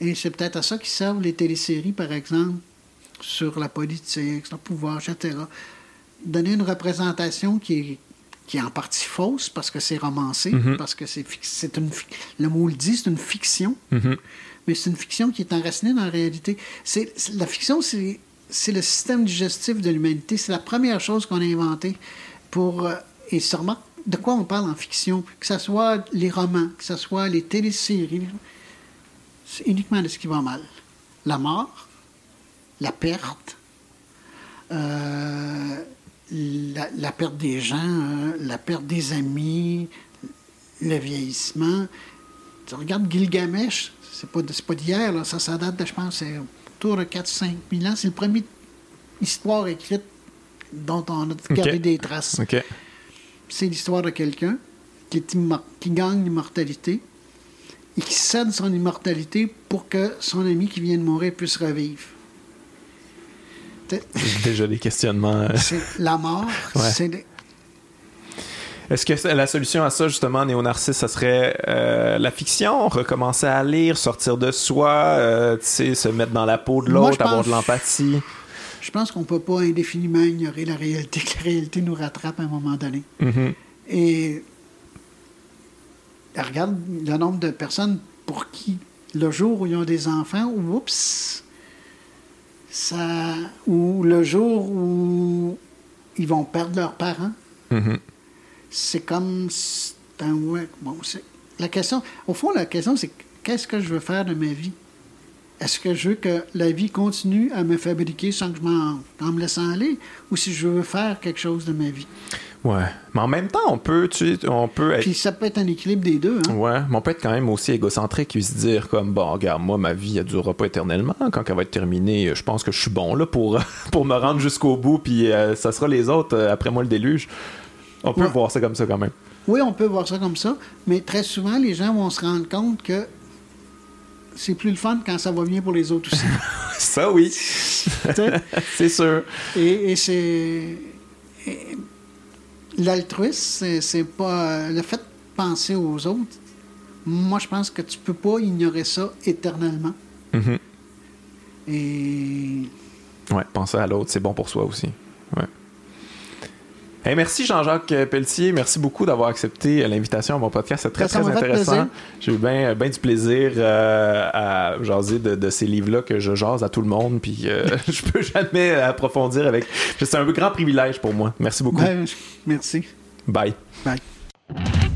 Et c'est peut-être à ça qui servent les téléséries, par exemple, sur la politique, sur le pouvoir, etc. Donner une représentation qui est, qui est en partie fausse parce que c'est romancé, Mhm. parce que c'est, une, le mot le dit, c'est une fiction, Mhm. mais c'est une fiction qui est enracinée dans la réalité. C'est, la fiction, c'est, c'est le système digestif de l'humanité. C'est la première chose qu'on a inventée pour... euh, et remarque de quoi on parle en fiction, que ce soit les romans, que ce soit les téléséries, c'est uniquement de ce qui va mal. La mort, la perte, euh, la, la perte des gens, euh, la perte des amis, le vieillissement. Tu regardes Gilgamesh, c'est pas, pas d'hier, ça, ça date de, je pense, c'est autour de 4-5 000 ans. C'est le premier histoire écrite dont on a gardé des traces. C'est l'histoire de quelqu'un qui, qui gagne l'immortalité et qui cède son immortalité pour que son ami qui vient de mourir puisse revivre. Déjà des questionnements. euh. C'est la mort, Ouais. c'est le- Est-ce que la solution à ça, justement, néo-narcisse, ça serait euh, la fiction, recommencer à lire, sortir de soi, euh, se mettre dans la peau de l'autre, avoir pense- de l'empathie? Je pense qu'on ne peut pas indéfiniment ignorer la réalité, que la réalité nous rattrape à un moment donné. Mhm. Et regarde le nombre de personnes pour qui, le jour où ils ont des enfants, oups, ça, ou le jour où ils vont perdre leurs parents, Mhm. c'est comme. un ouais, bon, la question, au fond, la question, c'est qu'est-ce que je veux faire de ma vie? Est-ce que je veux que la vie continue à me fabriquer sans que je m'en en me laissant aller? Ou si je veux faire quelque chose de ma vie? Ouais. Mais en même temps, on peut, tu sais, on peut être. Puis ça peut être un équilibre des deux. Hein? Ouais, mais on peut être quand même aussi égocentrique et se dire comme bon, regarde, moi ma vie elle durera pas éternellement. Quand elle va être terminée, je pense que je suis bon là pour pour me rendre jusqu'au bout, puis euh, ça sera les autres euh, après moi le déluge. On peut Ouais. voir ça comme ça quand même. Oui, on peut voir ça comme ça, mais très souvent, les gens vont se rendre compte que c'est plus le fun quand ça va bien pour les autres aussi. Ça oui, c'est sûr. et et c'est. L'altruisme, c'est- pas. Le fait de penser aux autres, moi, je pense que tu peux pas ignorer ça éternellement. Mhm. Et. Ouais, penser à l'autre, c'est bon pour soi aussi. Ouais. Hey, merci Jean-Jacques Pelletier, merci beaucoup d'avoir accepté l'invitation à mon podcast, c'est très très intéressant. J'ai eu bien ben du plaisir euh, à jaser de, de ces livres-là que je jase à tout le monde, puis euh, je peux jamais approfondir avec. C'est un grand privilège pour moi. Merci beaucoup. Ben, merci. Bye. Bye.